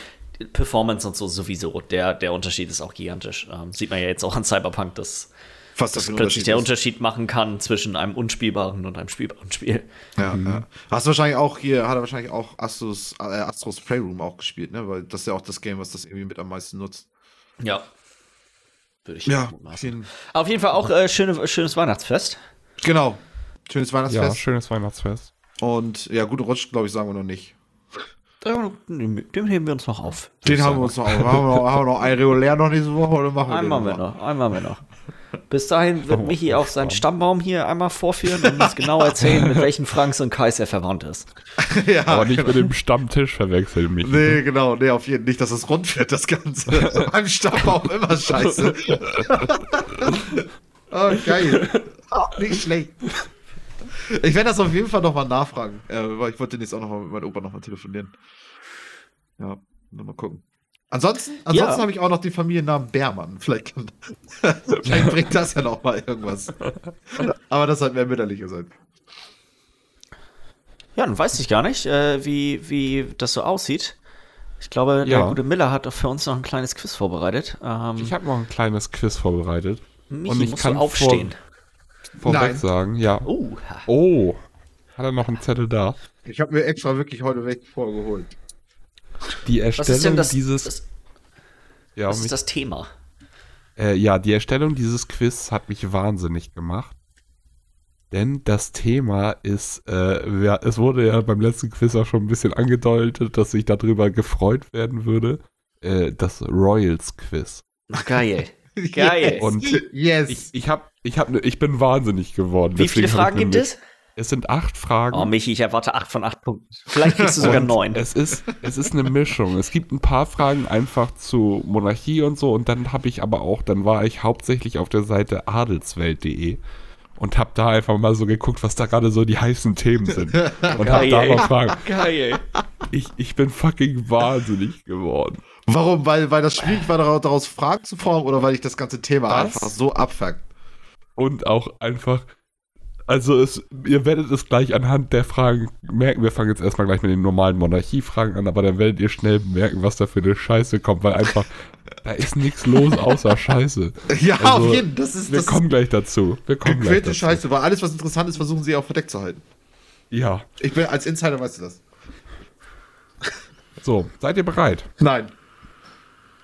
Performance und so sowieso. Der, der Unterschied ist auch gigantisch. Ähm, sieht man ja jetzt auch an Cyberpunk, dass, Was dass ein plötzlich der ist. Unterschied machen kann zwischen einem unspielbaren und einem spielbaren Spiel. Ja, ja. Hast du wahrscheinlich auch hier, hat er wahrscheinlich auch Astros, äh, Astros Playroom auch gespielt, ne? Weil das ist ja auch das Game, was das irgendwie mit am meisten nutzt. Ja. Würde ich Ja, vielen, Auf jeden Fall auch äh, schöne, schönes Weihnachtsfest. genau. Schönes ja, Weihnachtsfest. schönes Weihnachtsfest. Und ja, gute Rutsch, glaube ich, sagen wir noch nicht. Den den heben wir uns noch auf. Den haben wir uns noch auf. haben, wir noch haben wir noch ein regulär noch diese Woche oder machen wir Einmal den wir noch, einmal wir noch. Bis dahin wird Michi auch seinen Stammbaum hier einmal vorführen und uns genau erzählen, mit welchen Franks und Kais er verwandt ist. ja, Aber nicht mit dem Stammtisch verwechseln mich. Nee, genau. Nee, auf jeden Fall nicht, dass es rund wird, das Ganze. Beim Stammbaum immer scheiße. oh, geil. Oh, nicht schlecht. Ich werde das auf jeden Fall nochmal nachfragen, äh, weil ich wollte jetzt auch nochmal mit meinem Opa nochmal telefonieren. Ja, mal gucken. Ansonsten, ansonsten Ja. habe ich auch noch den Familiennamen Bärmann. Vielleicht, kann, vielleicht bringt das ja noch mal irgendwas. Aber das hat mehr mütterlicher sein. Ja, dann weiß ich gar nicht, äh, wie, wie das so aussieht. Ich glaube, der Ja. gute Miller hat für uns noch ein kleines Quiz vorbereitet. Ähm, Ich habe noch ein kleines Quiz vorbereitet. Michi, und ich musst kann du aufstehen. Vor, vorweg Nein. sagen, ja. Oh, Oh, hat er noch einen Zettel da? Ich habe mir extra wirklich heute weg vorgeholt. Die was Erstellung ist denn das, dieses. das, ja, was mich- ist das Thema? Äh, ja, die Erstellung dieses Quiz hat mich wahnsinnig gemacht. Denn das Thema ist, äh, ja, es wurde ja beim letzten Quiz auch schon ein bisschen angedeutet, dass ich darüber gefreut werden würde. Äh, das Royals Quiz. Ach, geil. Geil. Und Yes. ich, ich, hab, ich, hab, ne- ich bin wahnsinnig geworden. Wie viele Fragen gibt es? Es sind acht Fragen. Oh, Michi, ich erwarte 8 von 8 Punkten. Vielleicht kriegst du sogar 9. Es ist, es ist eine Mischung. Es gibt ein paar Fragen einfach zu Monarchie und so und dann habe ich aber auch, dann war ich hauptsächlich auf der Seite adelswelt.de und habe da einfach mal so geguckt, was da gerade so die heißen Themen sind und habe da mal Fragen. Geil. Ich, ich bin fucking wahnsinnig geworden. Warum? Weil, weil das schwierig war, daraus, daraus Fragen zu formen oder weil ich das ganze Thema Was? einfach so abfuckt? Und auch einfach, also es, ihr werdet es gleich anhand der Fragen merken. Wir fangen jetzt erstmal gleich mit den normalen Monarchiefragen an, aber dann werdet ihr schnell merken, was da für eine Scheiße kommt, weil einfach, da ist nichts los außer Scheiße. Ja, Also, auf jeden Fall. Das ist, Wir das kommen gleich dazu. Wir ist kommen gleich dazu. Scheiße, weil alles, was interessant ist, versuchen sie auch verdeckt zu halten. Ja. Ich bin als Insider, weißt du das? So, seid ihr bereit? Nein.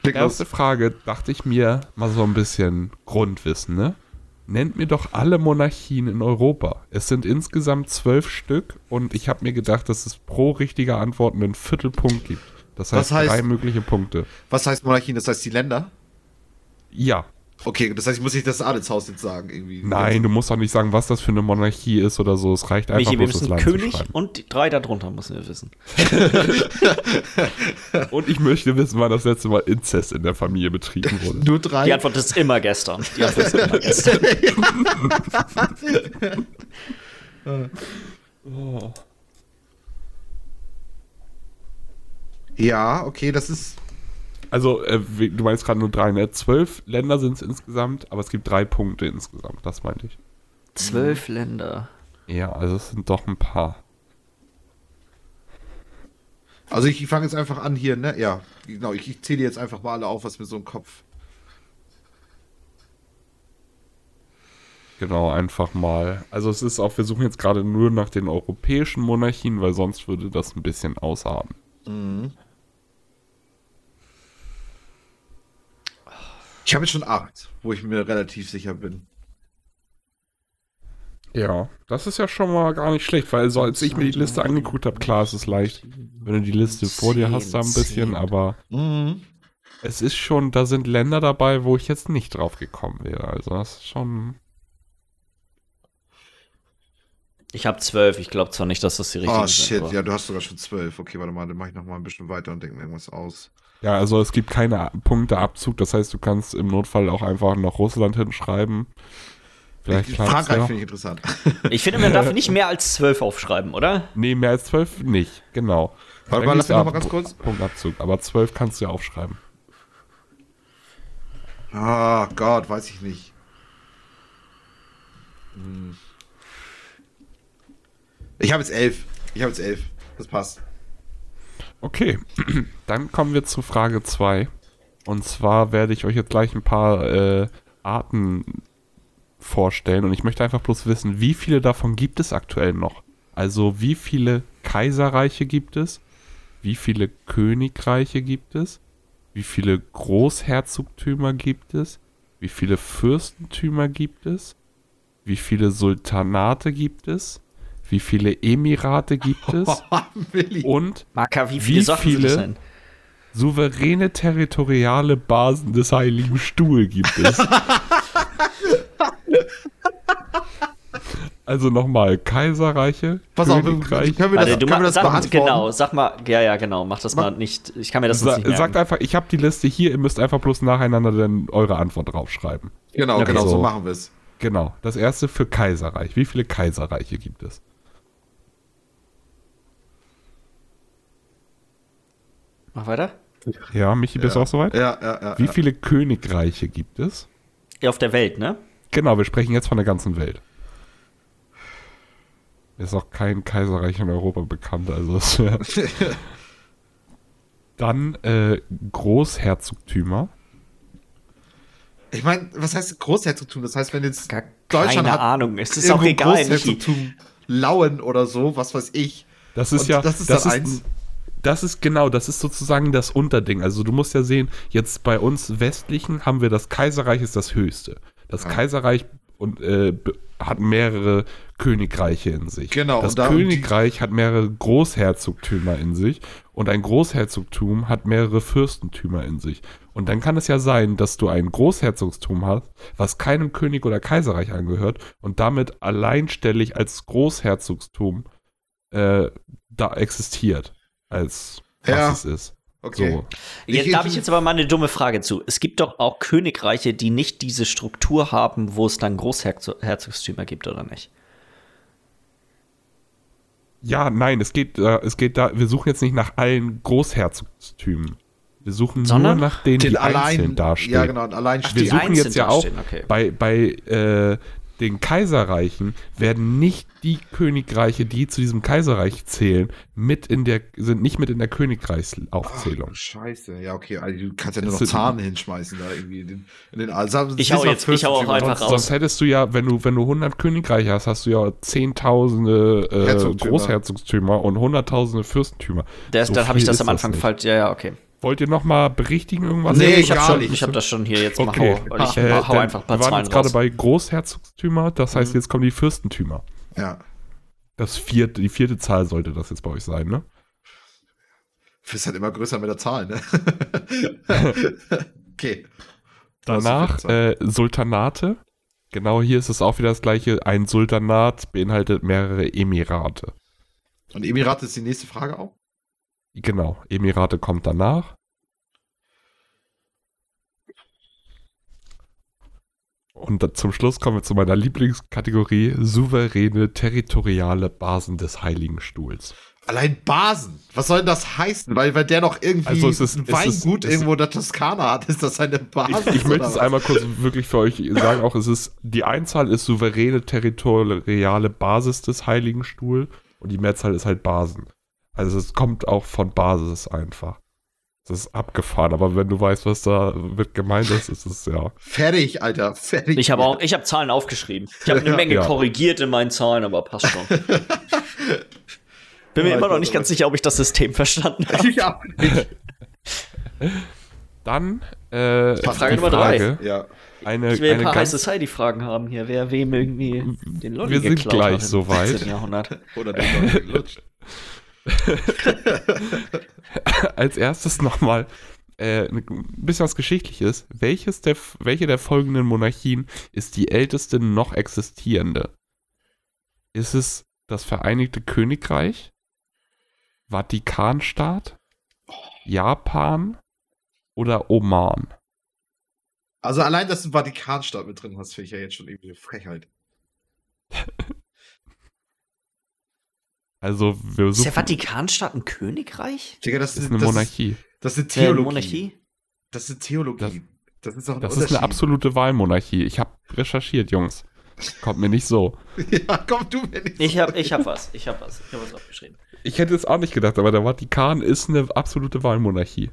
Leg Erste. Frage, dachte ich mir, mal so ein bisschen Grundwissen, ne? Nennt mir doch alle Monarchien in Europa. Es sind insgesamt zwölf Stück und ich habe mir gedacht, dass es pro richtiger Antwort einen Viertelpunkt gibt. Das heißt, Was heißt- drei mögliche Punkte. Was heißt Monarchien? Das heißt die Länder? Ja. Okay, das heißt, ich muss nicht das Adelshaus jetzt sagen, irgendwie. Nein, du musst doch nicht sagen, was das für eine Monarchie ist oder so. Es reicht einfach Michi, wir müssen König und die drei darunter müssen wir wissen. Und ich möchte wissen, wann das letzte Mal Inzest in der Familie betrieben wurde. Nur drei. Die Antwort ist immer gestern. Die Antwort ist immer gestern. Ja, okay, das ist. Also, äh, du meinst gerade nur drei, ne? Zwölf Länder sind es insgesamt, aber es gibt drei Punkte insgesamt, das meinte ich. Zwölf Länder. Ja, also es sind doch ein paar. Also ich, ich fange jetzt einfach an hier, ne? Ja, genau. Ich, ich zähle jetzt einfach mal alle auf, was mir so im Kopf. Genau, einfach mal. Also es ist auch, wir suchen jetzt gerade nur nach den europäischen Monarchien, weil sonst würde das ein bisschen ausarten. Ich habe jetzt schon acht, wo ich mir relativ sicher bin. Ja, das ist ja schon mal gar nicht schlecht, weil so als ich mir die Liste angeguckt habe, klar, es ist leicht, wenn du die Liste vor dir hast, da ein bisschen, aber Mhm. es ist schon, da sind Länder dabei, wo ich jetzt nicht drauf gekommen wäre. Also das ist schon. Ich habe zwölf. Ich glaube zwar nicht, dass das die richtigen Oh sind. shit, aber- ja, du hast sogar schon zwölf. Okay, warte mal, dann mache ich noch mal ein bisschen weiter und denke mir irgendwas aus. Ja, also es gibt keine Punkteabzug, das heißt, du kannst im Notfall auch einfach noch Russland hinschreiben. Vielleicht Ich- Frankreich ja. finde ich interessant. Ich finde, man darf nicht mehr als zwölf aufschreiben, oder? Nee, mehr als zwölf nicht, genau. Warte mal, lass mich noch mal Ab- ganz kurz. Punktabzug, aber zwölf kannst du ja aufschreiben. Ah, Gott, weiß ich nicht. Hm. Ich habe jetzt elf. Ich habe jetzt elf. Das passt. Okay, dann kommen wir zu Frage 2. Und zwar werde ich euch jetzt gleich ein paar äh, Arten vorstellen und ich möchte einfach bloß wissen, wie viele davon gibt es aktuell noch? Also wie viele Kaiserreiche gibt es? Wie viele Königreiche gibt es? Wie viele Großherzogtümer gibt es? Wie viele Fürstentümer gibt es? Wie viele Sultanate gibt es? Wie viele Emirate gibt es? Willi. Und Maka, wie viele Wie viele? souveräne territoriale Basen des Heiligen Stuhl gibt es. also nochmal, Kaiserreiche, Pass auf, Königreiche. können wir Warte, das, du können wir ma- das sag, beantworten? genau, sag mal, ja, ja, genau, mach das mal nicht. Ich kann mir das Sa nicht sagt merken. einfach, ich habe die Liste hier, ihr müsst einfach bloß nacheinander dann eure Antwort draufschreiben. Genau, Okay. genau, so So. machen wir es. Genau, das erste für Kaiserreich. Wie viele Kaiserreiche gibt es? Mach weiter. Ja, Michi, bist du Ja. auch soweit? Ja, ja, ja. Wie ja. viele Königreiche gibt es? Ja, auf der Welt, ne? Genau, wir sprechen jetzt von der ganzen Welt. Ist auch kein Kaiserreich in Europa bekannt, also es Dann äh, Großherzogtümer. Ich meine, was heißt Großherzogtum? Das heißt, wenn jetzt Gar Deutschland keine hat Ahnung. Es ist auch egal, Michi. Großherzogtum Lauen oder so, was weiß ich. Das ist Und ja, das ist das ist, eins. Das ist genau, das ist sozusagen das Unterding. Also du musst ja sehen, jetzt bei uns Westlichen haben wir das Kaiserreich ist das höchste. Das Ja. Kaiserreich und äh, hat mehrere Königreiche in sich. Genau, Das Königreich hat mehrere Großherzogtümer in sich und ein Großherzogtum hat mehrere Fürstentümer in sich. Und dann kann es ja sein, dass du ein Großherzogtum hast, was keinem König oder Kaiserreich angehört und damit alleinstellig als Großherzogtum äh, da existiert, als was Ja. es ist. Okay. So. Jetzt Ich- da habe ich jetzt aber mal eine dumme Frage zu. Es gibt doch auch Königreiche, die nicht diese Struktur haben, wo es dann Großherzogstümer gibt, oder nicht? Ja, nein, es geht, äh, es geht da, wir suchen jetzt nicht nach allen Großherzogtümen. Wir suchen Sondern? nur nach denen, die einzeln dastehen. Ja, genau, und allein Ach, wir die suchen jetzt ja auch okay. bei, bei äh, den Kaiserreichen werden nicht die Königreiche, die zu diesem Kaiserreich zählen, mit in der, sind nicht mit in der Königreichsaufzählung. Ach, Scheiße, ja, okay. Also, du kannst ja nur noch Zahn hinschmeißen da irgendwie in den. In den also, Ich hau jetzt- ich hau auch einfach Sonst, raus. sonst hättest du ja, wenn du, wenn du 100 Königreiche hast, hast du ja zehntausende äh, Herzogtümer. Großherzogtümer und hunderttausende Fürstentümer. Das, So dann habe ich das am Anfang falsch. Ja, ja, okay. Wollt ihr noch mal berichtigen irgendwas? Nee, ich habe gar schon, nicht. ich habe das schon hier jetzt Okay. mal hau, ich Äh, hau einfach ein paar wir waren Zahlen jetzt gerade bei Großherzogtümer, das Mhm. heißt, jetzt kommen die Fürstentümer. Ja. Das vierte, die vierte Zahl sollte das jetzt bei euch sein, ne? Ist halt immer größer mit der Zahl, ne? okay. Danach äh, Sultanate. Genau hier ist es auch wieder das gleiche. Ein Sultanat beinhaltet mehrere Emirate. Und Emirat ist die nächste Frage auch? Genau, Emirate kommt danach. Und zum Schluss kommen wir zu meiner Lieblingskategorie souveräne territoriale Basen des Heiligen Stuhls. Allein Basen. Was soll denn das heißen? Weil, weil der noch irgendwie Also es ist- ein Weingut es irgendwo in der Toskana hat, ist das eine Basis? Ich, ich möchte es einmal kurz wirklich für euch sagen, auch es ist, die Einzahl ist souveräne territoriale Basis des Heiligen Stuhl und die Mehrzahl ist halt Basen. Also es kommt auch von Basis einfach. Das ist abgefahren, aber wenn du weißt, was da mit gemeint ist, ist es ja. Fertig, Alter. Fertig. Ich habe auch, ich habe Zahlen aufgeschrieben. Ich habe eine. Menge Ja. korrigiert in meinen Zahlen, aber passt schon. Bin mir immer noch nicht ganz sicher, ob ich das System verstanden habe. Ich auch nicht. Dann äh, Frage Nummer drei. Frage, Ja. Eine, Ich will ein paar High Society-Fragen haben hier, wer wem irgendwie den Lolli Wir sind gleich soweit. 14. Jahrhundert. Oder den noch gelutscht. als erstes nochmal äh, ein bisschen was Geschichtliches. Welches der, welche der folgenden Monarchien ist die älteste noch existierende? Ist es das Vereinigte Königreich? Vatikanstaat? Japan? Oder Oman? Also allein, dass du Vatikanstaat mit drin hast, finde ich ja jetzt schon irgendwie eine Frechheit. Also, wir Ist der suchen, Vatikanstaat ein Königreich? Digga, das ist ist, eine das Monarchie. Ist, das ist Äh, Theologie. Monarchie? Das ist Theologie. Das, ist doch ein Das ist eine absolute Wahlmonarchie. Ich habe recherchiert, Jungs. Kommt mir nicht so. Ja, komm du mir nicht. Ich hab, ich hab was, ich hab was, ich hab was aufgeschrieben. Ich hätte es auch nicht gedacht, aber der Vatikan ist eine absolute Wahlmonarchie.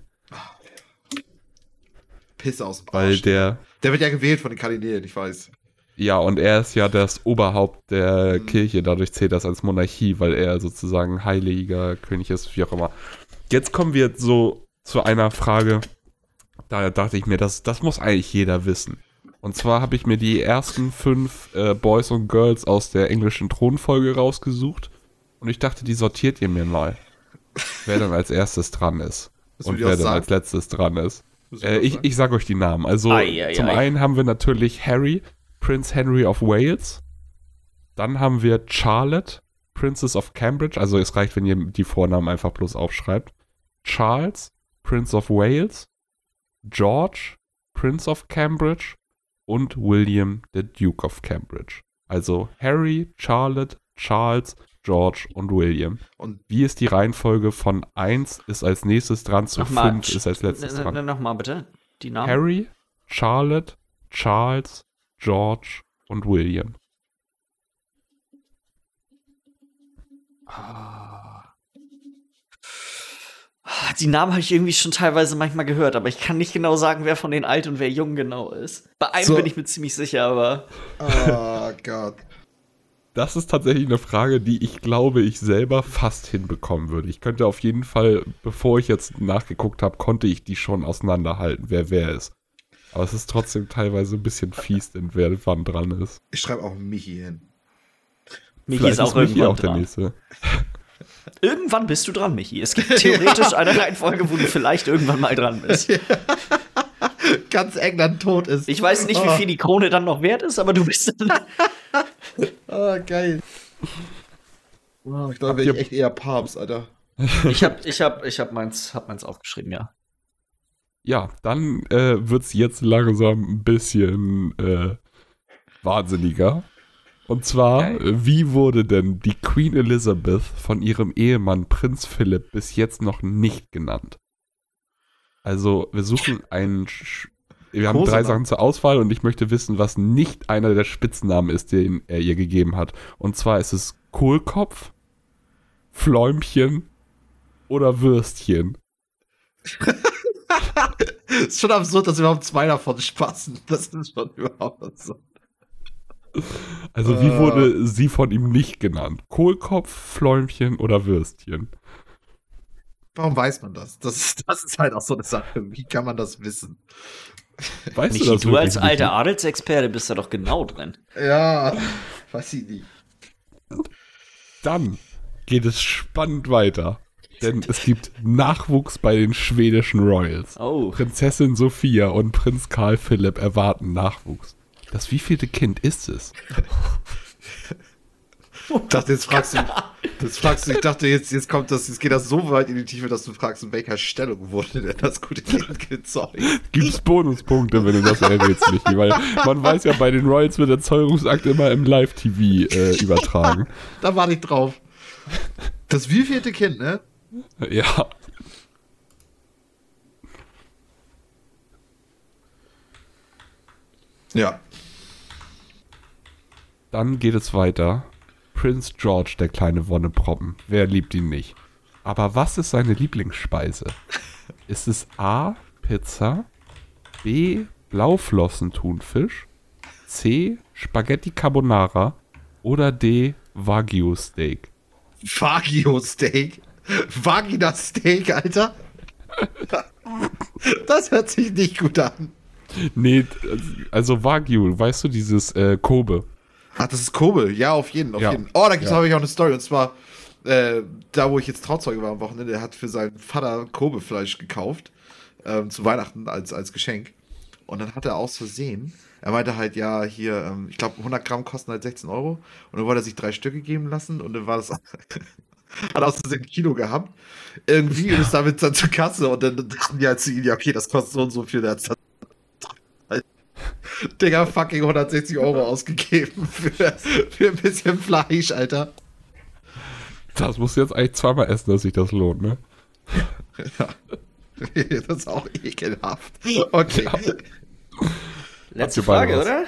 Pisse aus dem Weil Arsch. der, Der wird ja gewählt von den Kardinälen, ich weiß. Ja, und er ist ja das Oberhaupt der Mhm. Kirche, dadurch zählt das als Monarchie, weil er sozusagen heiliger König ist, wie auch immer. Jetzt kommen wir so zu einer Frage, da dachte ich mir, das, das muss eigentlich jeder wissen. Und zwar habe ich mir die ersten fünf äh, Boys und Girls aus der englischen Thronfolge rausgesucht und ich dachte, die sortiert ihr mir mal, wer dann als erstes dran ist und wer dann sagen? als letztes dran ist. Äh, ich ich sage euch die Namen. Also Ei, ei, zum ei. einen haben wir natürlich Harry, Prince Henry of Wales. Dann haben wir Charlotte, Princess of Cambridge. Also es reicht, wenn ihr die Vornamen einfach bloß aufschreibt. Charles, Prince of Wales. George, Prince of Cambridge. Und William, der Duke of Cambridge. Also Harry, Charlotte, Charles, George und William. Und Wie ist die Reihenfolge von 1 ist als nächstes dran zu Nochmal, 5 ist als letztes N- dran? n- Nochmal bitte, die Namen. Harry, Charlotte, Charles, George und William. Ah, Die Namen habe ich irgendwie schon teilweise manchmal gehört, aber ich kann nicht genau sagen, wer von den alt und wer jung genau ist. Bei einem So. bin ich mir ziemlich sicher, aber Oh Gott. Das ist tatsächlich eine Frage, die ich glaube, ich selber fast hinbekommen würde. Ich könnte auf jeden Fall, bevor ich jetzt nachgeguckt habe, konnte ich die schon auseinanderhalten, wer wer ist. Aber es ist trotzdem teilweise ein bisschen fies, denn wer wann dran ist. Ich schreibe auch Michi hin. Michi Vielleicht ist auch Michi irgendwann auch der dran. nächste. Irgendwann bist du dran, Michi. Es gibt theoretisch eine Reihenfolge, wo du vielleicht irgendwann mal dran bist. Ganz England tot ist. Ich weiß nicht, wie viel die Krone dann noch wert ist, aber du bist dann. Ah, geil. Oh, ich glaube, ich echt eher Papst, Alter. Ich hab, ich hab, ich hab meins, hab meins aufgeschrieben, ja. Ja, dann äh, wird es jetzt langsam ein bisschen äh, wahnsinniger. Und zwar, äh, wie wurde denn die Queen Elizabeth von ihrem Ehemann Prinz Philipp bis jetzt noch nicht genannt? Also, wir suchen einen. Sch wir haben drei Kosenamen. Sachen zur Auswahl und ich möchte wissen, was nicht einer der Spitznamen ist, den er ihr gegeben hat. Und zwar ist es Kohlkopf, Fläumchen oder Würstchen. ist schon absurd, dass überhaupt zwei davon spaßen. Das ist schon überhaupt absurd. Also wie Äh. wurde sie von ihm nicht genannt? Kohlkopf, Fläumchen oder Würstchen? Warum weiß man das? Das ist, das ist halt auch so eine Sache. Wie kann man das wissen? Weißt Michi, du das du als wirklich alter nicht? Adelsexperte bist da doch genau drin. Ja, weiß ich nicht. Dann geht es spannend weiter. Denn es gibt Nachwuchs bei den schwedischen Royals. Oh. Prinzessin Sophia und Prinz Karl Philipp erwarten Nachwuchs. Das wievielte Kind ist es? Ich dachte, jetzt fragst du, jetzt fragst du, ich dachte, jetzt, jetzt kommt das, jetzt geht das so weit in die Tiefe, dass du fragst, in welcher Stellung wurde denn das gute Kind gezeugt? Gibt's Bonuspunkte, wenn du das errätst, Michi? Weil man weiß ja, bei den Royals wird der Zeugungsakt immer im Live-TV äh, übertragen. Da warte ich drauf. Das wievielte Kind, ne? Ja. Ja. Dann geht es weiter. Prince George, der kleine Wonneproppen. Wer liebt ihn nicht? Aber was ist seine Lieblingsspeise? Ist es A. Pizza, B. Blauflossen-Thunfisch, C. Spaghetti Carbonara oder D. Wagyu Steak? Wagyu Steak. Vagina Steak, Alter. Das hört sich nicht gut an. Nee, also Wagyu, weißt du, dieses äh, Kobe. Ach, das ist Kobe. Ja, auf jeden, auf Ja. jeden. Oh, da gibt's Ja. habe ich auch eine Story. Und zwar, äh, da wo ich jetzt Trauzeuge war am Wochenende, der hat für seinen Vater Kobe-Fleisch gekauft. Ähm, zu Weihnachten als, als Geschenk. Und dann hat er aus Versehen, er meinte halt, ja, hier, ähm, ich glaube, 100 Gramm kosten halt 16 Euro. Und dann wollte er sich drei Stücke geben lassen. Und dann war das, hat aus ein Kilo gehabt. Irgendwie und ist damit dann zur Kasse. Und dann dachten die halt zu ihm, ja, okay, das kostet so und so viel. Der hat Digga, fucking 160 Euro ausgegeben für, für ein bisschen Fleisch, Alter. Das musst du jetzt eigentlich zweimal essen, dass sich das lohnt, ne? Ja. Das ist auch ekelhaft. Okay. Letzte ihr beide Frage, was? oder?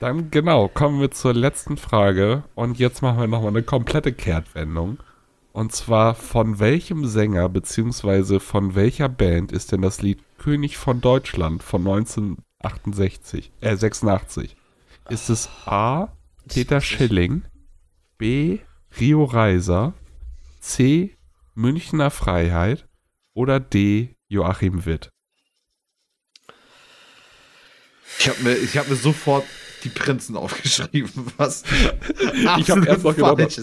Dann genau, kommen wir zur letzten Frage. Und jetzt machen wir nochmal eine komplette Kehrtwendung. Und zwar, von welchem Sänger bzw. von welcher Band ist denn das Lied König von Deutschland von 1968, äh 86? Ist es A. Peter Schilling, B. Rio Reiser, C. Münchner Freiheit oder D. Joachim Witt? Ich habe mir, ich hab mir sofort die Prinzen aufgeschrieben, was Ich hab erst noch gedacht.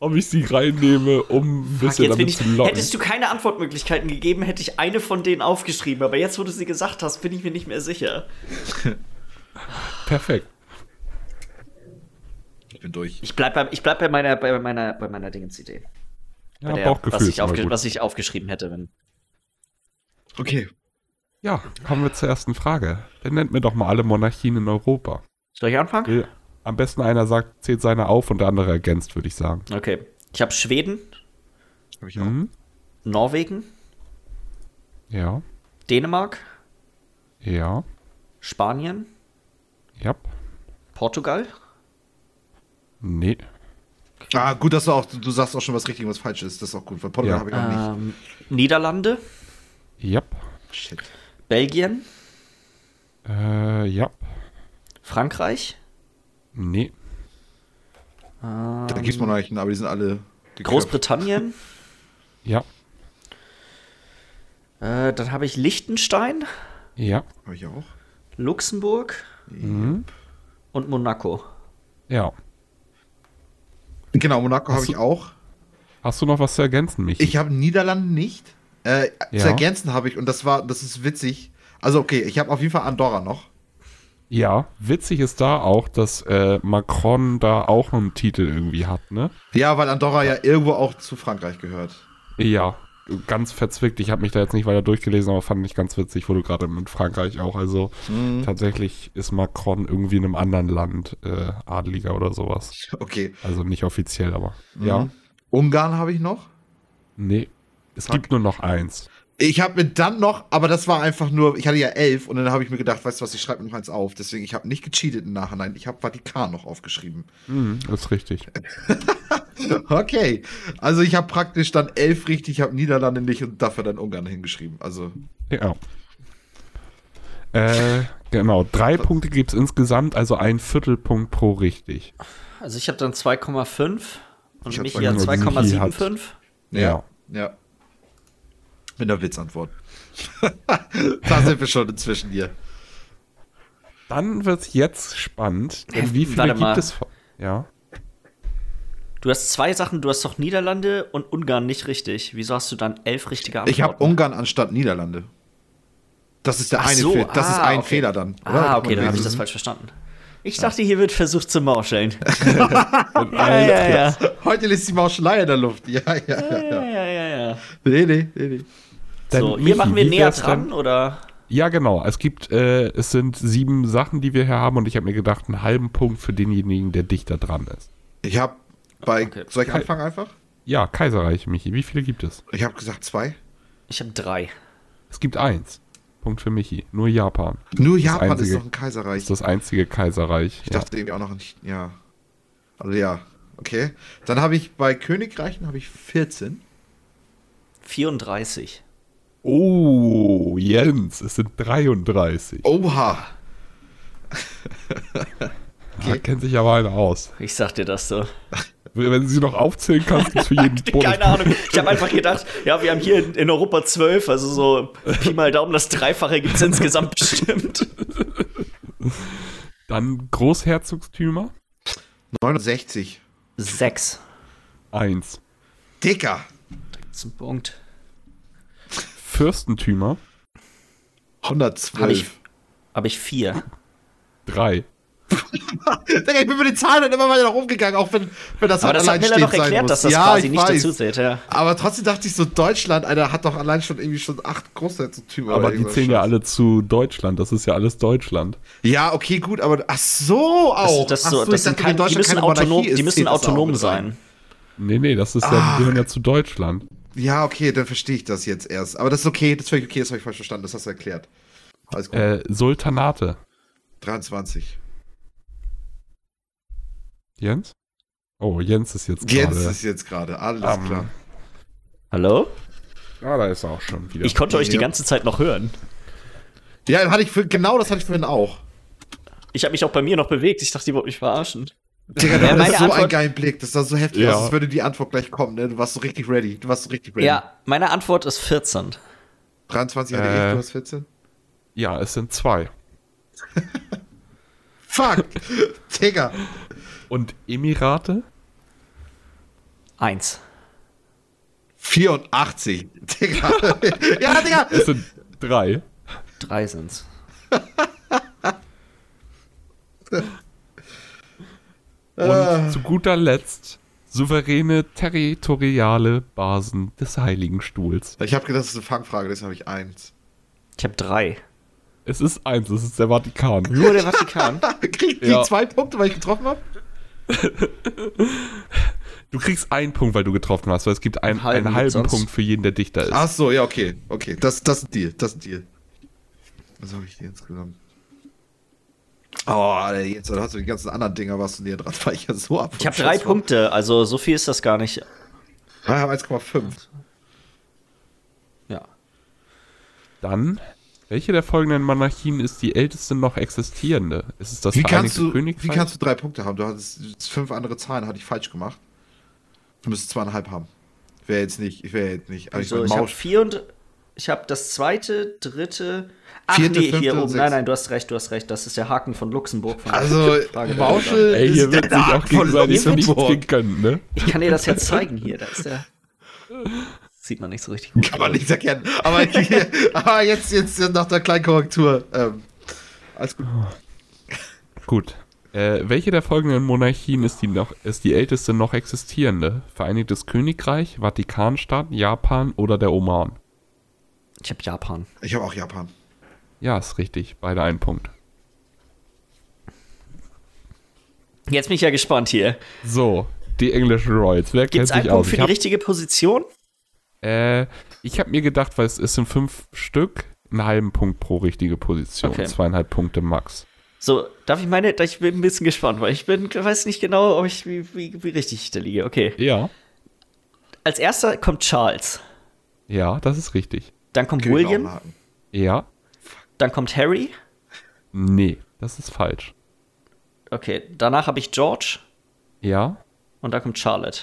Ob ich sie reinnehme, um ein bisschen damit ich, zu locken. hättest du keine Antwortmöglichkeiten gegeben, hätte ich eine von denen aufgeschrieben. Aber jetzt, wo du sie gesagt hast, bin ich mir nicht mehr sicher. Perfekt. Ich bin durch. Ich bleib, bei, ich bleib bei meiner, bei meiner, bei meiner Dingens-Idee. Ja, Bei der, Bauchgefühl was, ich was ich aufgeschrieben hätte. Wenn. Okay. Ja, kommen wir zur ersten Frage. Dann nennt mir doch mal alle Monarchien in Europa. Soll ich anfangen? Will am besten einer sagt, zählt seine auf und der andere ergänzt, würde ich sagen. Okay. Ich habe Schweden, Hab ich auch. Mhm. Norwegen, Ja, Dänemark, ja, Spanien, ja, Portugal, nee, Ah, gut, dass du auch, du sagst auch schon was richtig und was falsch ist. Das ist auch gut, weil Portugal Ja. habe ich auch nicht. ähm, Niederlande, ja, Shit. Belgien, äh, ja, Frankreich, nee, ähm, Da gibt's Monarchen, aber die sind alle geköpft. Großbritannien. ja, Äh, dann habe ich Liechtenstein, ja, Hab ich auch. Luxemburg mhm. und Monaco. ja. Genau, Monaco habe ich auch. Hast du noch was zu ergänzen, Michi? Ich habe Niederlande nicht. Äh, Ja. Zu ergänzen habe ich, und das war, das ist witzig. Also, okay, ich habe auf jeden Fall Andorra noch. ja, witzig ist da auch, dass äh, Macron da auch einen Titel irgendwie hat, ne? Ja, weil Andorra ja irgendwo auch zu Frankreich gehört. Ja, ganz verzwickt. Ich habe mich da jetzt nicht weiter durchgelesen, aber fand ich ganz witzig, wo du gerade mit Frankreich auch. Also Mhm. tatsächlich ist Macron irgendwie in einem anderen Land äh, Adeliger oder sowas. Okay. Also nicht offiziell, aber Mhm. ja. Ungarn habe ich noch. Nee, es Fuck. gibt nur noch eins. Ich habe mir dann noch, aber das war einfach nur, ich hatte ja elf und dann habe ich mir gedacht, weißt du was, ich schreibe mir noch eins auf. Deswegen, ich habe nicht gecheatet im Nachhinein. Ich habe Vatikan noch aufgeschrieben. Mhm, ist richtig. Okay. Also ich habe praktisch dann elf richtig, ich habe Niederlande nicht und dafür dann Ungarn hingeschrieben. Also, Ja. Äh, genau, drei Punkte gibt es insgesamt, also ein Viertelpunkt pro richtig. Also ich habe dann 2,5 und Ich hab Michi hat 2,5. Michi hat- 2,75. ja. Ja. Mit einer Witzantwort. da sind wir schon inzwischen hier. Dann wird es jetzt spannend, denn wie viele gibt es? Ja. Du hast zwei Sachen, du hast doch Niederlande und Ungarn nicht richtig. Wieso hast du dann elf richtige Antworten? Ich habe Ungarn anstatt Niederlande. Das ist der Ach eine so, Fehler. Das ist ah, ein okay. Fehler dann. Ah, okay, dann habe ich das das falsch verstanden. Ich dachte, hier wird versucht zu mauscheln. Und ja, ja, ja. Heute lässt die Mauschelei in der Luft. Ja, ja, ja. Ja, ja. ja, ja, ja. Nee, nee, nee, nee. Dann, So, hier Michi, machen wir näher dran, oder? Ja, genau. Es gibt, äh, es sind sieben Sachen, die wir hier haben und ich habe mir gedacht, einen halben Punkt für denjenigen, der dichter dran ist. Ich habe bei. Okay. Soll ich anfangen einfach? Ja, Kaiserreich, Michi. Wie viele gibt es? Ich habe gesagt zwei. Ich habe drei. Es gibt eins. Punkt für Michi. Nur Japan. Nur Das Japan einzige- ist noch ein Das Kaiserreich. ist das einzige Kaiserreich. Ich dachte irgendwie auch noch nicht. Ja. Also ja. Okay. Dann habe ich bei Königreichen habe ich 14. 34. Oh, Jens, es sind 33. Oha. Da kennt sich aber einer aus. Ich sag dir das so. Wenn du sie noch aufzählen kannst, es für jeden Bonus. Keine Ahnung. Ich habe einfach gedacht, ja, wir haben hier in, in Europa zwölf, also so Pi mal Daumen, das Dreifache gibt es insgesamt bestimmt. Dann Großherzogstümer. 69. Sechs. Eins. Dicker. Zum Punkt. Fürstentümer. 112. Habe ich, hab ich vier. Drei. Digga, ich bin mit den Zahlen dann immer weiter nach oben gegangen, auch wenn, wenn das Aber halt das hat allein Miller stehend doch sein erklärt, muss. dass das ja, quasi ich nicht weiß. dazu zählt, ja. Aber trotzdem dachte ich so, Deutschland, Alter, hat doch allein schon irgendwie schon acht Großherzogtümer. Aber die zählen ja alle zu Deutschland. Das ist ja alles Deutschland. Ja, okay, gut, aber ach so auch. Das, das, so, so, das dachte, kein, die müssen keine autonom, ist, die müssen autonom rein. sein. Nee, nee, das ist ja, die gehören ja zu Deutschland. Ja, okay, dann verstehe ich das jetzt erst. Aber das ist okay, das ist völlig okay, das habe ich falsch verstanden, das hast du erklärt. Alles gut. Äh, Sultanate. 23. Jens? Oh, Jens ist jetzt Jens gerade. ist jetzt gerade, alles am- klar. Hallo? Ah, da ist er auch schon wieder. Ich konnte euch die Ja. ganze Zeit noch hören. Ja, hatte ich für, genau das hatte ich vorhin auch. Ich habe mich auch bei mir noch bewegt. Ich dachte, die wollten mich verarschen. Digga, du Ja, meine so einen geilen Blick, das sah so heftig Ja. aus, als würde die Antwort gleich kommen, ne? Du warst so richtig ready. Du warst so richtig ready. Ja, meine Antwort ist 14. 23 hatte Äh. ich, du hast 14. ja, es sind zwei. Fuck! Digga. Und Emirate? Eins. 84. Digga. ja, Digga. Es sind drei. Drei sind's. Und Äh. zu guter Letzt souveräne territoriale Basen des Heiligen Stuhls. Ich habe gedacht, das ist eine Fangfrage, deswegen habe ich eins. Ich habe drei. Es ist eins, es ist der Vatikan. Nur der Vatikan. Kriegt die Ja. zwei Punkte, weil ich getroffen habe? Du kriegst einen Punkt, weil du getroffen hast, weil es gibt einen, Einen halben einen halben. Punkt für jeden, der dichter ist. Ach so, ja, okay. Okay, das, das ist ein Deal. Das ist ein Deal. Was habe ich hier insgesamt? Oh, jetzt hast du die ganzen anderen Dinger, was du näher dran war ich ja so ab. Ich habe drei Punkte, also so viel ist das gar nicht. Ah, Ich habe 1,5. Ja. Dann, welche der folgenden Monarchien ist die älteste noch existierende? Ist es das Wie kannst, Vereinigte du, Königreich? wie kannst du drei Punkte haben? Du hattest fünf andere Zahlen, hatte ich falsch gemacht. Du müsstest zweieinhalb haben. Wäre jetzt nicht, ich wäre jetzt nicht. aber Also mein, ich habe vier und ich habe das zweite, dritte. Ach Vierte, nee, fünfte hier oben. Nein, nein, du hast recht, du hast recht. Das ist der Haken von Luxemburg. Von Also, Mauschel Ey, hier ist wird der sich auch Haken von gegenseitig nichts Luxemburg. können, ne? Ich kann dir das jetzt zeigen hier. Da ist der. Sieht man nicht so richtig gut. Kann man nicht erkennen. Aber, hier, aber jetzt, jetzt nach der kleinen Korrektur. Ähm, alles gut. Gut. Äh, welche der folgenden Monarchien ist die, noch, ist die älteste noch existierende? Vereinigtes Königreich, Vatikanstaat, Japan oder der Oman? Ich habe Japan. Ich habe auch Japan. Ja, ist richtig. Beide ein Punkt. Jetzt bin ich ja gespannt hier. So, die englischen Royals. Wer Gibt kennt es einen Punkt aus? für Ich die hab, richtige Position? äh, ich habe mir gedacht, weil es, es sind fünf Stück, einen halben Punkt pro richtige Position. Okay. Zweieinhalb Punkte max. So, darf ich meine? Ich bin ein bisschen gespannt, weil ich bin, weiß nicht genau, ob ich, wie, wie, wie richtig ich da liege. Okay. Ja, Als erster kommt Charles. ja, das ist richtig. Dann kommt auch William. Ja, Dann kommt Harry. nee, das ist falsch. Okay. Danach habe ich George. Ja, Und dann kommt Charlotte.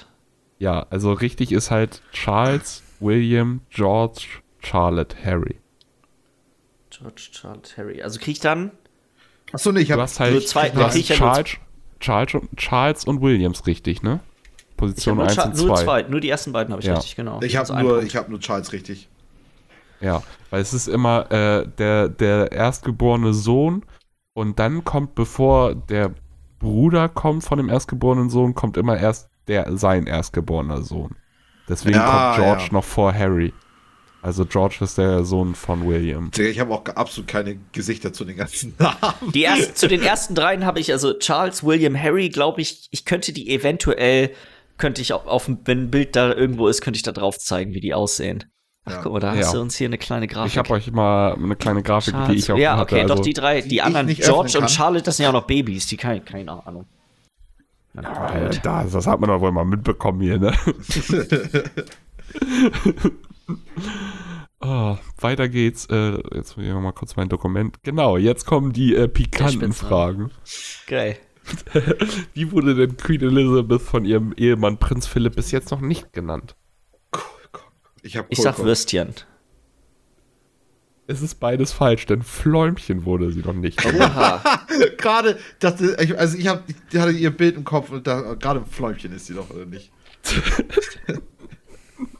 ja, also richtig ist halt Charles, William, George, Charlotte, Harry. George, Charlotte, Harry. Also kriege ich dann. Achso, nee, ich Du habe. hast halt nur zwei- du hast ja nur Charles, Charles, und, Charles und Williams richtig, ne? Position nur, 1 Cha- und nur 2. zwei. Nur die ersten beiden habe ich Ja. richtig, genau. Ich habe Also nur, ich hab nur Charles richtig. Ja, weil es ist immer äh, der, der erstgeborene Sohn und dann kommt, bevor der Bruder kommt von dem erstgeborenen Sohn, kommt immer erst der sein erstgeborener Sohn. Deswegen Ja, kommt George ja. noch vor Harry. Also George ist der Sohn von William. Ich habe auch absolut keine Gesichter zu den ganzen Namen. Die ersten, zu den ersten dreien habe ich, also Charles, William, Harry, glaube ich, ich könnte die eventuell, könnte ich auf, auf, wenn ein Bild da irgendwo ist, könnte ich da drauf zeigen, wie die aussehen. Ach, Ja. guck mal, da Ja. hast du uns hier eine kleine Grafik. Ich habe euch mal eine kleine Grafik, die Charles, ich auch ja, hatte. okay, also, doch die drei, die ich anderen, nicht George und. Charlotte, das sind ja auch noch Babys, die keine, keine Ahnung. Gut. das, das hat man doch wohl mal mitbekommen hier, ne? oh, weiter geht's. Äh, jetzt will ich mal kurz mein Dokument. Genau, jetzt kommen die äh, pikanten. Fragen. Geil. Wie wurde denn Queen Elizabeth von ihrem Ehemann Prinz Philipp bis jetzt noch nicht genannt? Ich, hab Ich sag. Würstchen. Es ist beides falsch, denn Fläumchen wurde sie noch nicht. Gerade, dachte, ich, also ich, hab, ich hatte ihr Bild im Kopf und da, gerade ein Fläumchen ist sie doch, oder nicht?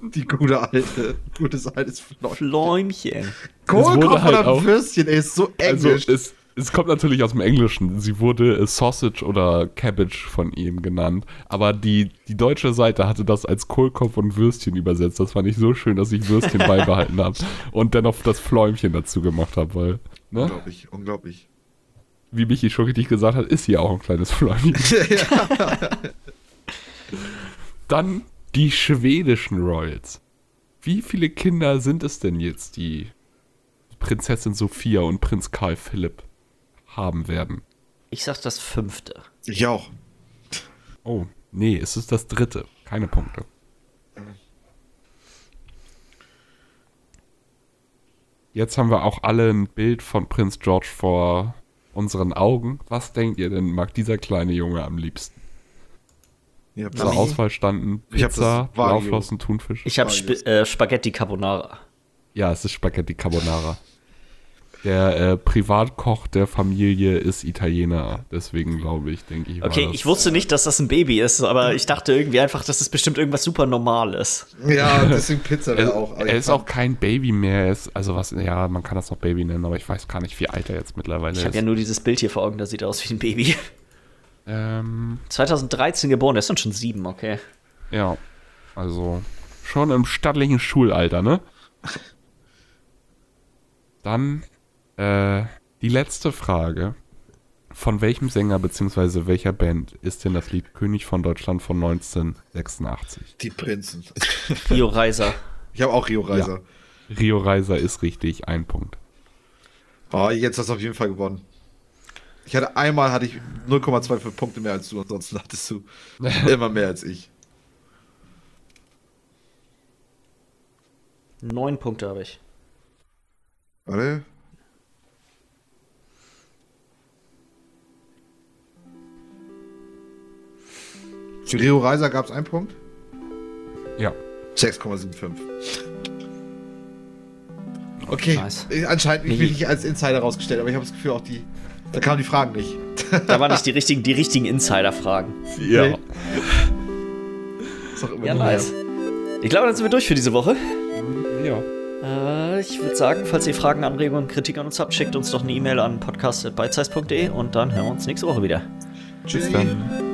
Die gute alte, gutes altes Fläumchen. Fläumchen. Kohlkopf halt oder Würstchen, ey, ist so Also englisch. es, es kommt natürlich aus dem Englischen. Sie wurde äh, Sausage oder Cabbage von ihm genannt. Aber die, die deutsche Seite hatte das als Kohlkopf und Würstchen übersetzt. Das fand ich so schön, dass ich Würstchen beibehalten habe. Und dann noch das Fläumchen dazu gemacht habe, weil, ne? unglaublich, unglaublich. Wie Michi schon richtig gesagt hat, ist hier auch ein kleines Fläumchen. Dann die schwedischen Royals. Wie viele Kinder sind es denn jetzt, die Prinzessin Sophia und Prinz Karl Philipp haben werden? Ich sag das fünfte. Ich auch. Oh, nee, es ist das dritte. Keine Punkte. Jetzt haben wir auch alle ein Bild von Prinz George vor unseren Augen. Was denkt ihr denn, mag dieser kleine Junge am liebsten? Ich hab Zur das- Auswahl standen Pizza. Blauflossen, Thunfisch. Ich habe. Sp äh, Spaghetti Carbonara. Ja, es ist Spaghetti Carbonara. Der äh, Privatkoch der Familie ist Italiener. Deswegen glaube ich, denke ich. Okay, das- ich wusste nicht, dass das ein Baby ist, aber ich dachte irgendwie einfach, dass es bestimmt irgendwas super Normales. Ja, deswegen Pizza wäre Er, auch. er ich ist auch kein Baby mehr. Er ist, also was, ja, man kann das noch Baby nennen, aber ich weiß gar nicht, wie alt er jetzt mittlerweile Ich ist. habe ja nur dieses Bild hier vor Augen, das sieht aus wie ein Baby. ähm, 2013 geboren, der ist dann schon sieben, okay. ja, also schon im stattlichen Schulalter, ne? Dann äh, die letzte Frage. Von welchem Sänger bzw. welcher Band ist denn das Lied König von Deutschland von 1986? Die Prinzen. Rio Reiser. Ich habe auch Rio Reiser. Rio Reiser ist richtig, ein Punkt. Oh, jetzt hast du auf jeden Fall gewonnen. Ich hatte einmal hatte ich 0,25 Punkte mehr als du, ansonsten hattest du immer mehr als ich. Neun Punkte habe ich. Warte. Für Rio Reiser gab es einen Punkt. Ja. 6,75. Okay, Nice. anscheinend ich bin ich als Insider rausgestellt, aber ich habe das Gefühl, auch die. Da kamen die Fragen nicht. Da waren nicht die richtigen, die richtigen Insider-Fragen. Ja. Nee. Ist doch immer Ja, nice. Ich glaube, dann sind wir durch für diese Woche. Ja. Äh, ich würde sagen, falls ihr Fragen, Anregungen und Kritik an uns habt, schickt uns doch eine E-Mail an podcast.beizeiss.de und dann hören wir uns nächste Woche wieder. mehr. Bis dann.